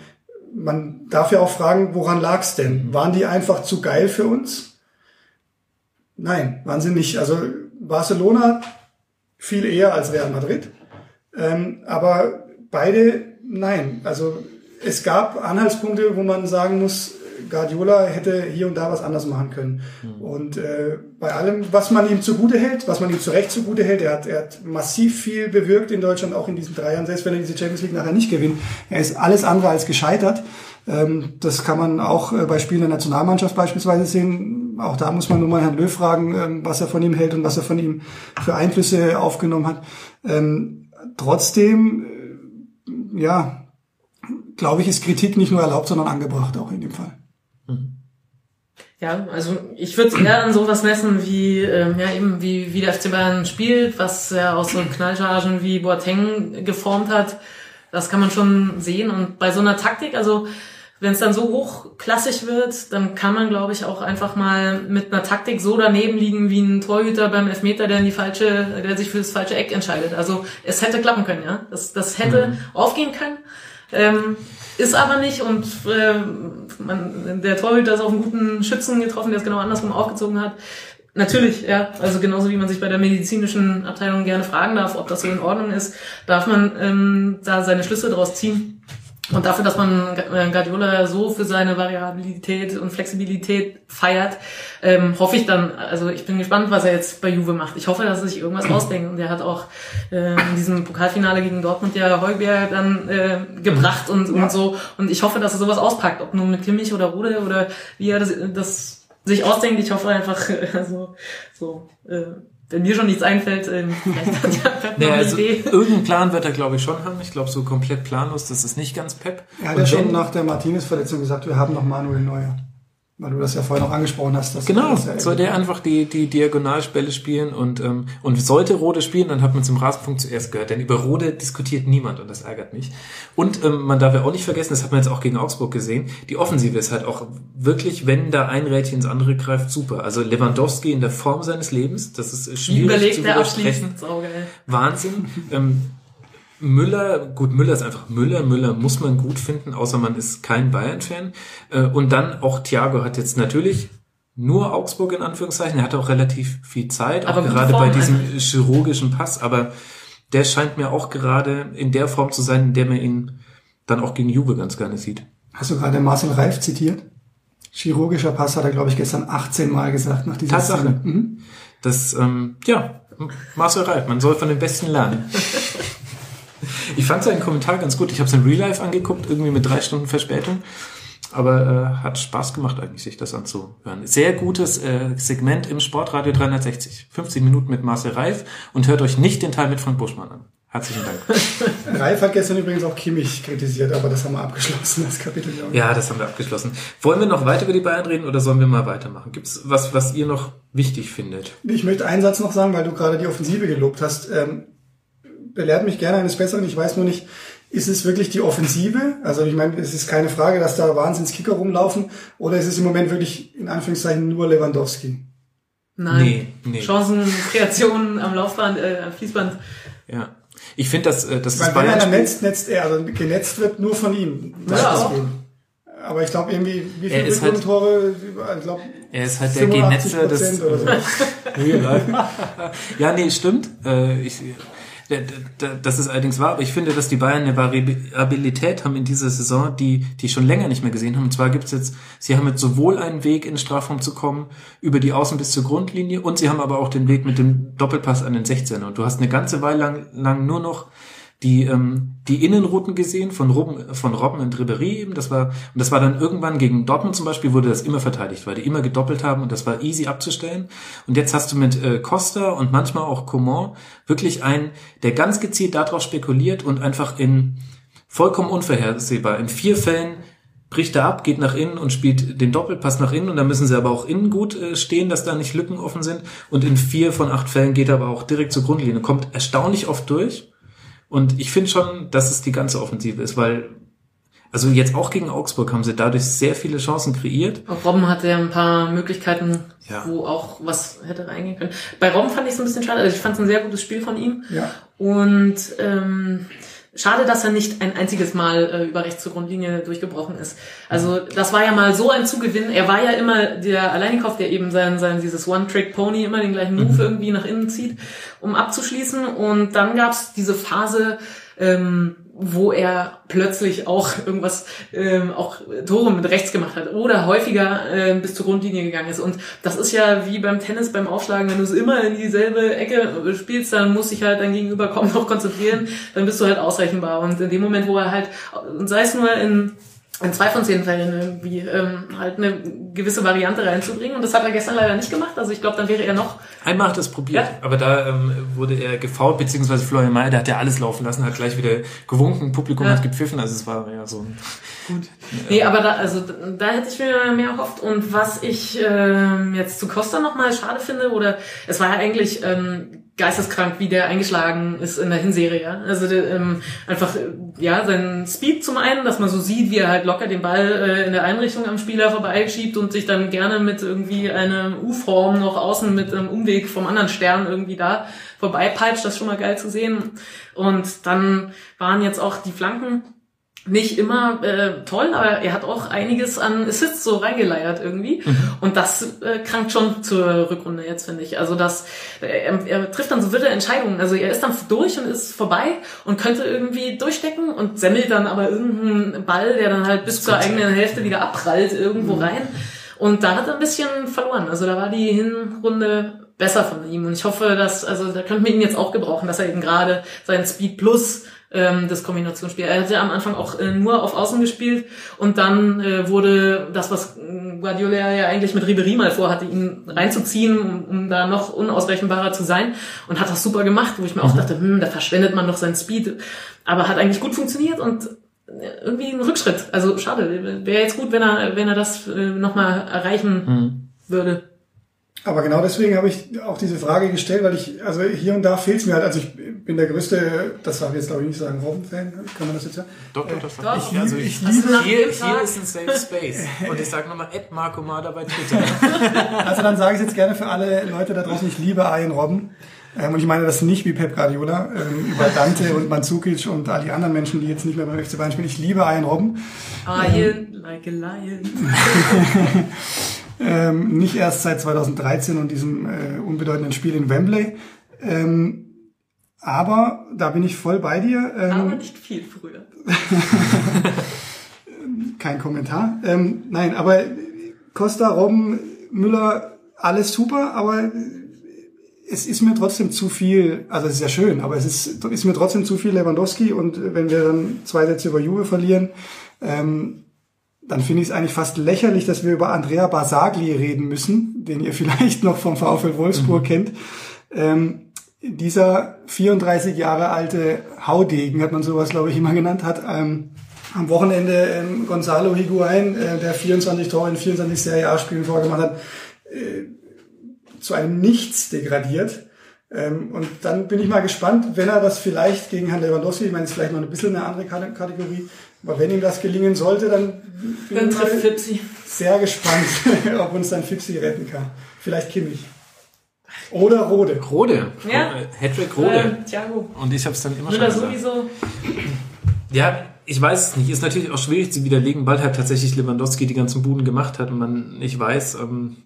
man darf ja auch fragen, woran lag's denn? Mhm. Waren die einfach zu geil für uns? Nein, waren sie nicht. Also Barcelona viel eher als Real Madrid. Ähm, aber beide, nein. Also es gab Anhaltspunkte, wo man sagen muss, Guardiola hätte hier und da was anders machen können. Mhm. Und äh, bei allem, was man ihm zugute hält, was man ihm zu Recht zugute hält, er hat, er hat massiv viel bewirkt in Deutschland, auch in diesen drei Jahren, selbst wenn er diese Champions League nachher nicht gewinnt. Er ist alles andere als gescheitert. Ähm, das kann man auch äh, bei Spielen der Nationalmannschaft beispielsweise sehen. Auch da muss man nur mal Herrn Löw fragen, ähm, was er von ihm hält und was er von ihm für Einflüsse aufgenommen hat. Ähm, trotzdem, äh, ja, glaube ich, ist Kritik nicht nur erlaubt, sondern angebracht auch in dem Fall. Ja, also ich würde es eher an sowas messen, wie ähm, ja eben wie wie der FC Bayern spielt, was er aus so Knallchargen wie Boateng geformt hat. Das kann man schon sehen. Und bei so einer Taktik, also wenn es dann so hochklassig wird, dann kann man, glaube ich, auch einfach mal mit einer Taktik so daneben liegen wie ein Torhüter beim Elfmeter, der in die falsche, der sich für das falsche Eck entscheidet. Also es hätte klappen können, ja. Das, das hätte mhm. aufgehen können. Ähm, ist aber nicht und äh, man, der Torhüter ist auf einen guten Schützen getroffen, der es genau andersrum aufgezogen hat. Natürlich, ja. Also genauso wie man sich bei der medizinischen Abteilung gerne fragen darf, ob das so in Ordnung ist, darf man ähm, da seine Schlüsse draus ziehen. Und dafür, dass man äh, Guardiola so für seine Variabilität und Flexibilität feiert, ähm, hoffe ich dann, also ich bin gespannt, was er jetzt bei Juve macht. Ich hoffe, dass er sich irgendwas [CLEARS THROAT] ausdenkt. Und er hat auch äh, in diesem Pokalfinale gegen Dortmund ja Heuberg dann äh, gebracht und, und so. Und ich hoffe, dass er sowas auspackt, ob nur mit Kimmich oder Rude oder wie er das, das sich ausdenkt. Ich hoffe einfach, [LAUGHS] also so. Äh, wenn mir schon nichts einfällt, ähm, vielleicht hat ja Pep noch eine also Idee. Irgendeinen Plan wird er, glaube ich, schon haben. Ich glaube, so komplett planlos, das ist nicht ganz Pep. Er hat ja schon nach der Martinez-Verletzung gesagt, wir haben noch Manuel Neuer. Weil du das ja vorhin auch angesprochen hast. Dass genau, das ja soll der einfach die, die Diagonalspelle spielen und, ähm, und sollte Rode spielen, dann hat man es im Rasenfunk zuerst gehört. Denn über Rode diskutiert niemand und das ärgert mich. Und ähm, man darf ja auch nicht vergessen, das hat man jetzt auch gegen Augsburg gesehen, die Offensive ist halt auch wirklich, wenn da ein Rädchen ins andere greift, super. Also Lewandowski in der Form seines Lebens, das ist schwierig Überlegt, zu widersprechen. Wahnsinn. ähm, Müller, gut, Müller ist einfach Müller. Müller muss man gut finden, außer man ist kein Bayern-Fan. Äh, und dann auch Thiago hat jetzt natürlich nur Augsburg in Anführungszeichen. Er hatte auch relativ viel Zeit, auch gerade bei diesem chirurgischen Pass. Aber der scheint mir auch gerade in der Form zu sein, in der man ihn dann auch gegen Juve ganz gerne sieht. Hast du gerade Marcel Reif zitiert? Chirurgischer Pass hat er, glaube ich, gestern 18 Mal gesagt nach dieser Tatsache. Mhm. Das, ähm, ja, Marcel Reif, man soll von den Besten lernen. [LAUGHS] [LAUGHS] Ich fand seinen Kommentar ganz gut. Ich habe es in Real Life angeguckt, irgendwie mit drei Stunden Verspätung. Aber äh, hat Spaß gemacht eigentlich, sich das anzuhören. Sehr gutes äh, Segment im Sportradio 360. 50 Minuten mit Marcel Reif und hört euch nicht den Teil mit Frank Buschmann an. Herzlichen Dank. [LAUGHS] Reif hat gestern übrigens auch Kimmich kritisiert, aber das haben wir abgeschlossen, das Kapitel. Ja, das haben wir abgeschlossen. Wollen wir noch weiter über die Bayern reden oder sollen wir mal weitermachen? Gibt es was, was ihr noch wichtig findet? Ich möchte einen Satz noch sagen, weil du gerade die Offensive gelobt hast. Ähm, belehrt mich gerne eines Besseren. Ich weiß nur nicht, ist es wirklich die Offensive? Also ich meine, es ist keine Frage, dass da Wahnsinnskicker rumlaufen. Oder ist es im Moment wirklich in Anführungszeichen nur Lewandowski? Nein. Nee, nee. Chancen, Kreationen am Laufband, äh, am Fließband. Ja. Ich finde, dass, äh, dass das Bayern... Wenn einer netzt, netzt er. Also genetzt wird nur von ihm. Ja, aber ich glaube irgendwie, wie viele Rückrundentore? Halt, ich glaub, er ist halt der Genetzer des... So. [LAUGHS] ja, nee, stimmt. Äh, ich, das ist allerdings wahr, aber ich finde, dass die Bayern eine Variabilität haben in dieser Saison, die die schon länger nicht mehr gesehen haben. Und zwar gibt's jetzt, sie haben jetzt sowohl einen Weg in den Strafraum zu kommen, über die Außen bis zur Grundlinie, und sie haben aber auch den Weg mit dem Doppelpass an den 16er. Und du hast eine ganze Weile lang, lang nur noch die ähm, die Innenrouten gesehen von Robben, von Robben und Ribéry eben. Das war und das war dann irgendwann gegen Dortmund zum Beispiel wurde das immer verteidigt, weil die immer gedoppelt haben und das war easy abzustellen. Und jetzt hast du mit äh, Costa und manchmal auch Coman wirklich einen, der ganz gezielt darauf spekuliert und einfach in vollkommen unvorhersehbar in vier Fällen bricht er ab, geht nach innen und spielt den Doppelpass nach innen und da müssen sie aber auch innen gut äh, stehen, dass da nicht Lücken offen sind und in vier von acht Fällen geht er aber auch direkt zur Grundlinie, kommt erstaunlich oft durch und ich finde schon, dass es die ganze Offensive ist, weil also jetzt auch gegen Augsburg haben sie dadurch sehr viele Chancen kreiert. Auch Robben hatte ja ein paar Möglichkeiten, ja. wo auch was hätte reingehen können. Bei Robben fand ich es ein bisschen schade. Also ich fand es ein sehr gutes Spiel von ihm. Ja. Und ähm, Schade, dass er nicht ein einziges Mal äh, über rechts zur Grundlinie durchgebrochen ist. Also das war ja mal so ein Zugewinn. Er war ja immer der Alleinkauf, der eben sein, sein dieses One-Trick-Pony immer den gleichen Move mhm. irgendwie nach innen zieht, um abzuschließen. Und dann gab's diese Phase, ähm, wo er plötzlich auch irgendwas, ähm, auch Tore mit rechts gemacht hat oder häufiger äh, bis zur Grundlinie gegangen ist. Und das ist ja wie beim Tennis, beim Aufschlagen, wenn du es immer in dieselbe Ecke spielst, dann muss sich halt dein Gegenüber [LAUGHS] kaum noch konzentrieren, dann bist du halt ausrechenbar. Und in dem Moment, wo er halt, sei es nur in in zwei von zehn Fällen irgendwie ähm, halt eine gewisse Variante reinzubringen. Und das hat er gestern leider nicht gemacht. Also ich glaube, dann wäre er noch. Einmal hat er es probiert, ja. aber da ähm, wurde er gefault, beziehungsweise Florian Mayer, der hat ja alles laufen lassen, hat gleich wieder gewunken, Publikum ja. hat gepfiffen, also es war ja so. Gut. Ja. Nee, aber da, also da hätte ich mir mehr erhofft. Und was ich ähm, jetzt zu Costa nochmal schade finde, oder es war ja eigentlich ähm, geisteskrank, wie der eingeschlagen ist in der Hinserie. Ja? Also ähm, einfach ja sein Speed zum einen, dass man so sieht, wie er halt locker den Ball äh, in der Einrichtung am Spieler vorbeischiebt und sich dann gerne mit irgendwie einer U-Form noch außen mit einem Umweg vom anderen Stern irgendwie da vorbeipeitscht. Das ist schon mal geil zu sehen. Und dann waren jetzt auch die Flanken nicht immer äh, toll, aber er hat auch einiges an Assists so reingeleiert irgendwie. Mhm. Und das äh, krankt schon zur Rückrunde jetzt, finde ich. Also das, äh, er, er trifft dann so wilde Entscheidungen. Also er ist dann durch und ist vorbei und könnte irgendwie durchstecken und semmelt dann aber irgendeinen Ball, der dann halt bis zur eigenen Hälfte wieder abprallt irgendwo mhm. rein. Und da hat er ein bisschen verloren. Also da war die Hinrunde besser von ihm. Und ich hoffe, dass, also da könnten wir ihn jetzt auch gebrauchen, dass er eben gerade seinen Speed Plus ähm, das Kombinationsspiel. Er hatte am Anfang auch äh, nur auf Außen gespielt und dann äh, wurde das, was Guardiola ja eigentlich mit Ribery mal vorhatte, ihn reinzuziehen, um, um da noch unausrechenbarer zu sein und hat das super gemacht, wo ich mir mhm. auch dachte, hm, da verschwendet man doch seinen Speed, aber hat eigentlich gut funktioniert und äh, irgendwie ein Rückschritt. Also schade, wäre jetzt gut, wenn er wenn er das äh, nochmal erreichen mhm. würde. Aber genau deswegen habe ich auch diese Frage gestellt, weil ich, also hier und da fehlt es mir halt, also ich bin der größte, das darf ich jetzt glaube ich nicht sagen, Robben-Fan, kann man das jetzt sagen? Doch, doch, das darf ich. Also ich, ich liebe, hier, hier ist ein Safe Space. Und ich sage nochmal, Ed Marco Mada bei Twitter. [LAUGHS] also dann sage ich jetzt gerne für alle Leute da draußen, ich liebe Ian Robben. Ähm, und ich meine das nicht wie Pep Guardiola, ähm, über Dante und Manzukic und all die anderen Menschen, die jetzt nicht mehr beim FC Bayern spielen. Ich liebe Ian Robben. Ian, ähm, like a lion. [LAUGHS] Ähm, nicht erst seit 2013 und diesem äh, unbedeutenden Spiel in Wembley. Ähm, aber da bin ich voll bei dir. Ähm, aber nicht viel früher. [LAUGHS] Kein Kommentar. Ähm, nein, aber Costa, Robben, Müller, alles super, aber es ist mir trotzdem zu viel, also es ist ja schön, aber es ist, ist mir trotzdem zu viel Lewandowski und wenn wir dann zwei Sätze über Juve verlieren, ähm, dann finde ich es eigentlich fast lächerlich, dass wir über Andrea Basagli reden müssen, den ihr [LAUGHS] vielleicht noch vom VfL Wolfsburg mhm. kennt. Ähm, dieser 34 Jahre alte Haudegen, hat man sowas, glaube ich, immer genannt, hat ähm, am Wochenende ähm, Gonzalo Higuain, äh, der 24 Tore in 24 Serie A-Spielen vorgemacht hat, äh, zu einem Nichts degradiert. Ähm, und dann bin ich mal gespannt, wenn er das vielleicht gegen Herrn Lewandowski, ich meine, es ist vielleicht noch ein bisschen eine andere Kategorie, aber wenn ihm das gelingen sollte, dann bin dann trifft Fipsi. sehr gespannt, [LAUGHS] ob uns dann Fipsi retten kann. Vielleicht Kimmich. Oder Rode. Rode. Ja. Hedrick Rode. Ähm, Thiago. Und ich habe es dann immer Müller schon gesagt. sowieso. Ja, ich weiß es nicht. Ist natürlich auch schwierig zu widerlegen, weil halt tatsächlich Lewandowski die ganzen Buden gemacht hat und man nicht weiß, ähm,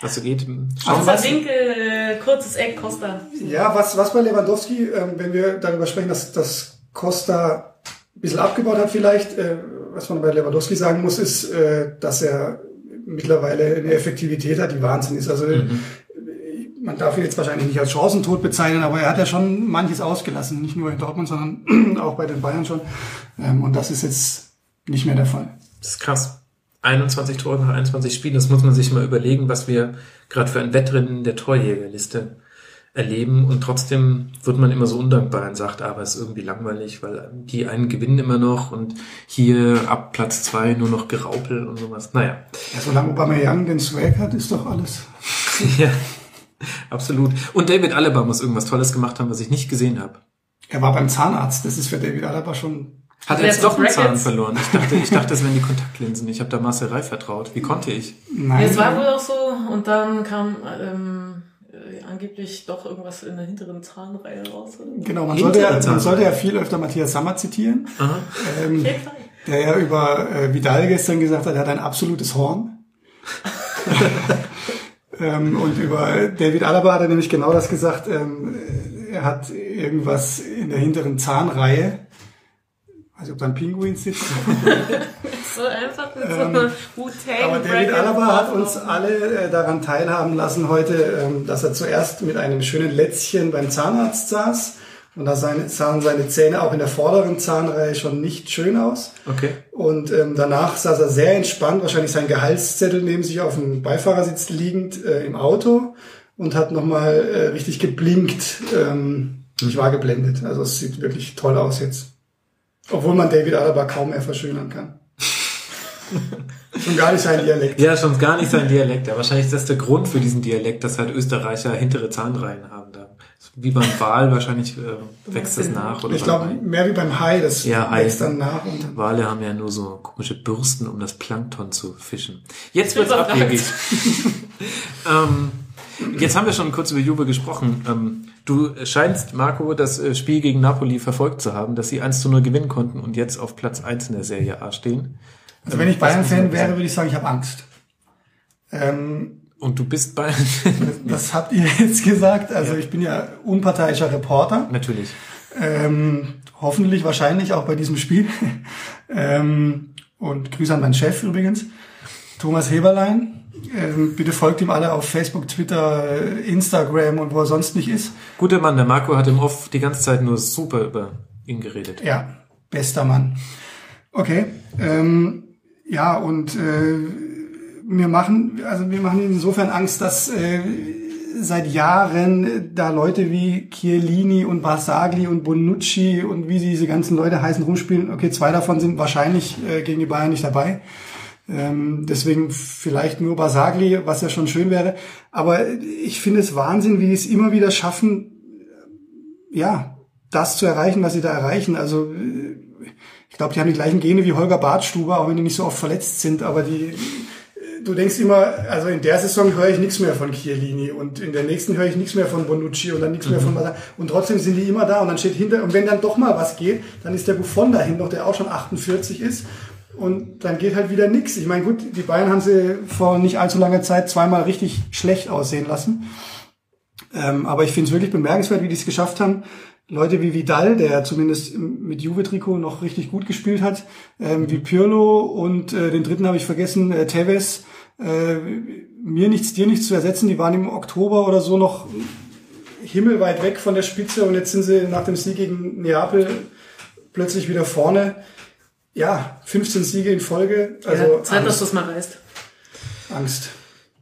was so geht. Schauen also Winkel, äh, kurzes Eck, Costa. Ja, was, was bei Lewandowski, ähm, wenn wir darüber sprechen, dass, dass Costa ein bisschen abgebaut hat vielleicht, äh, was man bei Lewandowski sagen muss, ist, äh, dass er mittlerweile eine Effektivität hat, die Wahnsinn ist. Also mhm. man darf ihn jetzt wahrscheinlich nicht als Chancentod bezeichnen, aber er hat ja schon manches ausgelassen, nicht nur in Dortmund, sondern [CLEARS THROAT] auch bei den Bayern schon. Ähm, und das ist jetzt nicht mehr der Fall. Das ist krass. 21 Tore nach 21 Spielen, das muss man sich mal überlegen, was wir gerade für ein Wettrennen der Torjägerliste erleben und trotzdem wird man immer so undankbar und sagt, aber es ist irgendwie langweilig, weil die einen gewinnen immer noch und hier ab Platz zwei nur noch Geraupel und sowas. Naja. Ja, solange Aubameyang den Swag hat, ist doch alles. [LAUGHS] ja, absolut. Und David Alaba muss irgendwas Tolles gemacht haben, was ich nicht gesehen habe. Er war beim Zahnarzt, das ist für David Alaba schon hat er jetzt doch einen Zahn verloren? Ich dachte, ich dachte, das wären die Kontaktlinsen. Ich habe da Marcel Reif vertraut. Wie konnte ich? Nein. Es war wohl auch so und dann kam ähm, angeblich doch irgendwas in der hinteren Zahnreihe raus. Genau, man sollte, ja, man sollte ja viel öfter Matthias Sammer zitieren. Ähm, der ja über äh, Vidal gestern gesagt hat, er hat ein absolutes Horn. [LAUGHS] ähm, und über David Alaba hat er nämlich genau das gesagt. Ähm, er hat irgendwas in der hinteren Zahnreihe. Also ob da ein Pinguin sitzt. [LAUGHS] so einfach mit so einer ähm, Aber David Alaba hat uns alle äh, daran teilhaben lassen heute, ähm, dass er zuerst mit einem schönen Lätzchen beim Zahnarzt saß. Und da sahen seine Zähne auch in der vorderen Zahnreihe schon nicht schön aus. Okay. Und ähm, danach saß er sehr entspannt, wahrscheinlich sein Gehaltszettel neben sich auf dem Beifahrersitz liegend äh, im Auto und hat nochmal äh, richtig geblinkt. Ähm, ich war geblendet. Also es sieht wirklich toll aus jetzt. Obwohl man David Alaba kaum mehr verschönern kann. [LAUGHS] schon gar nicht sein Dialekt. Ja, schon gar nicht sein Dialekt. Ja, wahrscheinlich ist das der Grund für diesen Dialekt, dass halt Österreicher hintere Zahnreihen haben da. Wie beim Wal wahrscheinlich äh, wächst das nach. Oder ich glaube, Hai. mehr wie beim Hai, das Ja, Hai. wächst dann nach. Und Wale haben ja nur so komische Bürsten, um das Plankton zu fischen. Jetzt wird's abwegig. [LAUGHS] ähm, jetzt haben wir schon kurz über Juve gesprochen. Ähm, du scheinst, Marco, das äh, Spiel gegen Napoli verfolgt zu haben, dass sie 1 zu 0 gewinnen konnten und jetzt auf Platz 1 in der Serie A stehen. Also wenn ich Bayern-Fan wäre, würde ich sagen, ich habe Angst. Ähm, Und du bist bei... das habt ihr jetzt gesagt. Also ich bin ja unparteiischer Reporter. Natürlich. Ähm, hoffentlich, wahrscheinlich auch bei diesem Spiel. ähm, und Grüße an meinen Chef übrigens, Thomas Heberlein. Ähm, bitte folgt ihm alle auf Facebook, Twitter, Instagram und wo er sonst nicht ist. Guter Mann, der Marco hat im Off die ganze Zeit nur super über ihn geredet. Ja, bester Mann. Okay. Ähm, ja, und äh, wir machen, also wir machen insofern Angst, dass äh, seit Jahren äh, da Leute wie Chiellini und Barsagli und Bonucci und wie diese ganzen Leute heißen rumspielen. Okay, zwei davon sind wahrscheinlich äh, gegen die Bayern nicht dabei. Ähm, deswegen vielleicht nur Basagli, was ja schon schön wäre. Aber ich finde es Wahnsinn, wie die es immer wieder schaffen, ja, das zu erreichen, was sie da erreichen. Also äh, glaube, die haben die gleichen Gene wie Holger Bartstuber, auch wenn die nicht so oft verletzt sind, aber die du denkst immer, also in der Saison höre ich nichts mehr von Chiellini und in der nächsten höre ich nichts mehr von Bonucci und dann nichts mehr von Basagli. Und trotzdem sind die immer da und dann steht hinter, und wenn dann doch mal was geht, dann ist der Buffon dahin noch, der auch schon 48 ist. Und dann geht halt wieder nichts. Ich meine, gut, die Bayern haben sie vor nicht allzu langer Zeit zweimal richtig schlecht aussehen lassen. Ähm, aber ich finde es wirklich bemerkenswert, wie die es geschafft haben. Leute wie Vidal, der zumindest mit Juve-Trikot noch richtig gut gespielt hat, ähm, wie Pirlo und äh, den dritten habe ich vergessen, äh, Tevez, äh, mir nichts, dir nichts zu ersetzen. Die waren im Oktober oder so noch himmelweit weg von der Spitze und jetzt sind sie nach dem Sieg gegen Neapel plötzlich wieder vorne. Ja, 15 Siege in Folge. Also ja, Zeit, dass Angst. das mal reißt. Angst.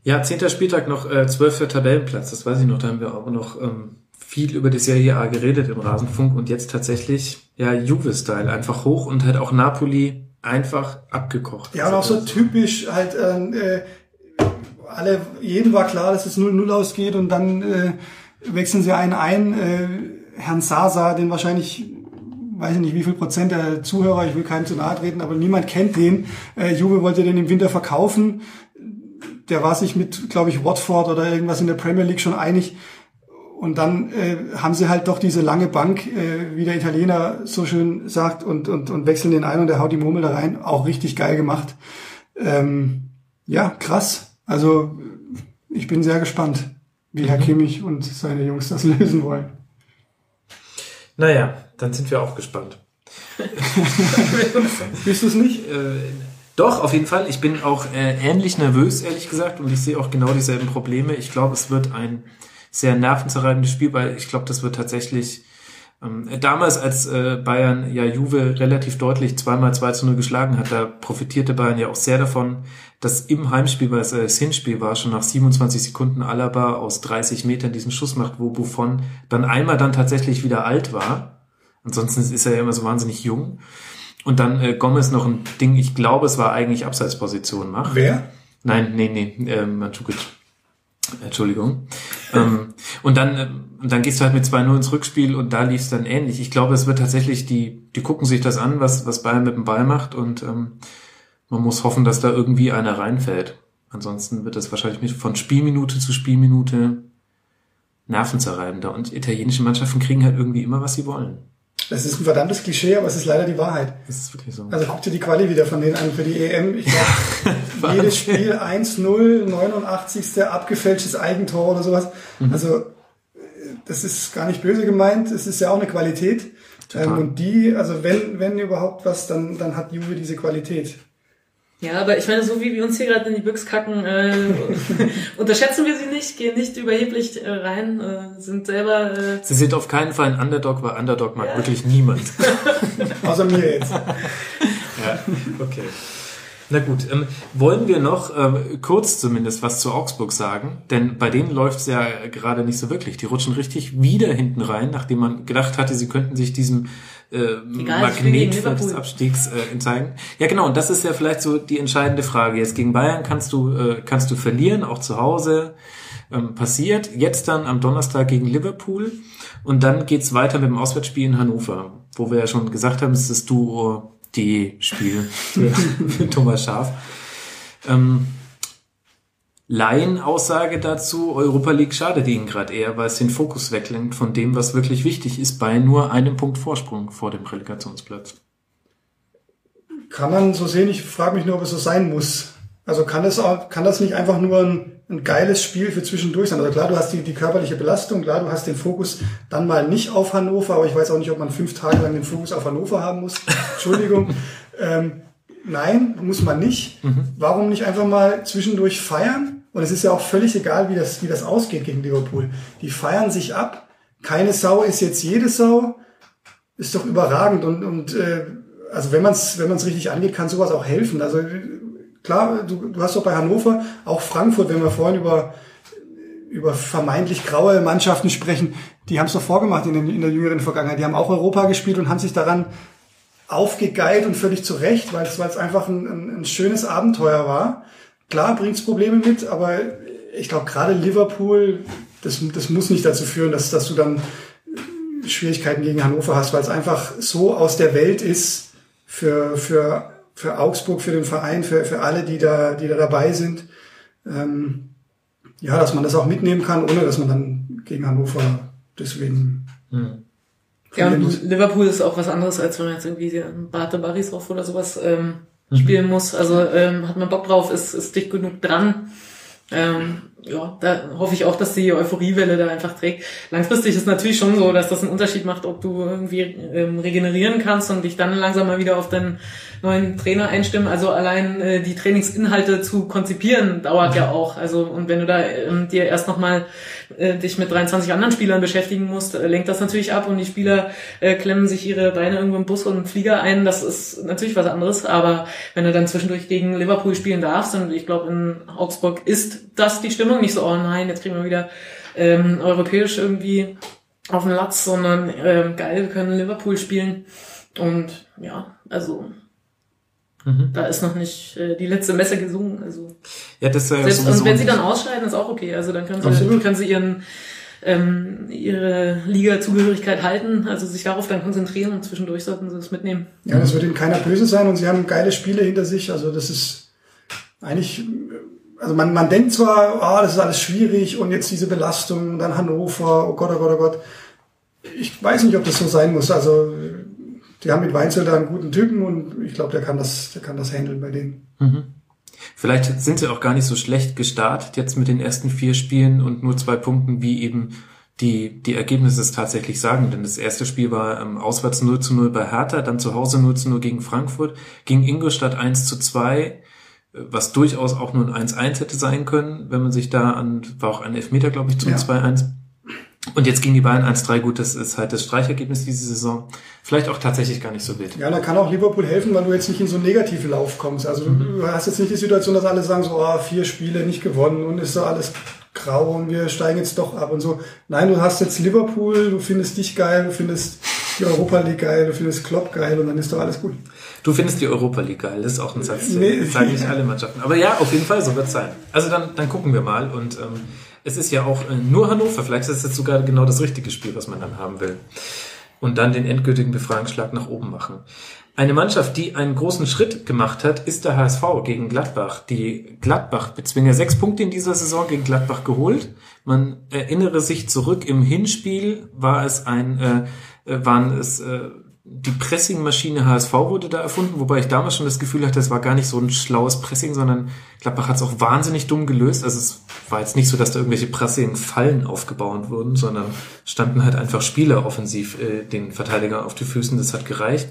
Ja, zehnter Spieltag noch äh, zwölfter Tabellenplatz, das weiß ich noch, da haben wir auch noch ähm, viel über die Serie A geredet im Rasenfunk und jetzt tatsächlich, ja, Juve-Style, einfach hoch und halt auch Napoli einfach abgekocht. Ja, und auch so typisch halt, äh, alle, jedem war klar, dass es 0-0 ausgeht und dann äh, wechseln sie einen ein, äh, Herrn Sasa, den wahrscheinlich, weiß ich nicht, wie viel Prozent der Zuhörer, ich will keinem zu nahe treten, aber niemand kennt den. Äh, Juve wollte den im Winter verkaufen. Der war sich mit, glaube ich, Watford oder irgendwas in der Premier League schon einig. Und dann äh, haben sie halt doch diese lange Bank, äh, wie der Italiener so schön sagt, und, und, und wechseln den ein und der haut die Murmel da rein. Auch richtig geil gemacht. Ähm, ja, krass. Also ich bin sehr gespannt, wie Herr Kimmich und seine Jungs das [LAUGHS] lösen wollen. Naja, dann sind wir auch gespannt. [LAUGHS] Bist du es nicht? Äh, doch, auf jeden Fall. Ich bin auch äh, ähnlich nervös, ehrlich gesagt, und ich sehe auch genau dieselben Probleme. Ich glaube, es wird ein sehr nervenzerreibendes Spiel, weil ich glaube, das wird tatsächlich ähm, damals, als äh, Bayern ja Juve relativ deutlich zweimal 2 zu 0 geschlagen hat, da profitierte Bayern ja auch sehr davon, dass im Heimspiel, weil es äh, das Hinspiel war, schon nach 27 Sekunden Alaba aus 30 Metern diesen Schuss macht, wo Buffon dann einmal dann tatsächlich wieder alt war. Ansonsten ist er ja immer so wahnsinnig jung. Und dann äh, Gomez noch ein Ding, ich glaube, es war eigentlich Abseitsposition macht. Wer? Nein, nee, nee, äh, Mandzukic. Entschuldigung. Ähm, und dann, äh, und dann gehst du halt mit 2-0 ins Rückspiel und da lief es dann ähnlich. Ich glaube, es wird tatsächlich, die, die gucken sich das an, was, was Bayern mit dem Ball macht und ähm, man muss hoffen, dass da irgendwie einer reinfällt. Ansonsten wird das wahrscheinlich von Spielminute zu Spielminute nervenzerreibender. Und italienische Mannschaften kriegen halt irgendwie immer, was sie wollen. Das ist ein verdammtes Klischee, aber es ist leider die Wahrheit. Das ist wirklich so. Also guck dir die Quali wieder von denen an für die EM. Ich glaube, [LAUGHS] jedes Spiel 1-0, 89. abgefälschtes Eigentor oder sowas. Also äh, das ist gar nicht böse gemeint. Es ist ja auch eine Qualität. Ähm, und die, also wenn, wenn überhaupt was, dann, dann hat Juve diese Qualität. Ja, aber ich meine, so wie wir uns hier gerade in die Büchs kacken, äh, [LAUGHS] unterschätzen wir sie nicht, gehen nicht überheblich äh, rein, äh, sind selber äh, Sie sind auf keinen Fall ein Underdog, weil Underdog mag wirklich niemand. [LAUGHS] Außer mir jetzt. Ja, okay. Na gut, ähm, wollen wir noch ähm, kurz zumindest was zu Augsburg sagen? Denn bei denen läuft's ja gerade nicht so wirklich. Die rutschen richtig wieder hinten rein, nachdem man gedacht hatte, sie könnten sich diesem äh, Egal, Magnetfeld des. Abstiegs äh, entzeigen. Ja genau, und das ist ja vielleicht so die entscheidende Frage. Jetzt gegen Bayern kannst du, äh, kannst du verlieren, auch zu Hause. ähm, passiert. Jetzt dann am Donnerstag gegen Liverpool und dann geht's weiter mit dem Auswärtsspiel in Hannover, wo wir ja schon gesagt haben, es ist das Duo die Spiel für [LAUGHS] Thomas Schaf. Ähm, Laien-Aussage dazu, Europa League schadet ihnen gerade eher, weil es den Fokus weglenkt von dem, was wirklich wichtig ist, bei nur einem Punkt Vorsprung vor dem Relegationsplatz. Kann man so sehen, ich frage mich nur, ob es so sein muss. Also kann das, auch, kann das nicht einfach nur ein, ein geiles Spiel für zwischendurch sein? Also klar, du hast die, die körperliche Belastung, klar, du hast den Fokus dann mal nicht auf Hannover, aber ich weiß auch nicht, ob man fünf Tage lang den Fokus auf Hannover haben muss. [LAUGHS] Entschuldigung. ähm, nein, muss man nicht. Mhm. Warum nicht einfach mal zwischendurch feiern? Und es ist ja auch völlig egal, wie das, wie das ausgeht gegen Liverpool. Die feiern sich ab. Keine Sau ist jetzt jede Sau. Ist doch überragend. Und, und äh, also wenn man es wenn man's richtig angeht, kann sowas auch helfen. Also klar, du, du hast doch bei Hannover, auch Frankfurt, wenn wir vorhin über über vermeintlich graue Mannschaften sprechen, die haben es doch vorgemacht in, den, in der jüngeren Vergangenheit. Die haben auch Europa gespielt und haben sich daran aufgegeilt und völlig zurecht, weil es, weil es einfach ein, ein, ein schönes Abenteuer war. Klar bringt's Probleme mit, aber ich glaube gerade Liverpool, das, das muss nicht dazu führen, dass, dass du dann Schwierigkeiten gegen Hannover hast, weil es einfach so aus der Welt ist für, für, für Augsburg, für den Verein, für, für alle, die da, die da dabei sind. Ähm, ja, dass man das auch mitnehmen kann, ohne dass man dann gegen Hannover deswegen. Hm. Ja, und Liverpool ist auch was anderes, als wenn man jetzt irgendwie Barte Barisov oder sowas ähm, mhm. spielen muss. Also ähm, hat man Bock drauf, ist, ist dicht genug dran. Ähm, ja, da hoffe ich auch, dass die Euphoriewelle da einfach trägt. Langfristig ist natürlich schon so, dass das einen Unterschied macht, ob du irgendwie ähm, regenerieren kannst und dich dann langsam mal wieder auf deinen neuen Trainer einstimmen. Also allein äh, die Trainingsinhalte zu konzipieren dauert ja auch. Also und wenn du da ähm, dir erst nochmal äh, dich mit 23 anderen Spielern beschäftigen musst, äh, lenkt das natürlich ab und die Spieler äh, klemmen sich ihre Beine irgendwo im Bus und im Flieger ein. Das ist natürlich was anderes. Aber wenn du dann zwischendurch gegen Liverpool spielen darfst, und ich glaube in Augsburg ist das die Stimmung, nicht so, oh nein, jetzt kriegen wir wieder ähm, europäisch irgendwie auf den Latz, sondern ähm, geil, wir können Liverpool spielen. Und ja, also Mhm. Da ist noch nicht äh, die letzte Messe gesungen. Also ja, das äh, selbst, und wenn sie dann ausscheiden, ist auch okay. Also dann können sie, können sie ihren ähm, ihre Liga-Zugehörigkeit halten, also sich darauf dann konzentrieren und zwischendurch sollten sie das mitnehmen. Ja, das wird ihnen keiner böse sein und sie haben geile Spiele hinter sich. Also das ist eigentlich, also man, man denkt zwar, ah, oh, das ist alles schwierig und jetzt diese Belastung, dann Hannover, oh Gott, oh Gott, oh Gott. Ich weiß nicht, ob das so sein muss. Also die haben mit Weinzel da einen guten Typen und ich glaube, der kann das, der kann das handeln bei denen. Mhm. Vielleicht sind sie auch gar nicht so schlecht gestartet jetzt mit den ersten vier Spielen und nur zwei Punkten, wie eben die, die Ergebnisse es tatsächlich sagen. Denn das erste Spiel war ähm, auswärts 0 zu 0 bei Hertha, dann zu Hause 0 zu 0 gegen Frankfurt, gegen Ingolstadt 1 zu 2, äh, was durchaus auch nur ein 1-1 hätte sein können, wenn man sich da an, war auch ein Elfmeter, glaube ich, zum ja. 2-1 und jetzt gegen die Bayern 1-3, gut, das ist halt das Streichergebnis diese Saison. Vielleicht auch tatsächlich gar nicht so wild. Ja, da kann auch Liverpool helfen, weil du jetzt nicht in so einen negativen Lauf kommst. Also mhm. du hast jetzt nicht die Situation, dass alle sagen so, oh, vier Spiele nicht gewonnen und ist so alles grau und wir steigen jetzt doch ab und so. Nein, du hast jetzt Liverpool, du findest dich geil, du findest die Europa League geil, du findest Klopp geil und dann ist doch alles gut. Du findest die Europa League geil, das ist auch ein Satz, nee. sagen nicht alle Mannschaften. Aber ja, auf jeden Fall, so wird's sein. Also dann, dann gucken wir mal und ähm, es ist ja auch äh, nur Hannover. Vielleicht ist es jetzt sogar genau das richtige Spiel, was man dann haben will. Und dann den endgültigen Befreiungsschlag nach oben machen. Eine Mannschaft, die einen großen Schritt gemacht hat, ist der HSV gegen Gladbach. Die Gladbach bezwingen ja sechs Punkte in dieser Saison gegen Gladbach geholt. Man erinnere sich zurück im Hinspiel war es ein, äh, äh waren es äh, die Pressingmaschine HSV wurde da erfunden, wobei ich damals schon das Gefühl hatte, es war gar nicht so ein schlaues Pressing, sondern Gladbach hat es auch wahnsinnig dumm gelöst. Also es war jetzt nicht so, dass da irgendwelche Pressing-Fallen aufgebaut wurden, sondern standen halt einfach Spieler offensiv äh, den Verteidiger auf die Füßen. Das hat gereicht.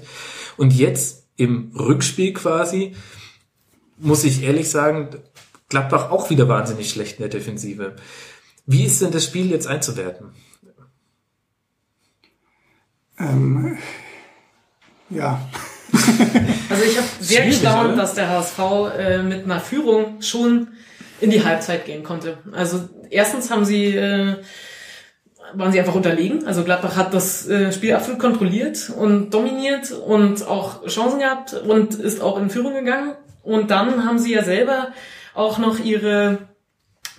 Und jetzt im Rückspiel quasi muss ich ehrlich sagen, Gladbach auch wieder wahnsinnig schlecht in der Defensive. Wie ist denn das Spiel jetzt einzuwerten? Ähm ja. [LAUGHS] Also ich habe sehr gestaunt, dass der HSV äh, mit einer Führung schon in die Halbzeit gehen konnte. Also erstens haben sie äh, waren sie einfach unterlegen. Also Gladbach hat das äh, Spiel absolut kontrolliert und dominiert und auch Chancen gehabt und ist auch in Führung gegangen. Und dann haben sie ja selber auch noch ihre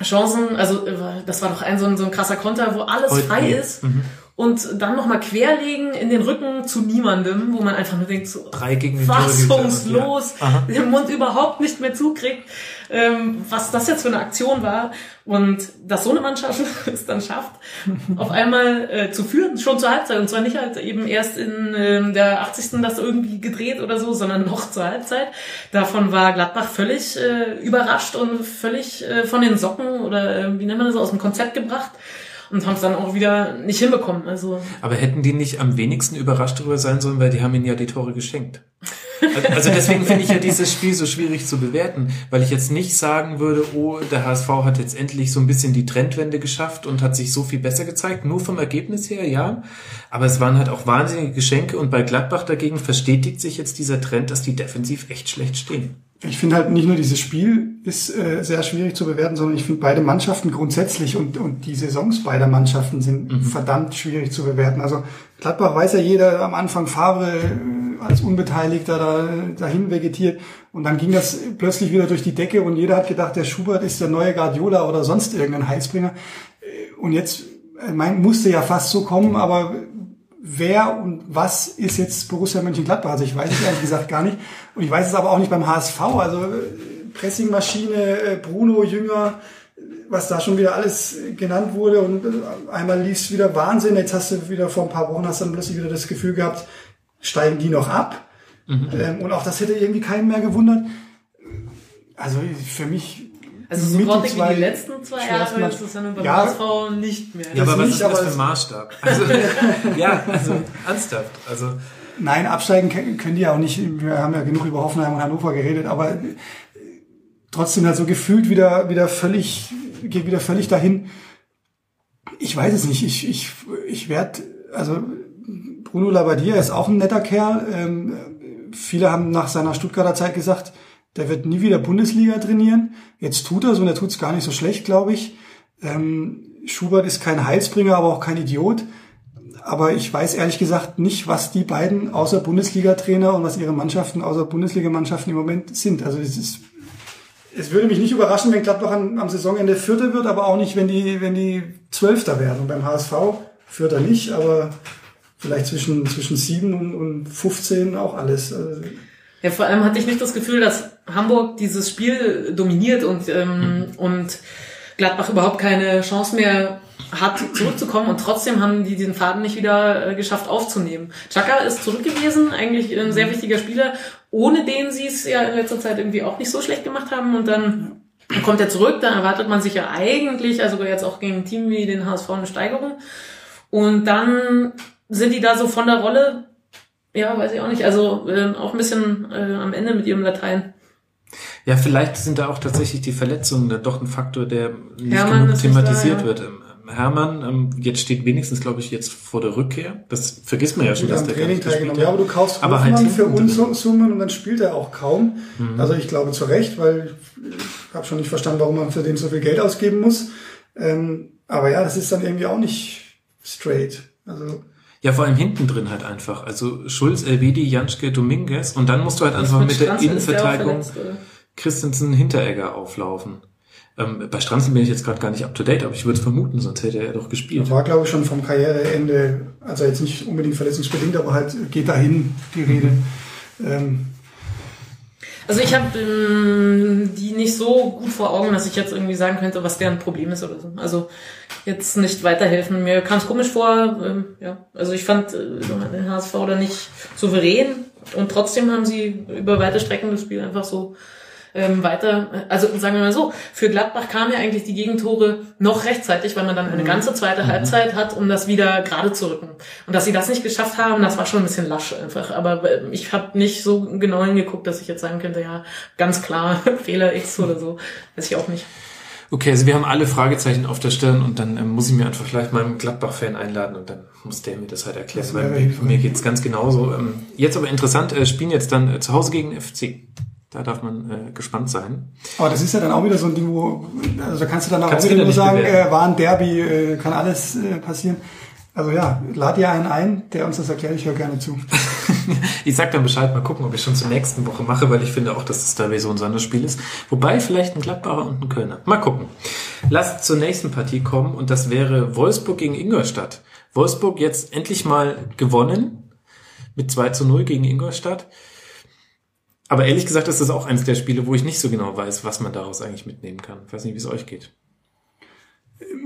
Chancen, also äh, das war doch ein so ein, so ein krasser Konter, wo alles Heute- frei ist Mhm. Und dann nochmal querlegen in den Rücken zu niemandem, wo man einfach nur denkt, so, Drei gegen fassungslos, Ja. Den Mund überhaupt nicht mehr zukriegt, ähm, was das jetzt für eine Aktion war und dass so eine Mannschaft [LAUGHS] es dann schafft, auf einmal äh, zu führen, schon zur Halbzeit und zwar nicht halt eben erst in ähm, der 80. das irgendwie gedreht oder so, sondern noch zur Halbzeit. Davon war Gladbach völlig äh, überrascht und völlig äh, von den Socken oder äh, wie nennt man das aus dem Konzept gebracht und haben es dann auch wieder nicht hinbekommen. Also Aber hätten die nicht am wenigsten überrascht darüber sein sollen, weil die haben ihnen ja die Tore geschenkt. Also deswegen finde ich ja dieses Spiel so schwierig zu bewerten, weil ich jetzt nicht sagen würde, oh, der HSV hat jetzt endlich so ein bisschen die Trendwende geschafft und hat sich so viel besser gezeigt, nur vom Ergebnis her, ja. Aber es waren halt auch wahnsinnige Geschenke und bei Gladbach dagegen verstetigt sich jetzt dieser Trend, dass die defensiv echt schlecht stehen. Ich finde halt nicht nur dieses Spiel ist äh, sehr schwierig zu bewerten, sondern ich finde beide Mannschaften grundsätzlich und, und die Saisons beider Mannschaften sind verdammt schwierig zu bewerten. Also Gladbach weiß ja jeder am Anfang Favre äh, als Unbeteiligter da, dahin vegetiert und dann ging das plötzlich wieder durch die Decke und jeder hat gedacht, der Schubert ist der neue Guardiola oder sonst irgendein Heilsbringer. Äh, Und jetzt äh, mein, musste ja fast so kommen, aber wer und was ist jetzt Borussia Mönchengladbach? Also ich weiß es ehrlich gesagt gar nicht. Und ich weiß es aber auch nicht beim HSV. Also äh, Pressingmaschine, äh, Bruno, Jünger, was da schon wieder alles genannt wurde. Und äh, einmal lief es wieder Wahnsinn. Jetzt hast du wieder vor ein paar Wochen hast du dann plötzlich wieder das Gefühl gehabt, steigen die noch ab? Ähm, und auch das hätte irgendwie keinen mehr gewundert. Also für mich Also so grottig wie die letzten zwei Jahre ist es ja nun beim Ja. HSV nicht mehr. Ja, Das aber was nicht, ist das aber für ein Maßstab? Also, [LAUGHS] ja, also ernsthaft. Also Nein, absteigen können die ja auch nicht. Wir haben ja genug über Hoffenheim und Hannover geredet, aber äh, trotzdem halt so gefühlt wieder, wieder völlig, geht wieder völlig dahin. Ich weiß es nicht. Ich, ich, ich werde, also Bruno Labbadia ist auch ein netter Kerl. Ähm, viele haben nach seiner Stuttgarter Zeit gesagt, der wird nie wieder Bundesliga trainieren. Jetzt tut er so und er tut es gar nicht so schlecht, glaube ich. Ähm, Schubert ist kein Heilsbringer, aber auch kein Idiot. Aber ich weiß ehrlich gesagt nicht, was die beiden außer Bundesliga-Trainer und was ihre Mannschaften außer Bundesligamannschaften im Moment sind. Also es ist, es würde mich nicht überraschen, wenn Gladbach am, am Saisonende Vierter wird, aber auch nicht, wenn die, wenn die Zwölfter werden. Und beim HSV Vierter nicht, aber vielleicht zwischen, zwischen sieben und, und 15 auch alles. Also, Ja, vor allem hatte ich nicht das Gefühl, dass Hamburg dieses Spiel dominiert und, ähm, und Gladbach überhaupt keine Chance mehr hat, zurückzukommen und trotzdem haben die diesen Faden nicht wieder äh, geschafft aufzunehmen. Chaka ist zurück gewesen, eigentlich ein sehr wichtiger Spieler, ohne den sie es ja in letzter Zeit irgendwie auch nicht so schlecht gemacht haben und dann kommt er zurück, dann erwartet man sich ja eigentlich, also jetzt auch gegen ein Team wie den HSV eine Steigerung und dann sind die da so von der Rolle ja, weiß ich auch nicht. Also ähm, auch ein bisschen äh, am Ende mit ihrem Latein. Ja, vielleicht sind da auch tatsächlich die Verletzungen dann doch ein Faktor, der nicht Hermann genug nicht da, thematisiert ja. wird. Ähm, Hermann, ähm, jetzt steht wenigstens, glaube ich, jetzt vor der Rückkehr. Das vergisst man ja schon, dass der gar Training nicht gespielt teilgenommen. Ja, aber du kaufst Aber Hofmann halt für. Unsummen und dann spielt er auch kaum. Mhm. Also ich glaube zu Recht, weil ich habe schon nicht verstanden, warum man für den so viel Geld ausgeben muss. Ähm, aber ja, das ist dann irgendwie auch nicht straight. Also Ja, vor allem hinten drin halt einfach. Also Schulz, Elvedi, Janschke, Dominguez und dann musst du halt einfach mit, der Innenverteidigung? Christensen, Hinteregger auflaufen. Ähm, bei Stranzel bin ich jetzt gerade gar nicht up to date, aber ich würde es vermuten, sonst hätte er doch gespielt. war, glaube ich, schon vom Karriereende, also jetzt nicht unbedingt verletzungsbedingt, aber halt geht dahin die Rede. Ähm, Also ich habe ähm, die nicht so gut vor Augen, dass ich jetzt irgendwie sagen könnte, was deren Problem ist oder so. Also jetzt nicht weiterhelfen. Mir kam es komisch vor. Ähm, ja, also ich fand äh, den HSV da nicht souverän und trotzdem haben sie über weite Strecken das Spiel einfach so ähm, weiter, also sagen wir mal so, für Gladbach kamen ja eigentlich die Gegentore noch rechtzeitig, weil man dann eine ganze zweite Halbzeit hat, um das wieder gerade zu rücken. Und dass sie das nicht geschafft haben, das war schon ein bisschen lasch einfach. Aber äh, ich habe nicht so genau hingeguckt, dass ich jetzt sagen könnte, ja, ganz klar, [LAUGHS] Fehler X oder so. Weiß ich auch nicht. Okay, also wir haben alle Fragezeichen auf der Stirn und dann ähm, muss ich mir einfach gleich meinen Gladbach-Fan einladen und dann muss der mir das halt erklären, Das weil mir, mir geht's ganz genauso. Ähm, jetzt aber interessant, äh, spielen jetzt dann äh, zu Hause gegen FC. Da darf man äh, gespannt sein. aber das ist ja dann auch wieder so ein Ding, wo, also da kannst du dann auch Kannst wieder nur sagen, äh, war ein Derby, äh, kann alles äh, passieren. Also ja, lad dir einen ein, der uns das erklärt, ich höre gerne zu. [LAUGHS] ich sag dann Bescheid, mal gucken, ob ich schon zur nächsten Woche mache, weil ich finde auch, dass das da so ein Sonderspiel ist. Wobei vielleicht ein Gladbacher und ein Kölner. Mal gucken. Lasst zur nächsten Partie kommen und das wäre Wolfsburg gegen Ingolstadt. Wolfsburg jetzt endlich mal gewonnen mit 2 zu 0 gegen Ingolstadt. Aber ehrlich gesagt ist das auch eines der Spiele, wo ich nicht so genau weiß, was man daraus eigentlich mitnehmen kann. Ich weiß nicht, wie es euch geht.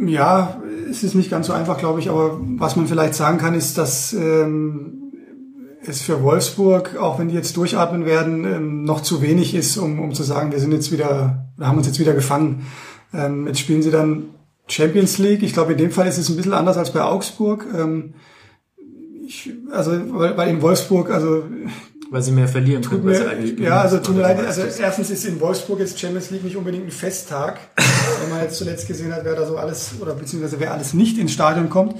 Ja, es ist nicht ganz so einfach, glaube ich, aber was man vielleicht sagen kann, ist, dass ähm, es für Wolfsburg, auch wenn die jetzt durchatmen werden, ähm, noch zu wenig ist, um, um zu sagen, wir sind jetzt wieder, wir haben uns jetzt wieder gefangen. Ähm, jetzt spielen sie dann Champions League. Ich glaube, in dem Fall ist es ein bisschen anders als bei Augsburg. Ähm, ich, also, weil, weil in Wolfsburg, also weil sie mehr verlieren können, weil sie eigentlich Ja, also tut mir leid, also erstens ist in Wolfsburg jetzt Champions League nicht unbedingt ein Festtag, [LAUGHS] wenn man jetzt zuletzt gesehen hat, wer da so alles, oder beziehungsweise wer alles nicht ins Stadion kommt.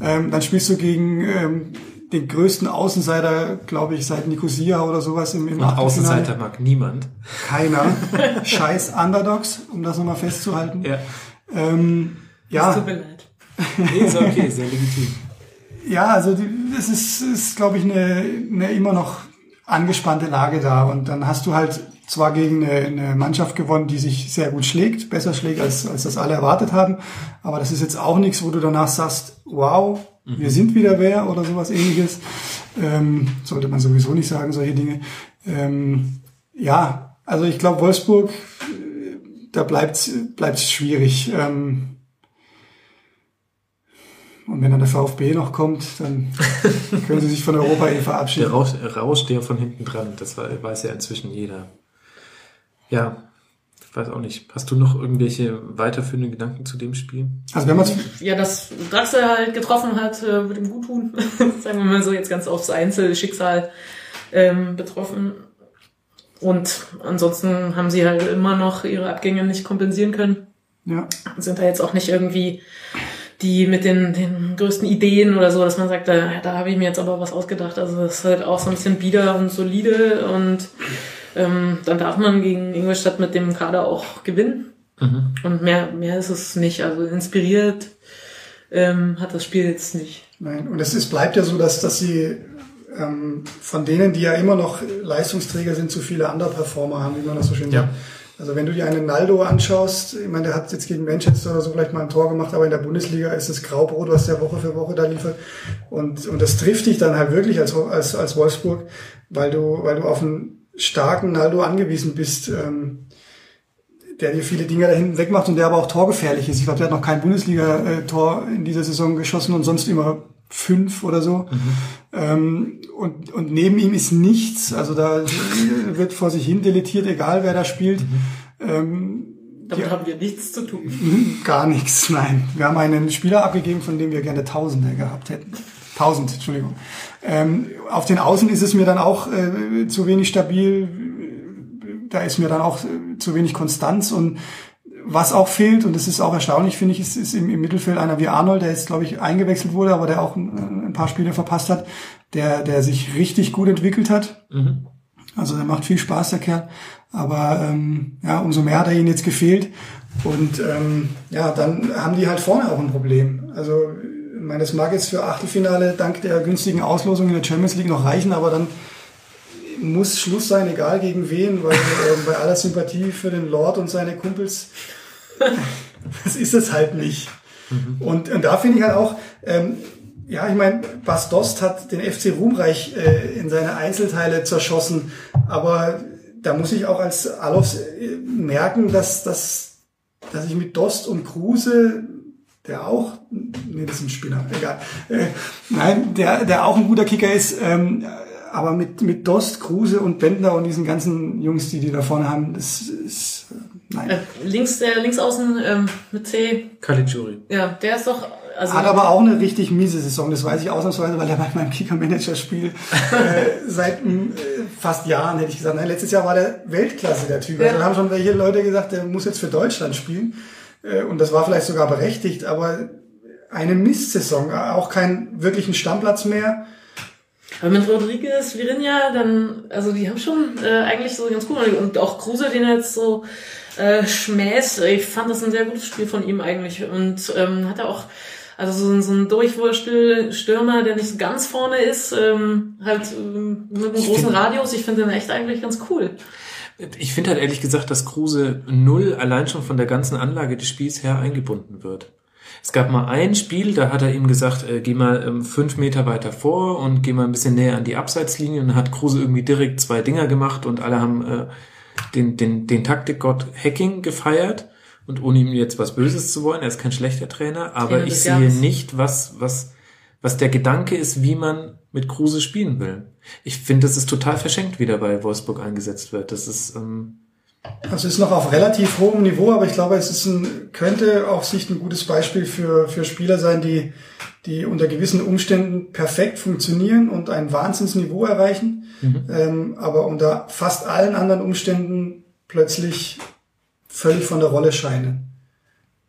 Ähm, dann spielst du gegen ähm, den größten Außenseiter, glaube ich, seit Nicosia oder sowas im, im Außenseiter mag niemand. Keiner. [LAUGHS] Scheiß Underdogs, um das nochmal festzuhalten. Ja. Ähm, ja. Das tut mir leid. Nee, ist okay, sehr legitim. Ja, also die, das ist, ist glaube ich, eine, eine immer noch angespannte Lage da. Und dann hast du halt zwar gegen eine, eine Mannschaft gewonnen, die sich sehr gut schlägt, besser schlägt, als, als das alle erwartet haben. Aber das ist jetzt auch nichts, wo du danach sagst, wow, mhm. wir sind wieder wer oder sowas ähnliches. Ähm, sollte man sowieso nicht sagen, solche Dinge. Ähm, ja, also ich glaube, Wolfsburg, da bleibt es schwierig. Ähm, und wenn dann der VfB noch kommt, dann [LAUGHS] können sie sich von Europa eh verabschieden. Der Rausch, rauscht ja von hinten dran, das weiß ja inzwischen jeder. Ja, ich weiß auch nicht. Hast du noch irgendwelche weiterführenden Gedanken zu dem Spiel? Also wenn man Ja, dass Draxler halt getroffen hat, würde ihm gut tun. Sagen wir mal so, jetzt ganz aufs Einzelschicksal ähm, betroffen. Und ansonsten haben sie halt immer noch ihre Abgänge nicht kompensieren können. Ja. Sind da jetzt auch nicht irgendwie die mit den, den größten Ideen oder so, dass man sagt, da, da habe ich mir jetzt aber was ausgedacht. Also das ist halt auch so ein bisschen bieder und solide und ähm, dann darf man gegen Ingolstadt mit dem Kader auch gewinnen. Mhm. Und mehr, mehr ist es nicht. Also inspiriert ähm, hat das Spiel jetzt nicht. Nein, und es, es bleibt ja so, dass, dass sie ähm, von denen, die ja immer noch Leistungsträger sind, zu viele Underperformer haben, wie man das so schön sagt. Also wenn du dir einen Naldo anschaust, ich meine, der hat jetzt gegen Manchester oder so vielleicht mal ein Tor gemacht, aber in der Bundesliga ist es Graubrot, was der Woche für Woche da liefert. Und, und das trifft dich dann halt wirklich als, als, als Wolfsburg, weil du, weil du auf einen starken Naldo angewiesen bist, ähm, der dir viele Dinge da hinten wegmacht und der aber auch torgefährlich ist. Ich glaube, der hat noch kein Bundesliga-Tor in dieser Saison geschossen und sonst immer fünf oder so. Mhm. Ähm, und, und neben ihm ist nichts. Also da [LAUGHS] wird vor sich hin deletiert, egal wer da spielt. Mhm. Ähm, Damit die, haben wir nichts zu tun. Gar nichts, nein. Wir haben einen Spieler abgegeben, von dem wir gerne Tausende gehabt hätten. Tausend, Entschuldigung. Ähm, auf den Außen ist es mir dann auch äh, zu wenig stabil. Da ist mir dann auch äh, zu wenig Konstanz und was auch fehlt, und das ist auch erstaunlich, finde ich, ist, ist im, im, Mittelfeld einer wie Arnold, der jetzt, glaube ich, eingewechselt wurde, aber der auch ein, ein, paar Spiele verpasst hat, der, der sich richtig gut entwickelt hat. Mhm. Also der macht viel Spaß, der Kerl. Aber ähm, ja, umso mehr hat er ihnen jetzt gefehlt. Und ähm, ja, dann haben die halt vorne auch ein Problem. Also ich meine, das mag jetzt für Achtelfinale dank der günstigen Auslosung in der Champions League noch reichen, aber dann muss Schluss sein, egal gegen wen, weil äh, bei aller Sympathie für den Lord und seine Kumpels, das ist es halt nicht. Mhm. Und, und da finde ich halt auch, ähm, ja, ich meine, Bas Dost hat den FC Ruhmreich äh, in seine Einzelteile zerschossen, aber da muss ich auch als Alofs äh, merken, dass, dass, dass ich mit Dost und Kruse, der auch, nee, das ist ein Spinner, egal, äh, nein, der, der auch ein guter Kicker ist, ähm, aber mit, mit Dost, Kruse und Bendner und diesen ganzen Jungs, die die da vorne haben, das ist, äh, nein. Äh, links, der links außen ähm, mit C. Caligiuri. Ja, der ist doch, also Hat aber auch eine richtig miese Saison, das weiß ich ausnahmsweise, weil er bei meinem Kicker-Manager-Spiel äh, [LAUGHS] seit äh, fast Jahren, hätte ich gesagt, nein, letztes Jahr war der Weltklasse, der Typ. Ja. Also haben schon welche Leute gesagt, der muss jetzt für Deutschland spielen. Äh, und das war vielleicht sogar berechtigt, aber eine Mistsaison, auch keinen wirklichen Stammplatz mehr. Aber mit Rodriguez, Virinja, dann, also die haben schon äh, eigentlich so ganz gut. Und auch Kruse, den er jetzt so äh, schmäßt, ich fand das ein sehr gutes Spiel von ihm eigentlich. Und ähm, hat er auch Also so, so ein Durchwurststürmer, der nicht ganz vorne ist, ähm, halt ähm, mit einem großen Radius. Ich finde den echt eigentlich ganz cool. Ich finde halt ehrlich gesagt, dass Kruse null allein schon von der ganzen Anlage des Spiels her eingebunden wird. Es gab mal ein Spiel, da hat er ihm gesagt, äh, geh mal ähm, fünf Meter weiter vor und geh mal ein bisschen näher an die Abseitslinie und dann hat Kruse irgendwie direkt zwei Dinger gemacht und alle haben äh, den, den, den Taktikgott Hacking gefeiert. Und ohne ihm jetzt was Böses zu wollen, er ist kein schlechter Trainer, aber Trainer ich sehe Jahres. nicht, was, was, was der Gedanke ist, wie man mit Kruse spielen will. Ich finde, das ist total verschenkt, wie der bei Wolfsburg eingesetzt wird. Das ist, ähm, Also ist noch auf relativ hohem Niveau, aber ich glaube, es ist ein, könnte auf Sicht ein gutes Beispiel für, für Spieler sein, die, die unter gewissen Umständen perfekt funktionieren und ein Wahnsinnsniveau erreichen, ähm, aber unter fast allen anderen Umständen plötzlich völlig von der Rolle scheinen.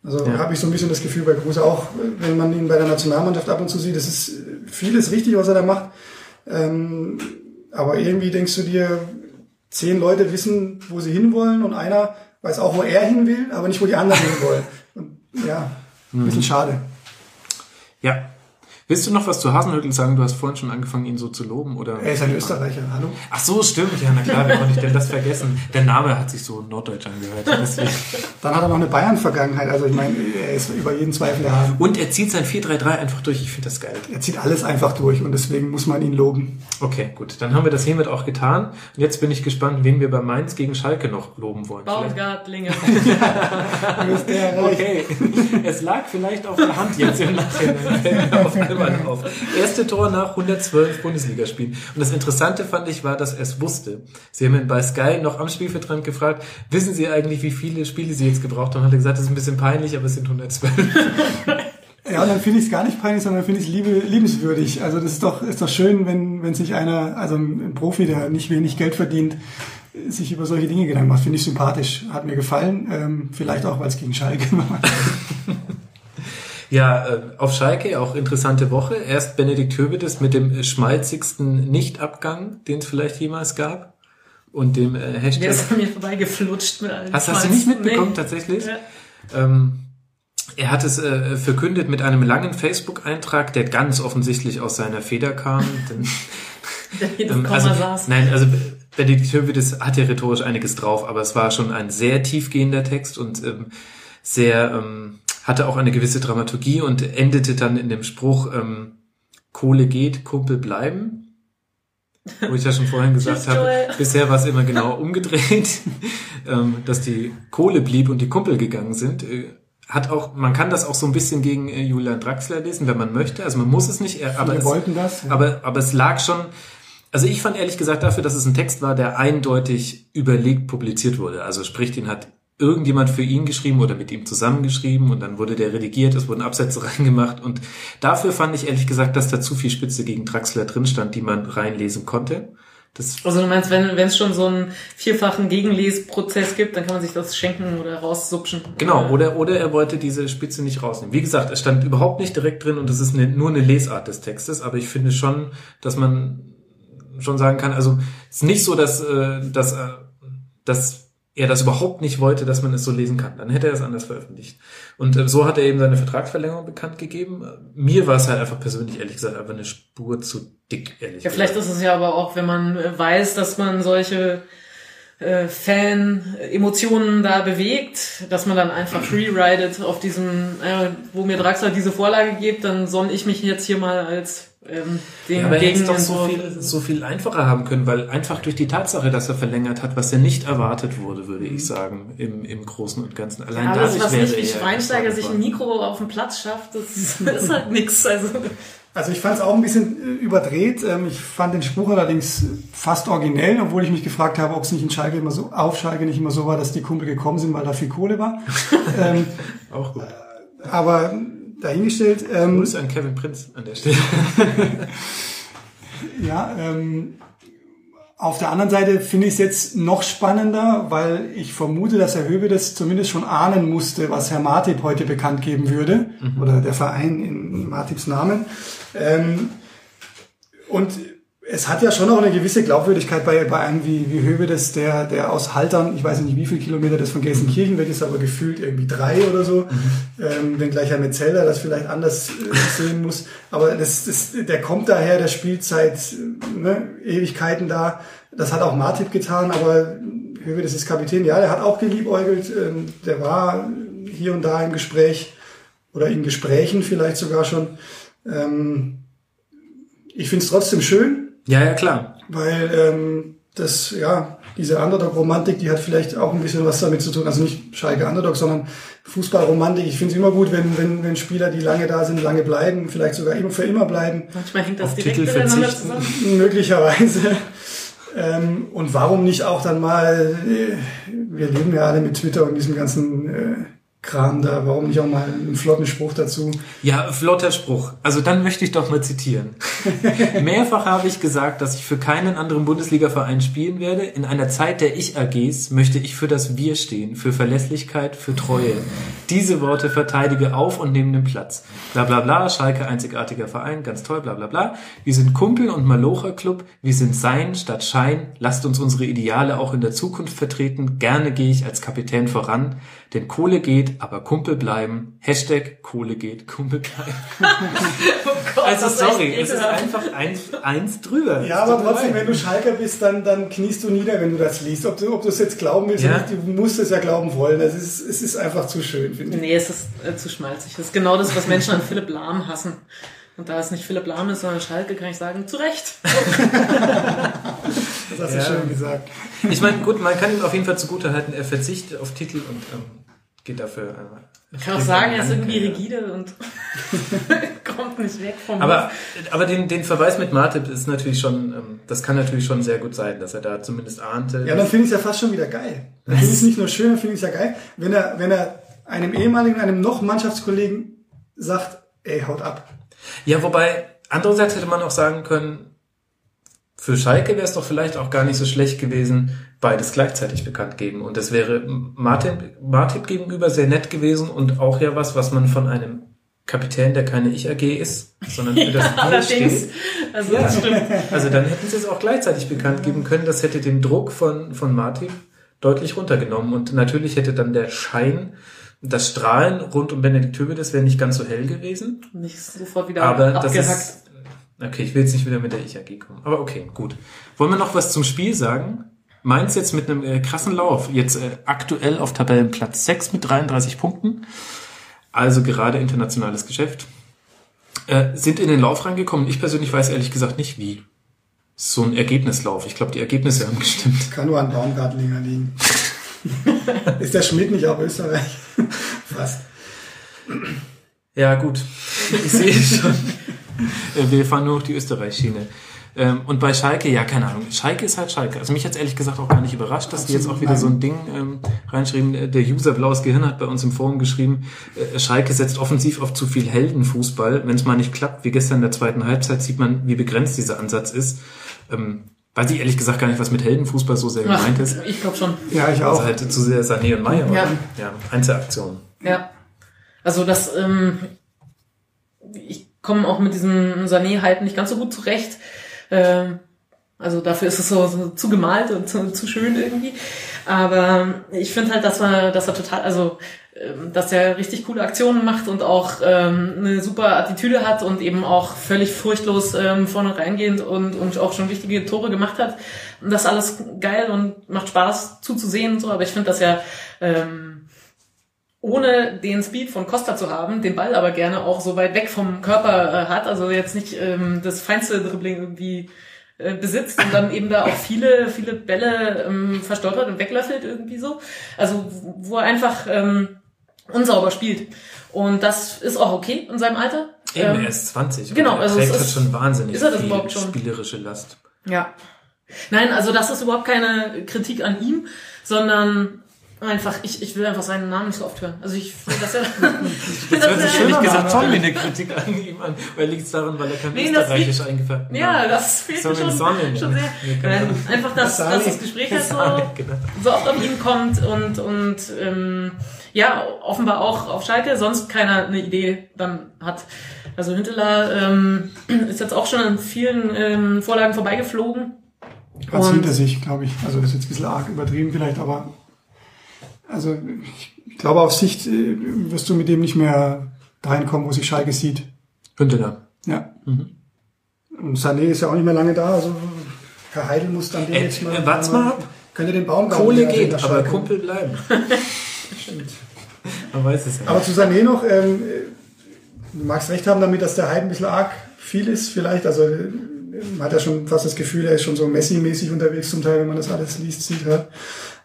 Also Ja. habe ich so ein bisschen das Gefühl bei Kruse auch, wenn man ihn bei der Nationalmannschaft ab und zu sieht, das ist vieles richtig, was er da macht. Ähm, aber irgendwie denkst du dir, zehn Leute wissen, wo sie hinwollen und einer weiß auch, wo er hin will, aber nicht, wo die anderen hinwollen. Und, ja, ein bisschen schade. ja. Willst du noch was zu Hasenhüttl sagen? Du hast vorhin schon angefangen, ihn so zu loben, oder? Er ist ein Österreicher, hallo? Ach so, stimmt. Ja, na klar, wie konnte ich denn das vergessen? Der Name hat sich so norddeutsch angehört. Deswegen. Dann hat er noch eine Bayern-Vergangenheit, also ich meine, er ist über jeden Zweifel erhaben. Und er zieht sein 4-3-3 einfach durch. Ich finde das geil. Er zieht alles einfach durch und deswegen muss man ihn loben. Okay, gut. Dann haben wir das hiermit auch getan. Und jetzt bin ich gespannt, wen wir bei Mainz gegen Schalke noch loben wollen. Baumgartlinge. [LAUGHS] Okay, es lag vielleicht auf der Hand jetzt im Nachhinein. [LAUGHS] Einmal auf. Erste Tor nach 112 Bundesligaspielen. Und das Interessante fand ich war, dass er es wusste. Sie haben ihn bei Sky noch am Spielfeldrand gefragt, wissen Sie eigentlich, wie viele Spiele Sie jetzt gebraucht haben? Und hat er gesagt, das ist ein bisschen peinlich, aber es sind 112. [LAUGHS] Ja, und dann finde ich es gar nicht peinlich, sondern finde ich es liebe, liebenswürdig. Also das ist doch, ist doch schön, wenn, wenn sich einer, also ein Profi, der nicht wenig Geld verdient, sich über solche Dinge Gedanken macht. Finde ich sympathisch. Hat mir gefallen. Ähm, vielleicht auch, weil es gegen Schalke war. [LAUGHS] Ja, äh, auf Schalke auch interessante Woche. Erst Benedikt Hövedes mit dem schmalzigsten Nichtabgang, den es vielleicht jemals gab. Und dem äh, Der Hashtag. ist an mir vorbeigeflutscht mit allen Hast, hast du nicht mitbekommen Nee. tatsächlich? Ja. Ähm, er hat es äh, verkündet mit einem langen Facebook-Eintrag, der ganz offensichtlich aus seiner Feder kam. [LAUGHS] Denn, Der ähm, also, saß. nein, also Benedikt Hövedes hat ja rhetorisch einiges drauf, aber es war schon ein sehr tiefgehender Text und ähm, sehr ähm, hatte auch eine gewisse Dramaturgie und endete dann in dem Spruch ähm, Kohle geht, Kumpel bleiben. Wo ich ja schon vorhin gesagt habe, bisher war es immer genau [LAUGHS] umgedreht, ähm, dass die Kohle blieb und die Kumpel gegangen sind. Äh, Hat auch, man kann das auch so ein bisschen gegen äh, Julian Draxler lesen, wenn man möchte. Also man muss es nicht, äh, aber Wir es, wollten das. Ja. aber, aber es lag schon, also ich fand ehrlich gesagt dafür, dass es ein Text war, der eindeutig überlegt publiziert wurde. Also sprich, den hat irgendjemand für ihn geschrieben oder mit ihm zusammengeschrieben und dann wurde der redigiert, es wurden Absätze [LAUGHS] reingemacht und dafür fand ich ehrlich gesagt, dass da zu viel Spitze gegen Draxler drin stand, die man reinlesen konnte. Das Also du meinst, wenn es schon so einen vierfachen Gegenlesprozess gibt, dann kann man sich das schenken oder raussupschen. Genau, oder, oder er wollte diese Spitze nicht rausnehmen. Wie gesagt, es stand überhaupt nicht direkt drin und es ist eine, nur eine Lesart des Textes, aber ich finde schon, dass man schon sagen kann, also es ist nicht so, dass, äh, dass, äh, dass er das überhaupt nicht wollte, dass man es so lesen kann. Dann hätte er es anders veröffentlicht. Und äh, so hat er eben seine Vertragsverlängerung bekannt gegeben. Mir war es halt einfach persönlich, ehrlich gesagt, einfach eine Spur zu dick, ehrlich Ja, vielleicht ist es ja aber auch, wenn man äh, weiß, dass man solche äh, Fan-Emotionen da bewegt, dass man dann einfach [CLEARS THROAT] freeridet auf diesem, äh, wo mir Draxler diese Vorlage gibt, dann soll ich mich jetzt hier mal als ähm, den Ja, aber er hätte es doch so viel, so viel einfacher haben können, weil einfach durch die Tatsache, dass er verlängert hat, was ja nicht erwartet wurde, würde ich sagen, im, im Großen und Ganzen. Allein Ja, aber dadurch was nicht wie er Schweinsteiger sich ein. Mikro auf dem Platz schafft, [LAUGHS] das ist halt nix. Also Also ich fand es auch ein bisschen äh, überdreht. Ähm, Ich fand den Spruch allerdings fast originell, obwohl ich mich gefragt habe, ob es nicht in Schalke immer so, auf Schalke nicht immer so war, dass die Kumpel gekommen sind, weil da viel Kohle war. [LAUGHS] ähm, Auch gut. aber dahingestellt, ähm, Grüße an Kevin Prinz an der Stelle. [LAUGHS] ja, ähm, auf der anderen Seite finde ich es jetzt noch spannender, weil ich vermute, dass Herr Höbe das zumindest schon ahnen musste, was Herr Martip heute bekannt geben würde, oder der Verein in Martips Namen. Ähm, und es hat ja schon auch eine gewisse Glaubwürdigkeit bei, bei einem wie, wie Hövedes, der, der aus Haltern, ich weiß nicht wie viele Kilometer das von Gelsenkirchen weg ist, aber gefühlt irgendwie drei oder so, mhm. ähm, wenngleich er mit Zeller das vielleicht anders äh, [LAUGHS] sehen muss. Aber das, das, der kommt daher, der spielt seit ne, Ewigkeiten da. Das hat auch Martip getan, aber Hövedes ist Kapitän. Ja, der hat auch geliebäugelt. Ähm, der war hier und da im Gespräch oder in Gesprächen vielleicht sogar schon. Ähm, ich finde es trotzdem schön, ja, ja, klar. Weil ähm, das, ja, diese Underdog-Romantik, die hat vielleicht auch ein bisschen was damit zu tun. Also nicht Schalke Underdog, sondern Fußballromantik. Ich finde es immer gut, wenn, wenn, wenn Spieler, die lange da sind, lange bleiben, vielleicht sogar immer für immer bleiben. Manchmal hängt das direkt Titel miteinander zusammen. [LAUGHS] Möglicherweise. Ähm, und warum nicht auch dann mal, äh, wir leben ja alle mit Twitter und diesem ganzen äh, Kram da, warum nicht auch mal einen flotten Spruch dazu? Ja, flotter Spruch. Also dann möchte ich doch mal zitieren. [LAUGHS] Mehrfach habe ich gesagt, dass ich für keinen anderen Bundesliga-Verein spielen werde. In einer Zeit der Ich-AGs möchte ich für das Wir stehen, für Verlässlichkeit, für Treue. Diese Worte verteidige auf und neben den Platz. Bla bla bla, Schalke einzigartiger Verein, ganz toll, bla bla bla. Wir sind Kumpel und Malocher-Club, wir sind Sein statt Schein. Lasst uns unsere Ideale auch in der Zukunft vertreten. Gerne gehe ich als Kapitän voran. Denn Kohle geht, aber Kumpel bleiben. Hashtag Kohle geht, Kumpel bleiben. [LAUGHS] oh Gott, also sorry, es ist einfach eins, eins drüber. Ja, aber trotzdem, wenn du Schalker bist, dann, dann kniest du nieder, wenn du das liest. Ob du, ob du es jetzt glauben willst ja. oder nicht, du musst es ja glauben wollen. Es ist, es ist einfach zu schön, finde ich. Nee, es ist äh, zu schmalzig. Das ist genau das, was Menschen an Philipp Lahm hassen. Und da es nicht Philipp Lahm ist, sondern Schalke, kann ich sagen, zu Recht. [LAUGHS] [LAUGHS] das hast du ja. schön gesagt. Ich meine, gut, man kann ihm auf jeden Fall zugute halten, er verzichtet auf Titel und ähm, geht dafür. Äh, ich kann auch sagen, er ist irgendwie rigide und [LAUGHS] kommt nicht weg vom Aber, aber den, den Verweis mit Martip ist natürlich schon, ähm, das kann natürlich schon sehr gut sein, dass er da zumindest ahnte. Ja, dann finde ich es ja fast schon wieder geil. Dann finde ich es nicht nur schön, dann finde ich es ja geil, wenn er, wenn er einem ehemaligen, einem noch Mannschaftskollegen sagt, ey, haut ab. Ja, wobei, andererseits hätte man auch sagen können, für Schalke wäre es doch vielleicht auch gar nicht so schlecht gewesen, beides gleichzeitig bekannt geben. Und das wäre Martin, Martin gegenüber sehr nett gewesen und auch ja was, was man von einem Kapitän, der keine Ich-AG ist, sondern für das [LAUGHS] ja, steht. Also, ja. also dann hätten sie es auch gleichzeitig bekannt geben können. Das hätte den Druck von, von Martin deutlich runtergenommen. Und natürlich hätte dann der Schein, das Strahlen rund um Benedikt Höwe, wäre nicht ganz so hell gewesen. Nicht sofort wieder Aber abgehackt. das ist, Okay, ich will jetzt nicht wieder mit der Ich-AG kommen. Aber okay, gut. Wollen wir noch was zum Spiel sagen? Mainz jetzt mit einem äh, krassen Lauf. Jetzt äh, aktuell auf Tabellenplatz 6 mit 33 Punkten. Also gerade internationales Geschäft. Äh, sind in den Lauf reingekommen. Ich persönlich weiß ehrlich gesagt nicht wie. So ein Ergebnislauf. Ich glaube, die Ergebnisse haben gestimmt. Kann nur an Baumgartlinger liegen. [LAUGHS] Ist der Schmidt nicht auch Österreich? [LAUGHS] Fast. Ja, gut. Ich sehe schon. Äh, wir fahren nur noch die Österreich-Schiene. Ähm, und bei Schalke, ja, keine Ahnung. Schalke ist halt Schalke. Also mich hat ehrlich gesagt auch gar nicht überrascht, dass Absolut die jetzt auch wieder nein. so ein Ding ähm, reinschrieben. Äh, der User Blaues Gehirn hat bei uns im Forum geschrieben, äh, Schalke setzt offensiv auf zu viel Heldenfußball. Wenn es mal nicht klappt, wie gestern in der zweiten Halbzeit, sieht man, wie begrenzt dieser Ansatz ist. Ähm, weiß ich ehrlich gesagt gar nicht, was mit Heldenfußball so sehr gemeint ist. Ich glaube schon. Ja, ich auch. Also halt zu sehr Sané und Meier. Ja. ja, Einzelaktionen. Ja. Also das, ähm, ich kommen auch mit diesem Sané halt nicht ganz so gut zurecht. Ähm, also dafür ist es so, so zu gemalt und zu, zu schön irgendwie. Aber ich finde halt, dass er, dass er total, also ähm, dass er richtig coole Aktionen macht und auch ähm, eine super Attitüde hat und eben auch völlig furchtlos ähm, vorne reingehend und, und auch schon wichtige Tore gemacht hat. Das alles geil und macht Spaß zuzusehen und so. Aber ich finde, dass er ähm, ohne den Speed von Costa zu haben, den Ball aber gerne auch so weit weg vom Körper äh, hat, also jetzt nicht ähm, das feinste Dribbling irgendwie äh, besitzt und dann eben da auch viele, viele Bälle ähm, verstolpert und weglöffelt irgendwie so. Also wo er einfach ähm, unsauber spielt. Und das ist auch okay in seinem Alter. Eben, ähm, er ist 20. Genau, er also trägt halt schon wahnsinnig ist er das überhaupt schon? spielerische Last. Ja. Nein, also das ist überhaupt keine Kritik an ihm, sondern einfach, ich, ich will einfach seinen Namen nicht so oft hören. Also ich finde das ja. [LAUGHS] Das hört sich ja- ehrlich gesagt toll wie eine Kritik an ihm an. Oder liegt es daran, weil er kein Nee, das Österreichisch eingefärbt Ja, das fehlt mir Sonnen, schon, Sonnen. [LAUGHS] schon sehr. Nein, Ahnung. einfach, dass, dass das Gespräch halt so, genau. so oft auf ihn kommt und, und ähm, ja, offenbar auch auf Schalke, sonst keiner eine Idee dann hat. Also Hünteler ähm, [CLEARS THROAT] ist jetzt auch schon an vielen ähm, Vorlagen vorbeigeflogen. Hat Und- hinter sich, glaube ich. Also das ist jetzt ein bisschen arg übertrieben vielleicht, aber also ich glaube auf Sicht äh, wirst du mit dem nicht mehr dahin kommen, wo sich Schalke sieht. Hünteler. Ja. Und Sané ist ja auch nicht mehr lange da, also Herr Heidel muss dann den Äh, jetzt mal. äh, wart's mal ab. Könnte den Baum Kohle geht, aber Kumpel bleiben. [LAUGHS] Stimmt. Man weiß es ja. Aber zu Sané noch, ähm, du magst recht haben damit, dass der Hype ein bisschen arg viel ist vielleicht. Also man hat ja schon fast das Gefühl, er ist schon so Messi-mäßig unterwegs zum Teil, wenn man das alles liest, sieht, hört.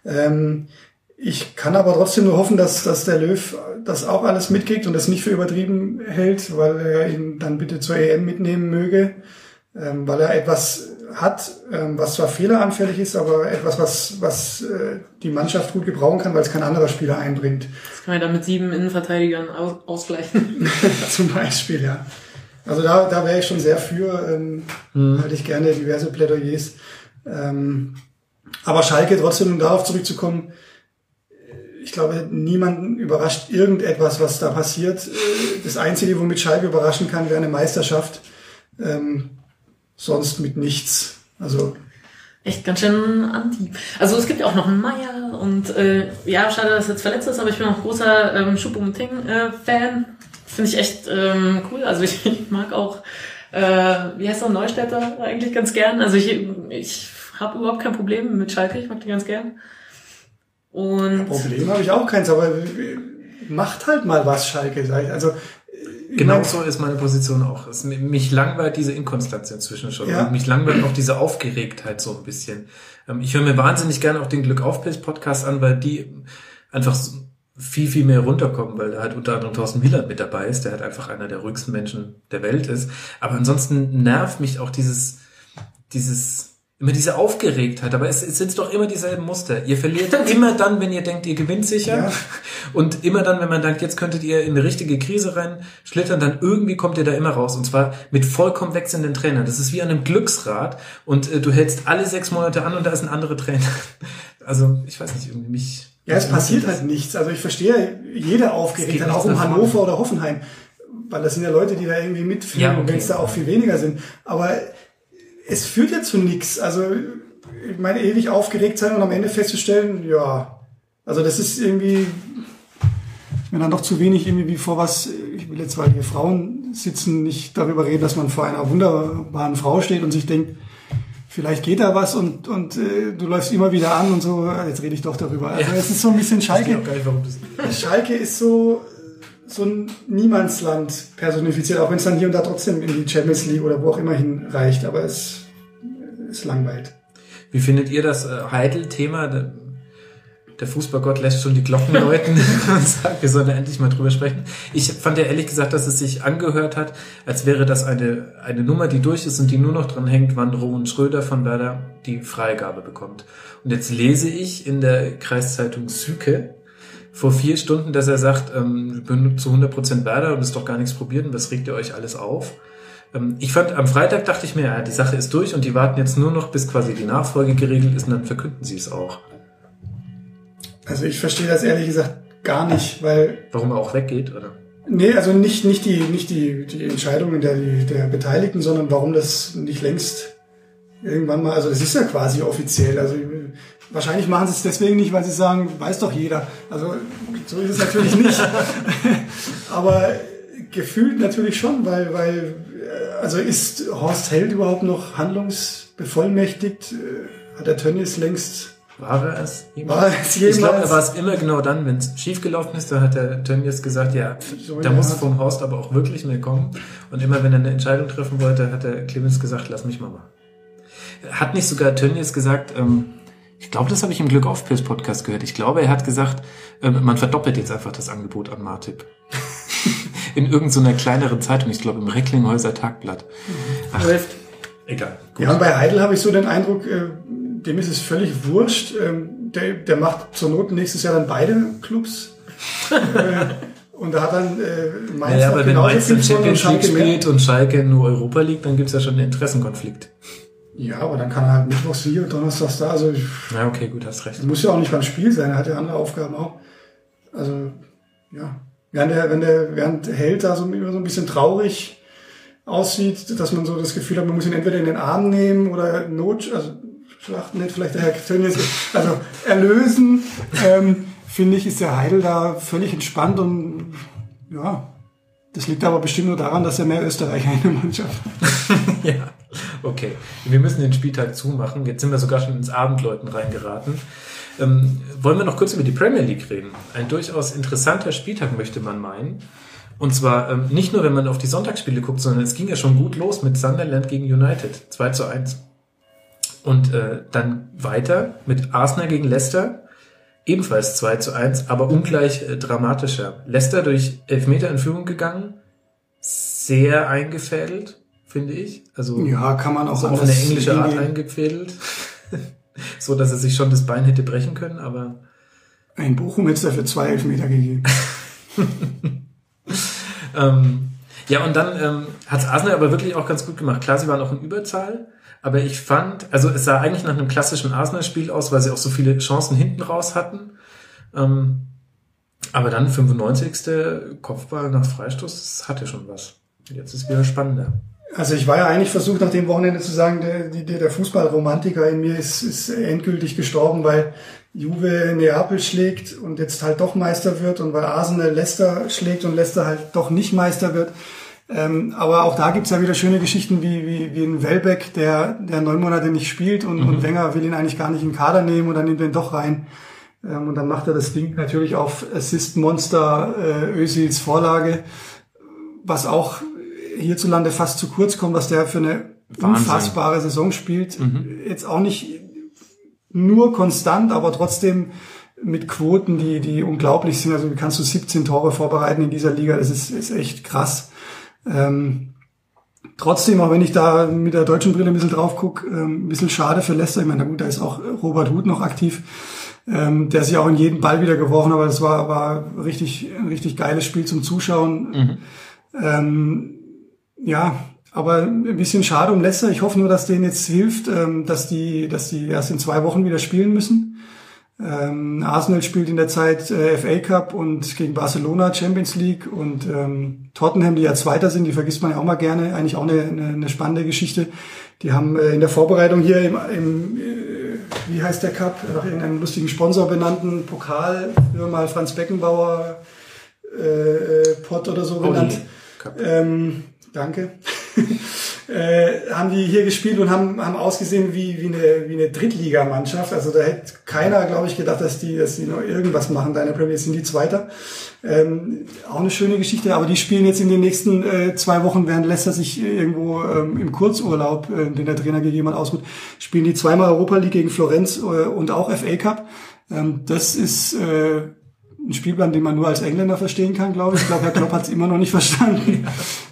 Ähm, ich kann aber trotzdem nur hoffen, dass, dass der Löw das auch alles mitkriegt und das nicht für übertrieben hält, weil er ihn dann bitte zur EM mitnehmen möge, ähm, weil er etwas hat, ähm, was zwar fehleranfällig ist, aber etwas, was, was äh, die Mannschaft gut gebrauchen kann, weil es kein anderer Spieler einbringt. Das kann man dann mit sieben Innenverteidigern aus, ausgleichen. [LAUGHS] Zum Beispiel, ja. Also da, da wäre ich schon sehr für, ähm, halte ich gerne diverse Plädoyers. Ähm, aber Schalke, trotzdem, um darauf zurückzukommen, äh, ich glaube, niemanden überrascht irgendetwas, was da passiert. Äh, Das Einzige, womit Schalke überraschen kann, wäre eine Meisterschaft. Ähm, sonst mit nichts. Also Echt ganz schön anti. Also es gibt ja auch noch einen Meier und äh, ja, schade, dass er jetzt verletzt ist, aber ich bin auch großer ähm, Choupo-Moting-Fan. Finde ich echt ähm, cool. Also ich, [LAUGHS] ich mag auch, äh, wie heißt er, Neustädter eigentlich ganz gern. Also ich, ich habe überhaupt kein Problem mit Schalke, ich mag die ganz gern. Und Problem habe ich auch keins, aber macht halt mal was, Schalke. Also Genau mein, so ist meine Position auch. Es, mich langweilt diese Inkonstanz inzwischen schon. Ja. Und mich langweilt auch diese Aufgeregtheit so ein bisschen. Ähm, Ich höre mir wahnsinnig gerne auch den Glück auf Podcast an, weil die einfach so viel, viel mehr runterkommen, weil da halt unter anderem Thorsten Wieland mit dabei ist, der halt einfach einer der ruhigsten Menschen der Welt ist. Aber ansonsten nervt mich auch dieses, dieses, immer diese Aufgeregtheit. Aber es, es sind doch immer dieselben Muster. Ihr verliert immer dann, wenn ihr denkt, ihr gewinnt sicher. Ja. Und immer dann, wenn man denkt, jetzt könntet ihr in eine richtige Krise rein schlittern, dann irgendwie kommt ihr da immer raus. Und zwar mit vollkommen wechselnden Trainern. Das ist wie an einem Glücksrad. Und äh, du hältst alle sechs Monate an und da ist ein anderer Trainer. [LAUGHS] Also, ich weiß nicht, irgendwie mich. Ja, es passiert halt nichts. Also ich verstehe jede Es Aufgeregt, geht dann auch um. Hannover oder Hoffenheim. Weil das sind ja Leute, die da irgendwie mitfühlen, Ja, okay. wenn es da auch viel weniger sind. Aber es führt ja zu nichts. Also ich meine, ewig aufgeregt sein und am Ende festzustellen, ja, also das ist irgendwie, wenn dann doch zu wenig irgendwie wie vor was, ich will jetzt, weil hier Frauen sitzen, nicht darüber reden, dass man vor einer wunderbaren Frau steht und sich denkt, vielleicht geht da was und, und äh, du läufst immer wieder an und so, jetzt rede ich doch darüber. Also es ist so ein bisschen Ich Schalke. auch gar nicht, warum das Schalke ist so, so ein Niemandsland personifiziert, auch wenn es dann hier und da trotzdem in die Champions League oder wo auch immer hinreicht, aber es ist langweilt. Wie findet ihr das äh, Heidel-Thema? Der, Fußballgott lässt schon die Glocken läuten [LAUGHS] und sagt, wir sollen endlich mal drüber sprechen. Ich fand ja ehrlich gesagt, dass es sich angehört hat, als wäre das eine, eine Nummer, die durch ist und die nur noch dran hängt, wann Roman Schröder von Werder die Freigabe bekommt. Und jetzt lese ich in der Kreiszeitung Süke vor vier Stunden, dass er sagt, ähm, ich bin zu 100% Werder und ist doch gar nichts probiert und was regt ihr euch alles auf? Ähm, Ich fand, am Freitag dachte ich mir, ja, die Sache ist durch und die warten jetzt nur noch, bis quasi die Nachfolge geregelt ist und dann verkünden sie es auch. Also ich verstehe das ehrlich gesagt gar nicht, weil Warum er auch weggeht, oder? Nee, also nicht, nicht die, nicht die, die Entscheidungen der, der Beteiligten, sondern warum das nicht längst irgendwann mal, also es ist ja quasi offiziell, also wahrscheinlich machen sie es deswegen nicht, weil sie sagen, weiß doch jeder. Also so ist es natürlich nicht. [LAUGHS] Aber gefühlt natürlich schon, weil, weil, also ist Horst Held überhaupt noch handlungsbevollmächtigt? Äh, Hat der Tönnies längst War er es? War es Ich glaube, jemals? er war es immer genau dann, wenn es schiefgelaufen ist, da hat der Tönnies gesagt, ja, So da muss Art. vom Horst aber auch wirklich mehr kommen. Und immer wenn er eine Entscheidung treffen wollte, hat der Clemens gesagt, lass mich mal machen. Hat nicht sogar Tönnies gesagt, ähm, ich glaube, das habe ich im Glück auf Pilz Podcast gehört. Ich glaube, er hat gesagt, ähm, man verdoppelt jetzt einfach das Angebot an Martip. [LAUGHS] In irgendeiner kleineren Zeitung, ich glaube im Recklinghäuser Tagblatt. Ach, läuft. egal. Ja, und bei Heidel habe ich so den Eindruck, äh, dem ist es völlig wurscht. Ähm, der, der macht zur Not nächstes Jahr dann beide Clubs. [LAUGHS] äh, und da hat dann äh, Mainz ja, aber wenn Mainz Champions League spielt und Schalke nur Europa League, dann gibt's ja schon einen Interessenkonflikt. Ja, aber dann kann er halt mittwochs hier und donnerstags da. Also ja, okay, gut, hast recht. Muss ja auch nicht beim Spiel sein, er hat ja andere Aufgaben auch. Also, ja. Während der, wenn der, während Held da so, so ein bisschen traurig aussieht, dass man so das Gefühl hat, man muss ihn entweder in den Arm nehmen oder Not, also schlachten nicht vielleicht der Herr Tönnies, also erlösen, ähm, finde ich, ist der Heidel da völlig entspannt und ja, das liegt aber bestimmt nur daran, dass er mehr Österreicher in der Mannschaft hat. [LAUGHS] ja, okay. Wir müssen den Spieltag zumachen. Jetzt sind wir sogar schon ins Abendläuten reingeraten. Ähm, wollen wir noch kurz über die Premier League reden? Ein durchaus interessanter Spieltag, möchte man meinen. Und zwar ähm, nicht nur, wenn man auf die Sonntagsspiele guckt, sondern es ging ja schon gut los mit Sunderland gegen United. 2 zu 1. Und äh, dann weiter mit Arsenal gegen Leicester. Ebenfalls 2 zu 1, aber ungleich äh, dramatischer. Leicester durch Elfmeter in Führung gegangen. Sehr eingefädelt, finde ich. Also ja, kann man auch so auf eine englische Art eingefädelt. [LAUGHS] so dass er sich schon das Bein hätte brechen können, aber. Ein Bochum hätte es dafür zwei Elfmeter gegeben. [LAUGHS] ähm, ja, und dann ähm, hat Arsenal aber wirklich auch ganz gut gemacht. Klar, sie waren auch in Überzahl, aber ich fand, also es sah eigentlich nach einem klassischen Arsenal-Spiel aus, weil sie auch so viele Chancen hinten raus hatten. Ähm, aber dann 95. Kopfball nach Freistoß, das hatte schon was. Jetzt ist wieder spannender. Also ich war ja eigentlich versucht, nach dem Wochenende zu sagen, der, der, der Fußballromantiker in mir ist, ist endgültig gestorben, weil Juve Neapel schlägt und jetzt halt doch Meister wird und weil Arsenal Leicester schlägt und Leicester halt doch nicht Meister wird. Ähm, aber auch da gibt's ja wieder schöne Geschichten wie, wie, wie ein Welbeck, der, der neun Monate nicht spielt und, mhm. und Wenger will ihn eigentlich gar nicht in den Kader nehmen und dann nimmt er ihn doch rein. Ähm, und dann macht er das Ding natürlich auf Assist Monster äh, Özils Vorlage, was auch hierzulande fast zu kurz kommt, was der für eine Wahnsinn. unfassbare Saison spielt. Mhm. Jetzt auch nicht nur konstant, aber trotzdem mit Quoten, die, die unglaublich sind. Also kannst du 17 Tore vorbereiten in dieser Liga. Das ist, ist echt krass. Ähm, trotzdem, auch wenn ich da mit der deutschen Brille ein bisschen drauf gucke, ähm, ein bisschen schade für Leicester. Ich meine, na gut, da ist auch Robert Huth noch aktiv, ähm, der sich auch in jeden Ball wieder geworfen, aber das war, war richtig, ein richtig geiles Spiel zum Zuschauen. Mhm. Ähm, ja, aber ein bisschen schade um Leicester. Ich hoffe nur, dass denen jetzt hilft, ähm, dass die, dass die erst in zwei Wochen wieder spielen müssen. Ähm, Arsenal spielt in der Zeit äh, FA Cup und gegen Barcelona Champions League und ähm, Tottenham, die ja Zweiter sind, die vergisst man ja auch mal gerne. Eigentlich auch eine, eine, eine spannende Geschichte. Die haben äh, in der Vorbereitung hier im, im äh, wie heißt der Cup, nach irgendeinem lustigen Sponsor benannten Pokal, früher mal Franz Beckenbauer äh, äh Pot oder so genannt. Ähm, danke, [LAUGHS] äh, haben die hier gespielt und haben, haben ausgesehen wie, wie eine, wie eine Drittligamannschaft. Also da hätte keiner, glaube ich, gedacht, dass die, dass die noch irgendwas machen. Deine Premier sind die Zweiter. Ähm, auch eine schöne Geschichte, aber die spielen jetzt in den nächsten äh, zwei Wochen, während Leicester sich irgendwo ähm, im Kurzurlaub, äh, den der Trainer gegeben hat, ausruht, spielen die zweimal Europa League gegen Florenz äh, und auch FA Cup. Ähm, das ist äh, ein Spielplan, den man nur als Engländer verstehen kann, glaube ich. Ich glaube, Herr Klopp hat es immer noch nicht verstanden.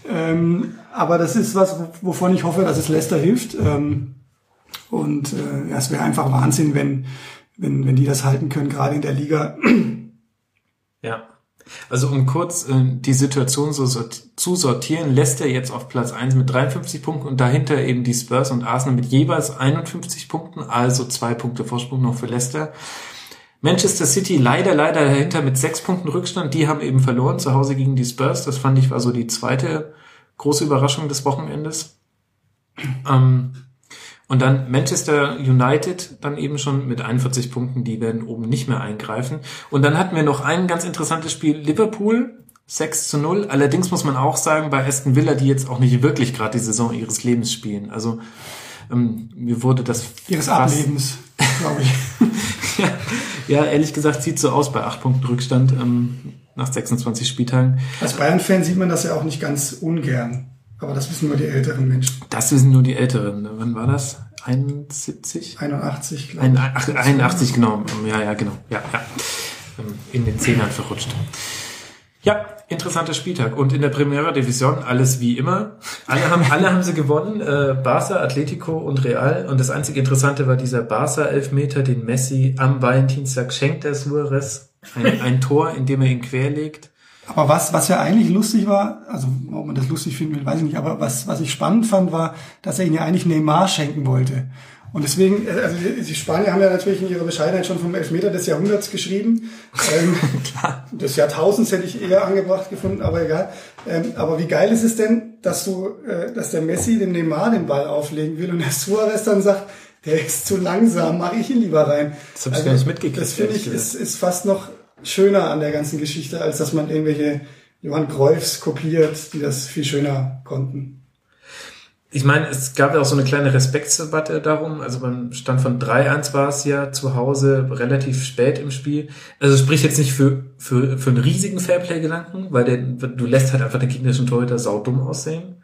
Ähm, aber das ist was, wovon ich hoffe, dass es Leicester hilft. Ähm, und äh, ja, es wäre einfach Wahnsinn, wenn, wenn, wenn die das halten können, gerade in der Liga. Ja. Also um kurz äh, die Situation so sort zu sortieren, Leicester jetzt auf Platz 1 mit 53 Punkten und dahinter eben die Spurs und Arsenal mit jeweils 51 Punkten, also zwei Punkte Vorsprung noch für Leicester. Manchester City leider, leider dahinter mit sechs Punkten Rückstand. Die haben eben verloren zu Hause gegen die Spurs. Das fand ich war so die zweite große Überraschung des Wochenendes. Ähm, und dann Manchester United dann eben schon mit 41 Punkten, die werden oben nicht mehr eingreifen. Und dann hatten wir noch ein ganz interessantes Spiel, Liverpool 6 zu 0. Allerdings muss man auch sagen, bei Aston Villa, die jetzt auch nicht wirklich gerade die Saison ihres Lebens spielen. Also ähm, mir wurde das ihres Ablebens, glaube ich. [LAUGHS] ja, ehrlich gesagt sieht so aus bei acht Punkten Rückstand ähm, nach 26 Spieltagen. Als Bayern-Fan sieht man das ja auch nicht ganz ungern. Aber das wissen nur die älteren Menschen. Das wissen nur die Älteren. Wann war das? 71? 81, glaube ich. 81, genau. Ja, ja, genau. Ja, ja. Ähm, in den Zehnern verrutscht. Ja, interessanter Spieltag. Und in der Primera Division alles wie immer. Alle haben, alle haben sie gewonnen. Äh, Barca, Atletico und Real. Und das einzige Interessante war dieser Barca-Elfmeter, den Messi am Valentinstag schenkt der Suarez. Ein, ein Tor, in dem er ihn querlegt. Aber was, was ja eigentlich lustig war, also ob man das lustig finden will, weiß ich nicht, aber was, was ich spannend fand, war, dass er ihn ja eigentlich Neymar schenken wollte. Und deswegen, also die Spanier haben ja natürlich in ihrer Bescheidenheit schon vom Elfmeter des Jahrhunderts geschrieben. Ähm, [LAUGHS] Klar. Des Jahrtausends hätte ich eher angebracht gefunden, aber egal. Ähm, aber wie geil ist es denn, dass du, äh, dass der Messi dem Neymar den Ball auflegen will und der Suarez dann sagt, der ist zu langsam, mache ich ihn lieber rein. Das habe ich also, gar nicht mitgekriegt. Das finde ich ist, ist fast noch schöner an der ganzen Geschichte, als dass man irgendwelche Johann Cruyffs kopiert, die das viel schöner konnten ich meine, es gab ja auch so eine kleine Respektsdebatte darum. Also beim Stand von 3-1 war es ja zu Hause relativ spät im Spiel. Also spricht jetzt nicht für, für, für einen riesigen Fairplay-Gedanken, weil der, du lässt halt einfach den gegnerischen Torhüter saudumm aussehen.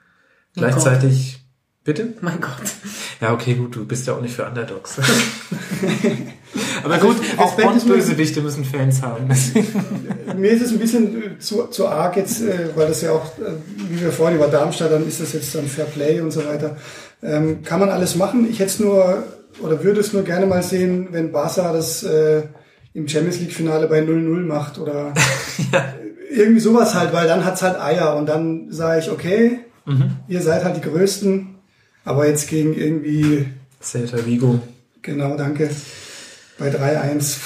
Gleichzeitig, bitte? Mein Gott. Ja, okay, gut, du bist ja auch nicht für Underdogs. [LAUGHS] Aber also gut, auch Bond-Bösewichte müssen Fans haben. [LAUGHS] Mir ist es ein bisschen zu, zu arg jetzt, äh, weil das ja auch, äh, wie wir vorhin über Darmstadt, dann ist das jetzt dann Fair Play und so weiter. Ähm, kann man alles machen. Ich hätte es nur, oder würde es nur gerne mal sehen, wenn Barca das äh, im Champions League-Finale bei 0-0 macht oder [LAUGHS] ja. irgendwie sowas halt, weil dann hat's halt Eier und dann sage ich, okay, mhm. ihr seid halt die Größten, aber jetzt gegen irgendwie... Celta Vigo. Genau, danke bei 3-1.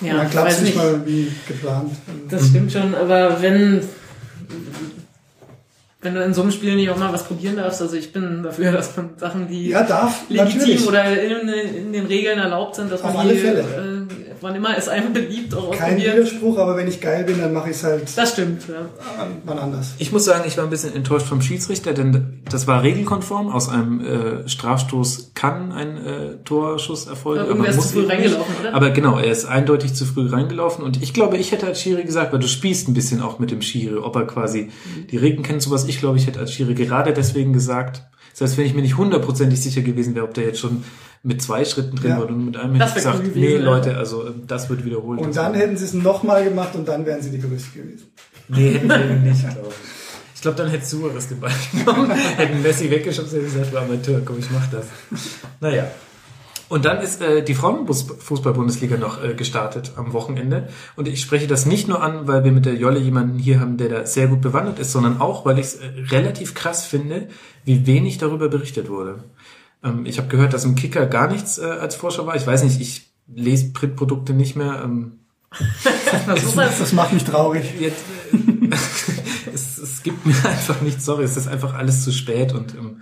Ja, dann klappt es nicht mal wie geplant. Das stimmt schon, aber wenn, wenn du in so einem Spiel nicht auch mal was probieren darfst, also ich bin dafür, [LAUGHS] dass man Sachen, die ja, darf, legitim natürlich. oder in, in, den Regeln erlaubt sind, dass Auf man die, äh, wann immer es einem beliebt auch Kein Widerspruch, aber wenn ich geil bin, dann mache ich es halt. Das stimmt, ja. Wann anders. Ich muss sagen, ich war ein bisschen enttäuscht vom Schiedsrichter, denn das war regelkonform. Aus einem äh, Strafstoß kann ein äh, Torschuss erfolgen. Aber, aber muss zu früh reingelaufen, oder? Aber genau, er ist eindeutig zu früh reingelaufen und ich glaube, ich hätte als Schiri gesagt, weil du spielst ein bisschen auch mit dem Schiri, ob er quasi mhm. die Regeln kennt, sowas. Ich glaube, ich hätte als Schiri gerade deswegen gesagt, das heißt, wenn ich mir nicht hundertprozentig sicher gewesen wäre, ob der jetzt schon mit zwei Schritten drin ja. war und mit einem hätte ich gesagt, gewesen, nee, Leute, also ähm, das wird wiederholt. Und dann hätten sie es nochmal gemacht und dann wären sie die Größte gewesen. Nee, [LAUGHS] hätten sie nicht, glaube ich. Ich glaube, dann hätte Suarez den Ball genommen, [LAUGHS] hätten Messi weggeschossen, hätte gesagt, du Amateur, komm, ich mach das. Naja. Und dann ist äh, die Frauenfußball-Bundesliga noch äh, gestartet am Wochenende. Und ich spreche das nicht nur an, weil wir mit der Jolle jemanden hier haben, der da sehr gut bewandert ist, sondern auch, weil ich es äh, relativ krass finde, wie wenig darüber berichtet wurde. Ähm, ich habe gehört, dass im Kicker gar nichts äh, als Vorschau war. Ich weiß nicht, ich lese Printprodukte nicht mehr. Ähm, [LAUGHS] das, [LAUGHS] das, macht mich traurig. Jetzt, äh, [LAUGHS] es, es gibt mir einfach nichts, sorry, es ist einfach alles zu spät und ähm,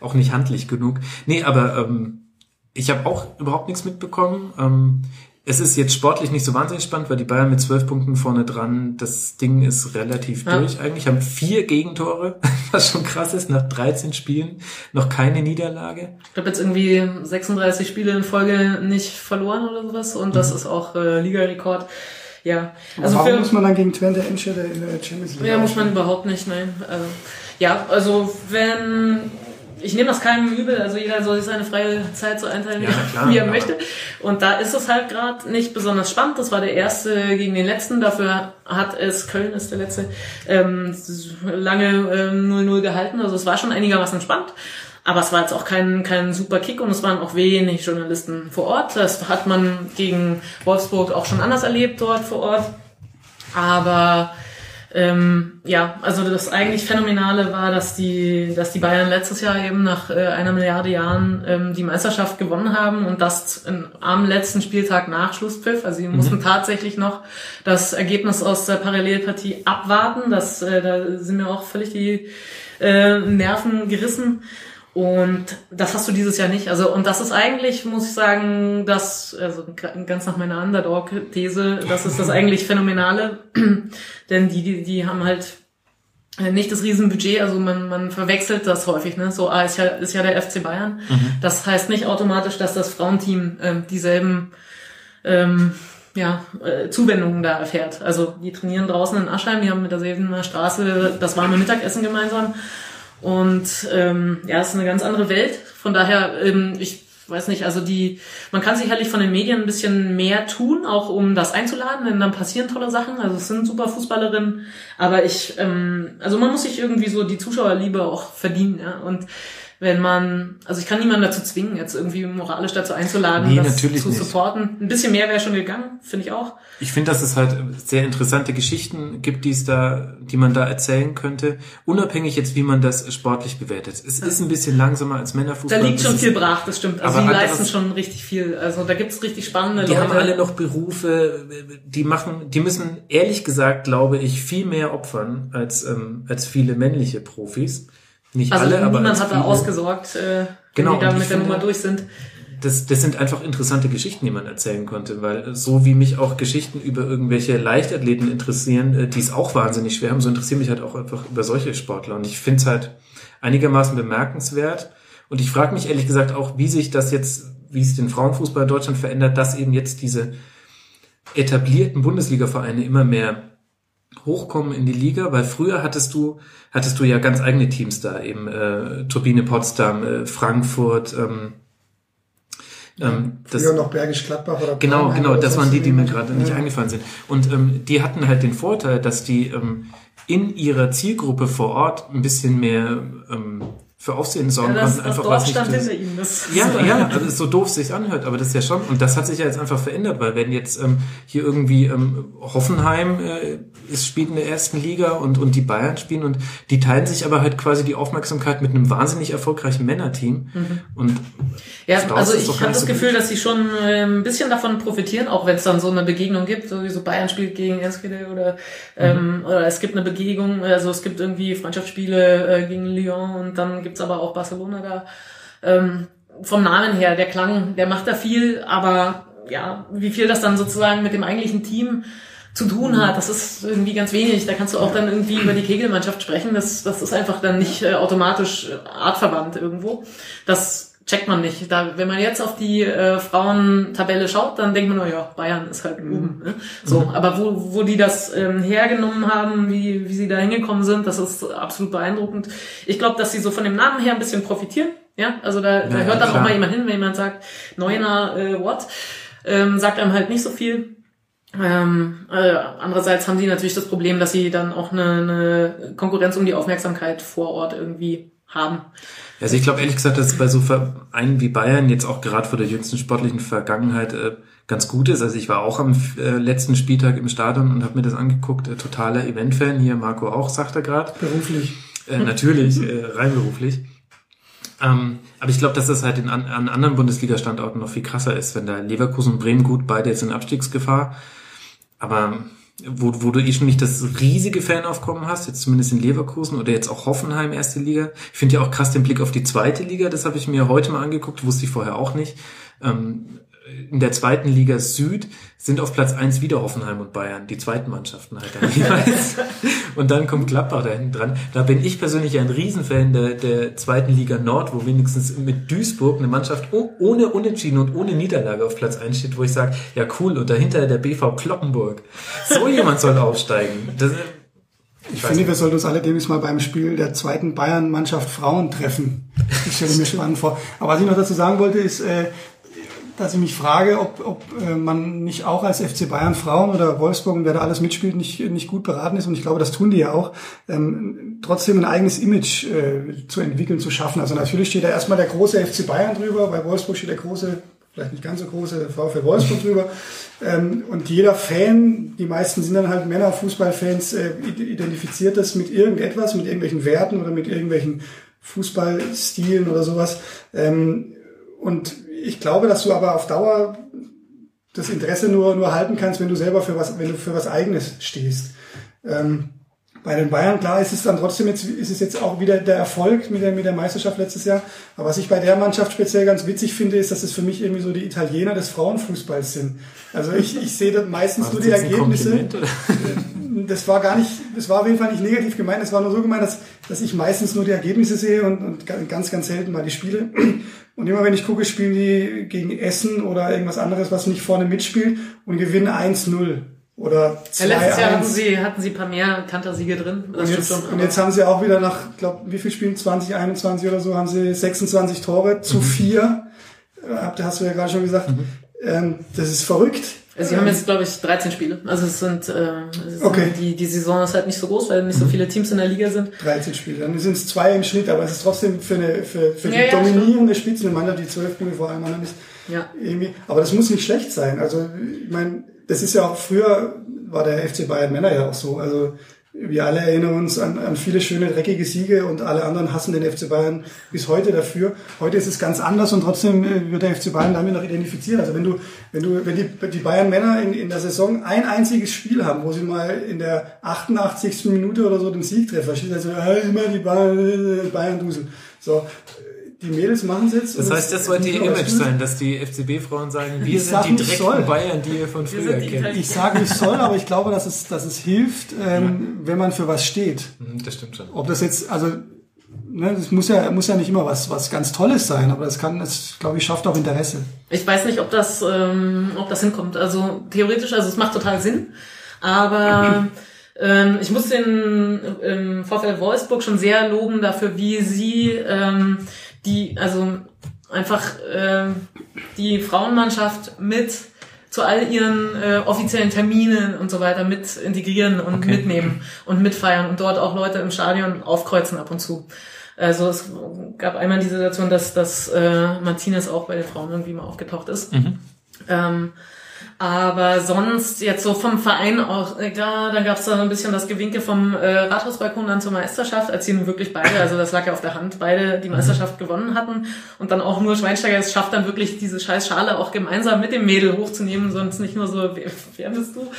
auch nicht handlich genug. Nee, aber ähm, ich habe auch überhaupt nichts mitbekommen. Ähm, es ist jetzt sportlich nicht so wahnsinnig spannend, weil die Bayern mit zwölf Punkten vorne dran, das Ding ist relativ ja. durch eigentlich, haben vier Gegentore, [LAUGHS] was schon krass ist, nach 13 Spielen, noch keine Niederlage. Ich habe jetzt irgendwie 36 Spiele in Folge nicht verloren oder sowas und das mhm. ist auch äh, Ligarekord. Ja, also warum für, muss man dann gegen Twente Enschede in der Champions League? Ja, muss man überhaupt nicht, nein. Also, ja, also wenn ich nehme das keinem übel, also jeder soll sich seine freie Zeit so einteilen, ja, klar, wie er möchte. Und da ist es halt gerade nicht besonders spannend. Das war der erste gegen den letzten. Dafür hat es, Köln ist der letzte, ähm, lange 0-0 ähm, gehalten. Also es war schon einigermaßen spannend. Aber es war jetzt auch kein, kein super Kick und es waren auch wenig Journalisten vor Ort. Das hat man gegen Wolfsburg auch schon anders erlebt dort vor Ort. Aber ähm, ja, also das eigentlich Phänomenale war, dass die, dass die Bayern letztes Jahr eben nach äh, einer Milliarde Jahren ähm, die Meisterschaft gewonnen haben und das am letzten Spieltag nach Schlusspfiff. Also sie mhm. mussten tatsächlich noch das Ergebnis aus der Parallelpartie abwarten. Das, äh, da sind mir auch völlig die äh, Nerven gerissen. Und das hast du dieses Jahr nicht. Also, und das ist eigentlich, muss ich sagen, das, also ganz nach meiner Underdog-These, das ist das eigentlich Phänomenale. [CLEARS THROAT] Denn die, die, die haben halt nicht das Riesenbudget, also man, man verwechselt das häufig, ne? So, ah, ist ja, ist ja der FC Bayern. Mhm. Das heißt nicht automatisch, dass das Frauenteam äh, dieselben ähm, ja, äh, Zuwendungen da erfährt. Also die trainieren draußen in Aschheim, die haben mit der Sevener Straße das warme Mittagessen gemeinsam und ähm, ja, es ist eine ganz andere Welt. Von daher, ähm, ich weiß nicht, also die, man kann sicherlich von den Medien ein bisschen mehr tun, auch um das einzuladen, denn dann passieren tolle Sachen. Also es sind super Fußballerinnen, aber ich, ähm, also man muss sich irgendwie so die Zuschauerliebe auch verdienen, ja. Und wenn man, also ich kann niemanden dazu zwingen, jetzt irgendwie moralisch dazu einzuladen, Nee, das natürlich zu nicht. supporten. Ein bisschen mehr wäre schon gegangen, finde ich auch. Ich finde, dass es halt sehr interessante Geschichten gibt, die es da, die man da erzählen könnte, unabhängig jetzt, wie man das sportlich bewertet. Es ist ein bisschen langsamer als Da Männerfußball. liegt Es schon viel brach, das stimmt. Also die leisten schon richtig viel. Also da gibt's richtig spannende Die Leute. haben alle noch Berufe, die machen, die müssen ehrlich gesagt, glaube ich, viel mehr opfern als ähm, als viele männliche Profis. Nicht also alle, aber niemand hat da ausgesorgt, äh, Genau, die da mit der Nummer durch sind. das, das sind einfach interessante Geschichten, die man erzählen konnte, weil so wie mich auch Geschichten über irgendwelche Leichtathleten interessieren, äh, die es auch wahnsinnig schwer haben, so interessieren mich halt auch einfach über solche Sportler. Und ich finde es halt einigermaßen bemerkenswert. Und ich frage mich ehrlich gesagt auch, wie sich das jetzt, wie es den Frauenfußball in Deutschland verändert, dass eben jetzt diese etablierten Bundesliga-Vereine immer mehr hochkommen in die Liga, weil früher hattest du hattest du ja ganz eigene Teams da, eben äh, Turbine Potsdam, äh, Frankfurt, ähm, ähm, das, Früher noch Bergisch Gladbach oder Genau, Braunheim genau, oder das sonst waren die, die mir gerade nicht Ja. eingefallen sind. Und ähm, die hatten halt den Vorteil, dass die ähm, in ihrer Zielgruppe vor Ort ein bisschen mehr ähm, für Aufsehen sorgen Ja, das, konnten. das Einfach Dorf was stand hinter ihm. Das ja, ja, also so doof sich anhört, aber das ist ja schon, und das hat sich ja jetzt einfach verändert, weil wenn jetzt ähm, hier irgendwie ähm, Hoffenheim äh, ist, spielt in der ersten Liga und, und die Bayern spielen und die teilen sich aber halt quasi die Aufmerksamkeit mit einem wahnsinnig erfolgreichen Männerteam. Und Ja, also ich habe das so Gefühl, gut. dass sie schon äh, ein bisschen davon profitieren, auch wenn es dann so eine Begegnung gibt, so wie so Bayern spielt gegen Enschede oder ähm, oder es gibt eine Begegnung, also es gibt irgendwie Freundschaftsspiele äh, gegen Lyon und dann gibt's aber auch Barcelona da. Ähm, vom Namen her, der Klang, der macht da viel, aber ja, wie viel das dann sozusagen mit dem eigentlichen Team zu tun hat, das ist irgendwie ganz wenig. Da kannst du auch dann irgendwie über die Kegelmannschaft sprechen. Das, das ist einfach dann nicht äh, automatisch artverwandt irgendwo. Das checkt man nicht. Da, wenn man jetzt auf die äh, Frauentabelle schaut, dann denkt man, na ja, Bayern ist halt oben. Ne? So, aber wo, wo die das ähm, hergenommen haben, wie, wie sie da hingekommen sind, das ist absolut beeindruckend. Ich glaube, dass sie so von dem Namen her ein bisschen profitieren. Ja, also da, da Ja, hört dann klar. auch mal jemand hin, wenn jemand sagt, Neuner, äh, what? Ähm, sagt einem halt nicht so viel. Ähm, äh, andererseits haben sie natürlich das Problem, dass sie dann auch eine, eine Konkurrenz um die Aufmerksamkeit vor Ort irgendwie haben. Also ich glaube ehrlich gesagt, dass es bei so Vereinen wie Bayern jetzt auch gerade vor der jüngsten sportlichen Vergangenheit äh, ganz gut ist. Also ich war auch am äh, letzten Spieltag im Stadion und habe mir das angeguckt. Äh, totaler Event-Fan, hier Marco auch, sagt er gerade. Beruflich. Äh, natürlich, äh, rein beruflich. Ähm, aber ich glaube, dass das halt in, an, an anderen Bundesliga-Standorten noch viel krasser ist, wenn da Leverkusen und Bremen gut beide jetzt in Abstiegsgefahr. Aber wo, wo du eh schon nicht das riesige Fanaufkommen hast, jetzt zumindest in Leverkusen oder jetzt auch Hoffenheim erste Liga. Ich finde ja auch krass den Blick auf die zweite Liga, das habe ich mir heute mal angeguckt, wusste ich vorher auch nicht. Ähm, in der zweiten Liga Süd sind auf Platz eins wieder Hoffenheim und Bayern, die zweiten Mannschaften halt dann jeweils. [LAUGHS] und dann kommt Gladbach da hinten dran. Da bin ich persönlich ein Riesenfan der, der zweiten Liga Nord, wo wenigstens mit Duisburg eine Mannschaft oh, ohne Unentschieden und ohne Niederlage auf Platz eins steht, wo ich sage, ja cool, und dahinter der BV Kloppenburg. So [LAUGHS] jemand soll aufsteigen. Das, Ich weiß finde, nicht. wir sollten uns alle demnächst mal beim Spiel der zweiten Bayern-Mannschaft Frauen treffen. Ich stelle mir [LAUGHS] spannend vor. Aber was ich noch dazu sagen wollte, ist, äh, dass ich mich frage, ob, ob äh, man nicht auch als FC Bayern Frauen oder Wolfsburg und wer da alles mitspielt, nicht, nicht gut beraten ist. Und ich glaube, das tun die ja auch, ähm, trotzdem ein eigenes Image äh, zu entwickeln, zu schaffen. Also natürlich steht da erstmal der große FC Bayern drüber, bei Wolfsburg steht der große vielleicht nicht ganz so große VfL Wolfsburg drüber. Ähm, und jeder Fan, die meisten sind dann halt Männer, Fußballfans, äh, identifiziert das mit irgendetwas, mit irgendwelchen Werten oder mit irgendwelchen Fußballstilen oder sowas. Ähm, und ich glaube, dass du aber auf Dauer das Interesse nur, nur halten kannst, wenn du selber für was, wenn du für was Eigenes stehst. Ähm, bei den Bayern, klar, ist es dann trotzdem jetzt, ist es jetzt auch wieder der Erfolg mit der, mit der Meisterschaft letztes Jahr. Aber was ich bei der Mannschaft speziell ganz witzig finde, ist, dass es für mich irgendwie so die Italiener des Frauenfußballs sind. Also ich, ich sehe da meistens nur das die Ergebnisse. Oder? Das war gar nicht, das war auf jeden Fall nicht negativ gemeint. Es war nur so gemeint, dass, dass ich meistens nur die Ergebnisse sehe und, und ganz, ganz selten mal die Spiele. Und immer wenn ich gucke, spielen die gegen Essen oder irgendwas anderes, was nicht vorne mitspielt und gewinnen 1-0 oder 2-1. Ja, letztes Jahr hatten sie, hatten sie ein paar mehr Kantersiege drin. Das Und jetzt, schon. und jetzt haben sie auch wieder nach, glaub, wie viel Spielen? 20, 21 oder so, haben sie 26 Tore Mhm. zu vier. habt, hast du ja gerade schon gesagt. Mhm. Ähm, das ist verrückt. Also sie haben jetzt, glaube ich, 13 Spiele. Also es sind, äh, es okay. Sind die, die Saison ist halt nicht so groß, weil nicht so mhm. viele Teams in der Liga sind. 13 Spiele. Dann sind es zwei im Schnitt, aber es ist trotzdem für eine für, für die ja, dominierende ja, Spitzenmannschaft, die zwölf Spiele vor allem anderen ist. Ja. Irgendwie. Aber das muss nicht schlecht sein. Also ich meine, das ist ja auch früher war der FC Bayern Männer ja auch so. Also wir alle erinnern uns an, an viele schöne, dreckige Siege und alle anderen hassen den FC Bayern bis heute dafür. Heute ist es ganz anders und trotzdem äh, wird der FC Bayern damit noch identifiziert. Also wenn du, wenn du, wenn die, die Bayern Männer in, in der Saison ein einziges Spiel haben, wo sie mal in der 88. Minute oder so den Sieg treffen, steht also immer die Bayern, Bayern Dusel. So, die Mädels machen es jetzt. Das heißt, das sollte ihr Image sein, dass die FCB-Frauen sagen, wir sind die direkten soll. Bayern, die ihr von früher kennt. Ich sage nicht soll, aber ich glaube, dass es, dass es hilft, ähm, wenn man für was steht. Mhm, das stimmt schon. Ob das jetzt, also ne, das muss ja, muss ja nicht immer was, was ganz Tolles sein, aber das kann, das glaube ich, schafft auch Interesse. Ich weiß nicht, ob das, ähm, ob das hinkommt. Also theoretisch, also es macht total Sinn, aber [LAUGHS] ähm, ich muss den ähm, VfL Wolfsburg schon sehr loben dafür, wie sie ähm, die, also einfach äh, die Frauenmannschaft mit zu all ihren äh, offiziellen Terminen und so weiter mit integrieren und okay. mitnehmen und mitfeiern und dort auch Leute im Stadion aufkreuzen ab und zu. Also es gab einmal die Situation, dass, dass äh, Martinez auch bei den Frauen irgendwie mal aufgetaucht ist. Mhm. Ähm, aber sonst jetzt so vom Verein auch, äh, klar, da gab es dann ein bisschen das Gewinke vom äh, Rathausbalkon dann zur Meisterschaft, als sie nun wirklich beide, also das lag ja auf der Hand, beide die mhm. Meisterschaft gewonnen hatten und dann auch nur Schweinsteiger es schafft dann wirklich diese scheiß Schale auch gemeinsam mit dem Mädel hochzunehmen, sonst nicht nur so, wer, wer bist du?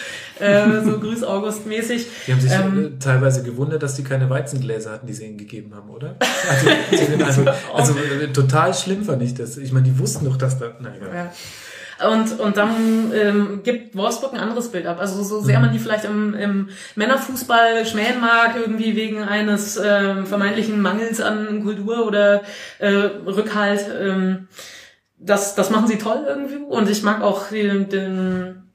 Äh, so [LAUGHS] Grüß August mäßig. Die haben sich ähm, äh, teilweise gewundert, dass die keine Weizengläser hatten, die sie ihnen gegeben haben, oder? [LAUGHS] Also, also, also äh, total schlimm fand ich das. Ich meine, die wussten doch, dass da, naja. Ja. Und, und dann ähm, gibt Wolfsburg ein anderes Bild ab. Also so sehr mhm. man die vielleicht im, im Männerfußball schmähen mag, irgendwie wegen eines äh, vermeintlichen Mangels an Kultur oder äh, Rückhalt, ähm, das, das machen sie toll irgendwie. Und ich mag auch den, den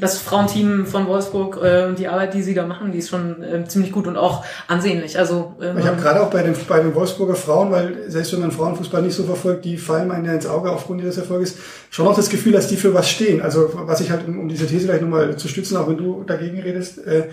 das Frauenteam von Wolfsburg äh, die Arbeit, die sie da machen, die ist schon äh, ziemlich gut und auch ansehnlich. Also äh, ich habe gerade auch bei den bei den Wolfsburger Frauen, weil selbst wenn man Frauenfußball nicht so verfolgt, die fallen einem ja ins Auge aufgrund ihres Erfolges, schon auch das Gefühl, dass die für was stehen. Also was ich halt um, um diese These gleich nochmal zu stützen, auch wenn du dagegen redest. Äh,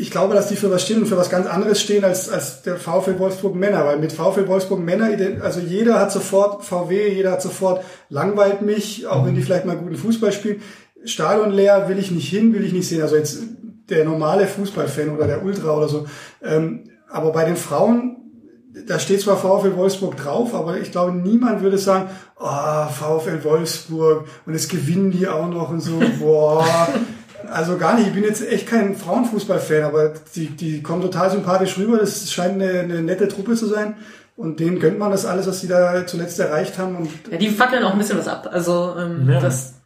ich glaube, dass die für was stehen und für was ganz anderes stehen als, als der VfL Wolfsburg Männer, weil mit VfL Wolfsburg Männer, also jeder hat sofort VW, jeder hat sofort langweilt mich, auch wenn die vielleicht mal guten Fußball spielen. Stadion leer will ich nicht hin, will ich nicht sehen. Also jetzt der normale Fußballfan oder der Ultra oder so. Ähm, aber bei den Frauen, da steht zwar VfL Wolfsburg drauf, aber ich glaube, niemand würde sagen, oh, VfL Wolfsburg und jetzt gewinnen die auch noch und so, [LAUGHS] boah. Also gar nicht. Ich bin jetzt echt kein Frauenfußballfan, aber die, die kommen total sympathisch rüber. Das scheint eine, eine nette Truppe zu sein. Und denen gönnt man das alles, was sie da zuletzt erreicht haben. Und ja, die fackeln auch ein bisschen was ab. Also ähm, ja. das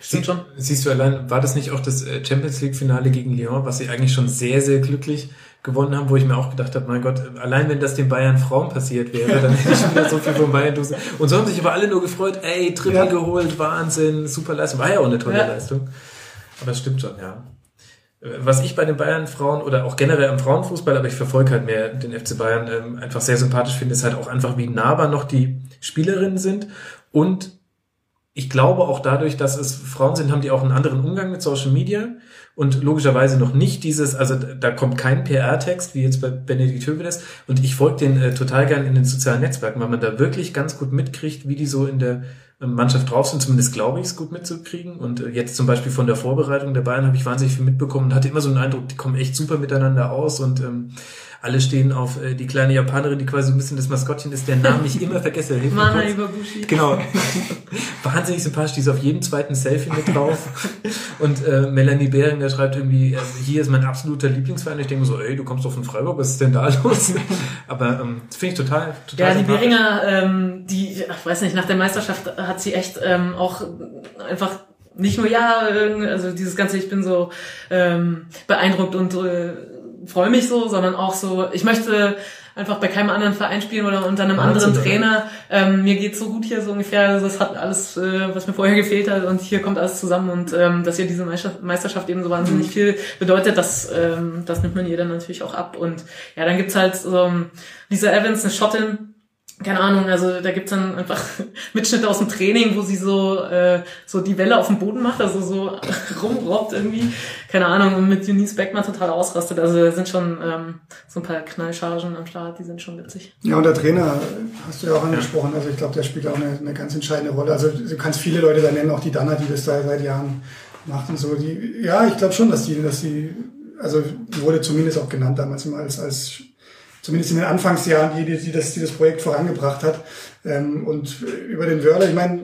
Stimmt schon. Siehst du allein, war das nicht auch das äh, Champions League Finale gegen Lyon, was sie eigentlich schon sehr, sehr glücklich gewonnen haben, wo ich mir auch gedacht habe, mein Gott, allein wenn das den Bayern Frauen passiert wäre, dann hätte ich wieder so viel von Bayern dusen. Und so haben sich aber alle nur gefreut, ey, Triple ja. geholt, Wahnsinn, super Leistung. War ja auch eine tolle ja. Leistung. Aber es stimmt schon, ja. Was ich bei den Bayern Frauen oder auch generell am Frauenfußball, aber ich verfolge halt mehr den FC Bayern, ähm, einfach sehr sympathisch finde, ist halt auch einfach, wie nahbar noch die Spielerinnen sind und ich glaube auch dadurch, dass es Frauen sind, haben die auch einen anderen Umgang mit Social Media und logischerweise noch nicht dieses, also da kommt kein PR-Text wie jetzt bei Benedikt Hövedes. Und ich folge den äh, total gern in den sozialen Netzwerken, weil man da wirklich ganz gut mitkriegt, wie die so in der ähm, Mannschaft drauf sind, zumindest glaube ich es gut mitzukriegen. Und äh, jetzt zum Beispiel von der Vorbereitung der Bayern habe ich wahnsinnig viel mitbekommen und hatte immer so einen Eindruck, die kommen echt super miteinander aus. Und ähm, alle stehen auf äh, die kleine Japanerin, die quasi ein bisschen das Maskottchen ist, der Namen ich immer vergesse. Mana Iwabushi. Genau. [LAUGHS] Wahnsinnig sympathisch, die ist auf jedem zweiten Selfie mit drauf. Und äh, Melanie Behring, der schreibt irgendwie, äh, hier ist mein absoluter Lieblingsverein. Ich denke so, ey, du kommst doch von Freiburg, was ist denn da los? [LAUGHS] Aber ähm, das finde ich total, total Ja, die Behringer, ähm, die, ich weiß nicht, nach der Meisterschaft hat sie echt ähm, auch einfach nicht nur ja, also dieses ganze, ich bin so ähm, beeindruckt und äh, freue mich so, sondern auch so, ich möchte einfach bei keinem anderen Verein spielen oder unter einem Wahnsinn, anderen Trainer. Ähm, mir geht's so gut hier so ungefähr. Also das hat alles, äh, was mir vorher gefehlt hat und hier kommt alles zusammen und ähm, dass hier diese Meisterschaft eben so wahnsinnig mhm. viel bedeutet, das, ähm, das nimmt man ihr dann natürlich auch ab. Und ja, dann gibt's halt so Lisa Evans, eine Schottin, keine Ahnung, also da gibt's dann einfach [LAUGHS] Mitschnitte aus dem Training, wo sie so äh, so die Welle auf dem Boden macht, also so [LAUGHS] rumrobbt irgendwie, keine Ahnung, und mit Eunice Beckmann total ausrastet. Also da sind schon ähm, so ein paar Knallchargen am Start, die sind schon witzig. Ja, und der Trainer hast du ja auch angesprochen, also ich glaube, der spielt auch eine, eine ganz entscheidende Rolle. Also du kannst viele Leute da nennen, auch die Dana, die das da seit Jahren macht und so. Die, ja, ich glaube schon, dass die, dass die, also die wurde zumindest auch genannt damals immer als, als zumindest in den Anfangsjahren, die, die, das, die das Projekt vorangebracht hat. Ähm, und über den Wörler, ich meine,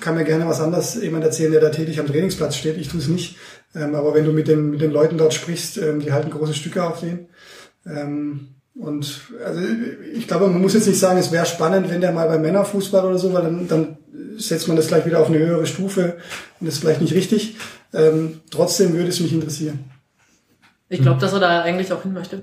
kann mir gerne was anderes jemand erzählen, der da tätig am Trainingsplatz steht. Ich tue es nicht. Ähm, aber wenn du mit den, mit den Leuten dort sprichst, ähm, die halten große Stücke auf den. Ähm, und also ich glaube, man muss jetzt nicht sagen, es wäre spannend, wenn der mal beim Männerfußball oder so, weil dann, dann setzt man das gleich wieder auf eine höhere Stufe und das ist vielleicht nicht richtig. Ähm, trotzdem würde es mich interessieren. Ich glaube, dass er da eigentlich auch hin möchte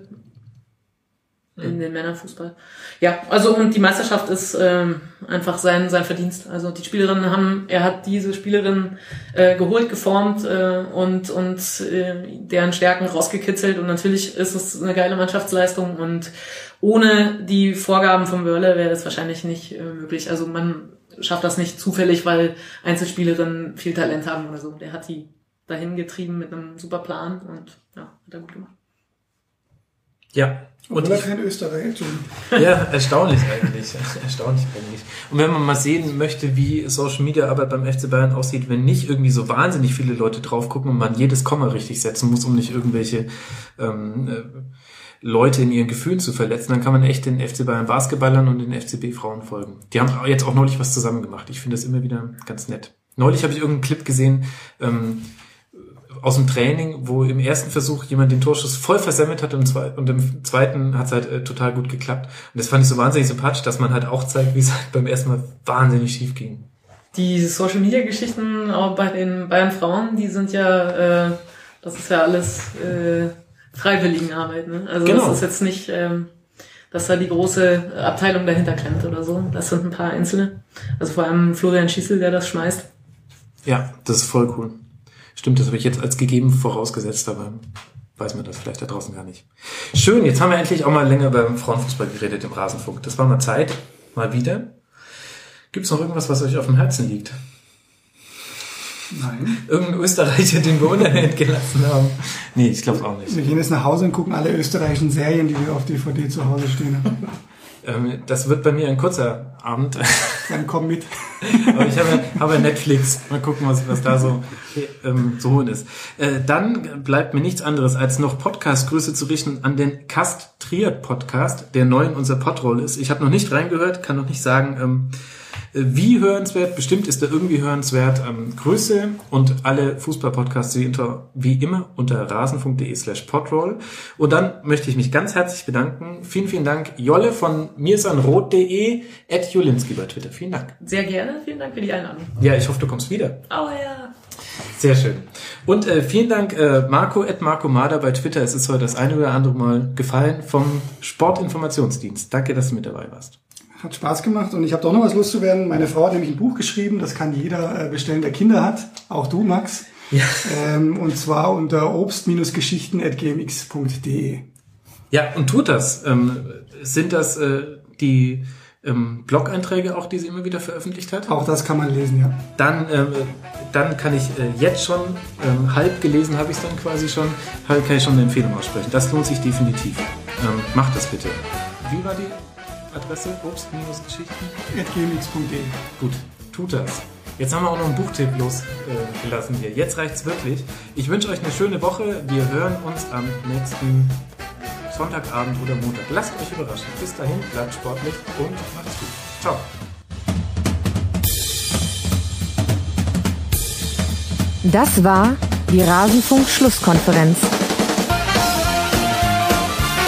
in den Männerfußball. Ja, also und die Meisterschaft ist ähm, einfach sein sein Verdienst. Also die Spielerinnen haben, er hat diese Spielerinnen äh, geholt, geformt äh, und und äh, deren Stärken rausgekitzelt und natürlich ist es eine geile Mannschaftsleistung und ohne die Vorgaben vom Wörle wäre das wahrscheinlich nicht äh, möglich. Also man schafft das nicht zufällig, weil Einzelspielerinnen viel Talent haben oder so. Der hat die dahin getrieben mit einem super Plan und ja, hat er gut gemacht. Ja, und Obwohl er kein Österreicher Ja, erstaunlich eigentlich. [LAUGHS] erstaunlich eigentlich. Und wenn man mal sehen möchte, wie Social Media Arbeit beim FC Bayern aussieht, wenn nicht irgendwie so wahnsinnig viele Leute drauf gucken und man jedes Komma richtig setzen muss, um nicht irgendwelche ähm, äh, Leute in ihren Gefühlen zu verletzen, dann kann man echt den FC Bayern Basketballern und den FCB Frauen folgen. Die haben jetzt auch neulich was zusammen gemacht. Ich finde das immer wieder ganz nett. Neulich habe ich irgendeinen Clip gesehen, ähm, aus dem Training, wo im ersten Versuch jemand den Torschuss voll versemmelt hat und, und im zweiten hat es halt äh, total gut geklappt. Und das fand ich so wahnsinnig sympathisch, dass man halt auch zeigt, wie es halt beim ersten Mal wahnsinnig schief ging. Die Social Media Geschichten auch bei den Bayern Frauen, die sind ja, äh, das ist ja alles äh, Freiwilligenarbeit. Ne? Also genau. das ist jetzt nicht, ähm, dass da die große Abteilung dahinter klemmt oder so. Das sind ein paar Einzelne. Also vor allem Florian Schießel, der das schmeißt. Ja, das ist voll cool. Stimmt, das habe ich jetzt als gegeben vorausgesetzt, aber weiß man das vielleicht da draußen gar nicht. Schön, jetzt haben wir endlich auch mal länger beim Frauenfußball geredet im Rasenfunk. Das war mal Zeit, mal wieder. Gibt es noch irgendwas, was euch auf dem Herzen liegt? Nein. Irgendein Österreicher, den wir unerwähnt gelassen haben. Nee, ich glaube auch nicht. Wir gehen jetzt nach Hause und gucken alle österreichischen Serien, die wir auf DVD zu Hause stehen haben. Ähm, das wird bei mir ein kurzer Abend. Dann komm mit. [LAUGHS] Aber ich habe, habe Netflix. Mal gucken, was, was da so, ähm, zu holen ist. Äh, dann bleibt mir nichts anderes, als noch Podcast-Grüße zu richten an den Cast Triad Podcast, der neu in unser Podroll ist. Ich habe noch nicht reingehört, kann noch nicht sagen, ähm, wie hörenswert, bestimmt ist er irgendwie hörenswert. Ähm, Grüße und alle Fußball-Podcasts wie, wie immer unter rasenfunk.de slash podroll. Und dann möchte ich mich ganz herzlich bedanken. Vielen, vielen Dank, Jolle von mirsanrot.de at Julinski bei Twitter. Vielen Dank. Sehr gerne. Vielen Dank für die Einladung. Ja, ich hoffe, du kommst wieder. Oh ja. Sehr schön. Und äh, vielen Dank, äh, Marco at Marco Mader bei Twitter. Es ist heute das eine oder andere Mal gefallen vom Sportinformationsdienst. Danke, dass du mit dabei warst. Hat Spaß gemacht und ich habe doch noch was loszuwerden. Meine Frau hat nämlich ein Buch geschrieben, das kann jeder äh, bestellen, der Kinder hat. Auch du, Max. Ja. Ähm, und zwar unter obst-geschichten.gmx.de. Ja, und tut das. Ähm, sind das äh, die ähm, Blog-Einträge auch, die sie immer wieder veröffentlicht hat? Auch das kann man lesen, ja. Dann, ähm, dann kann ich äh, jetzt schon, ähm, halb gelesen habe ich es dann quasi schon, halb kann ich schon eine Empfehlung aussprechen. Das lohnt sich definitiv. Ähm, macht das bitte. Wie war die? Adresse obst-geschichten.gmx.de. Gut, tut das. Jetzt haben wir auch noch einen Buchtipp losgelassen äh, hier. Jetzt reicht's wirklich. Ich wünsche euch eine schöne Woche. Wir hören uns am nächsten Sonntagabend oder Montag. Lasst euch überraschen. Bis dahin, bleibt sportlich und macht's gut. Ciao. Das war die Rasenfunk-Schlusskonferenz.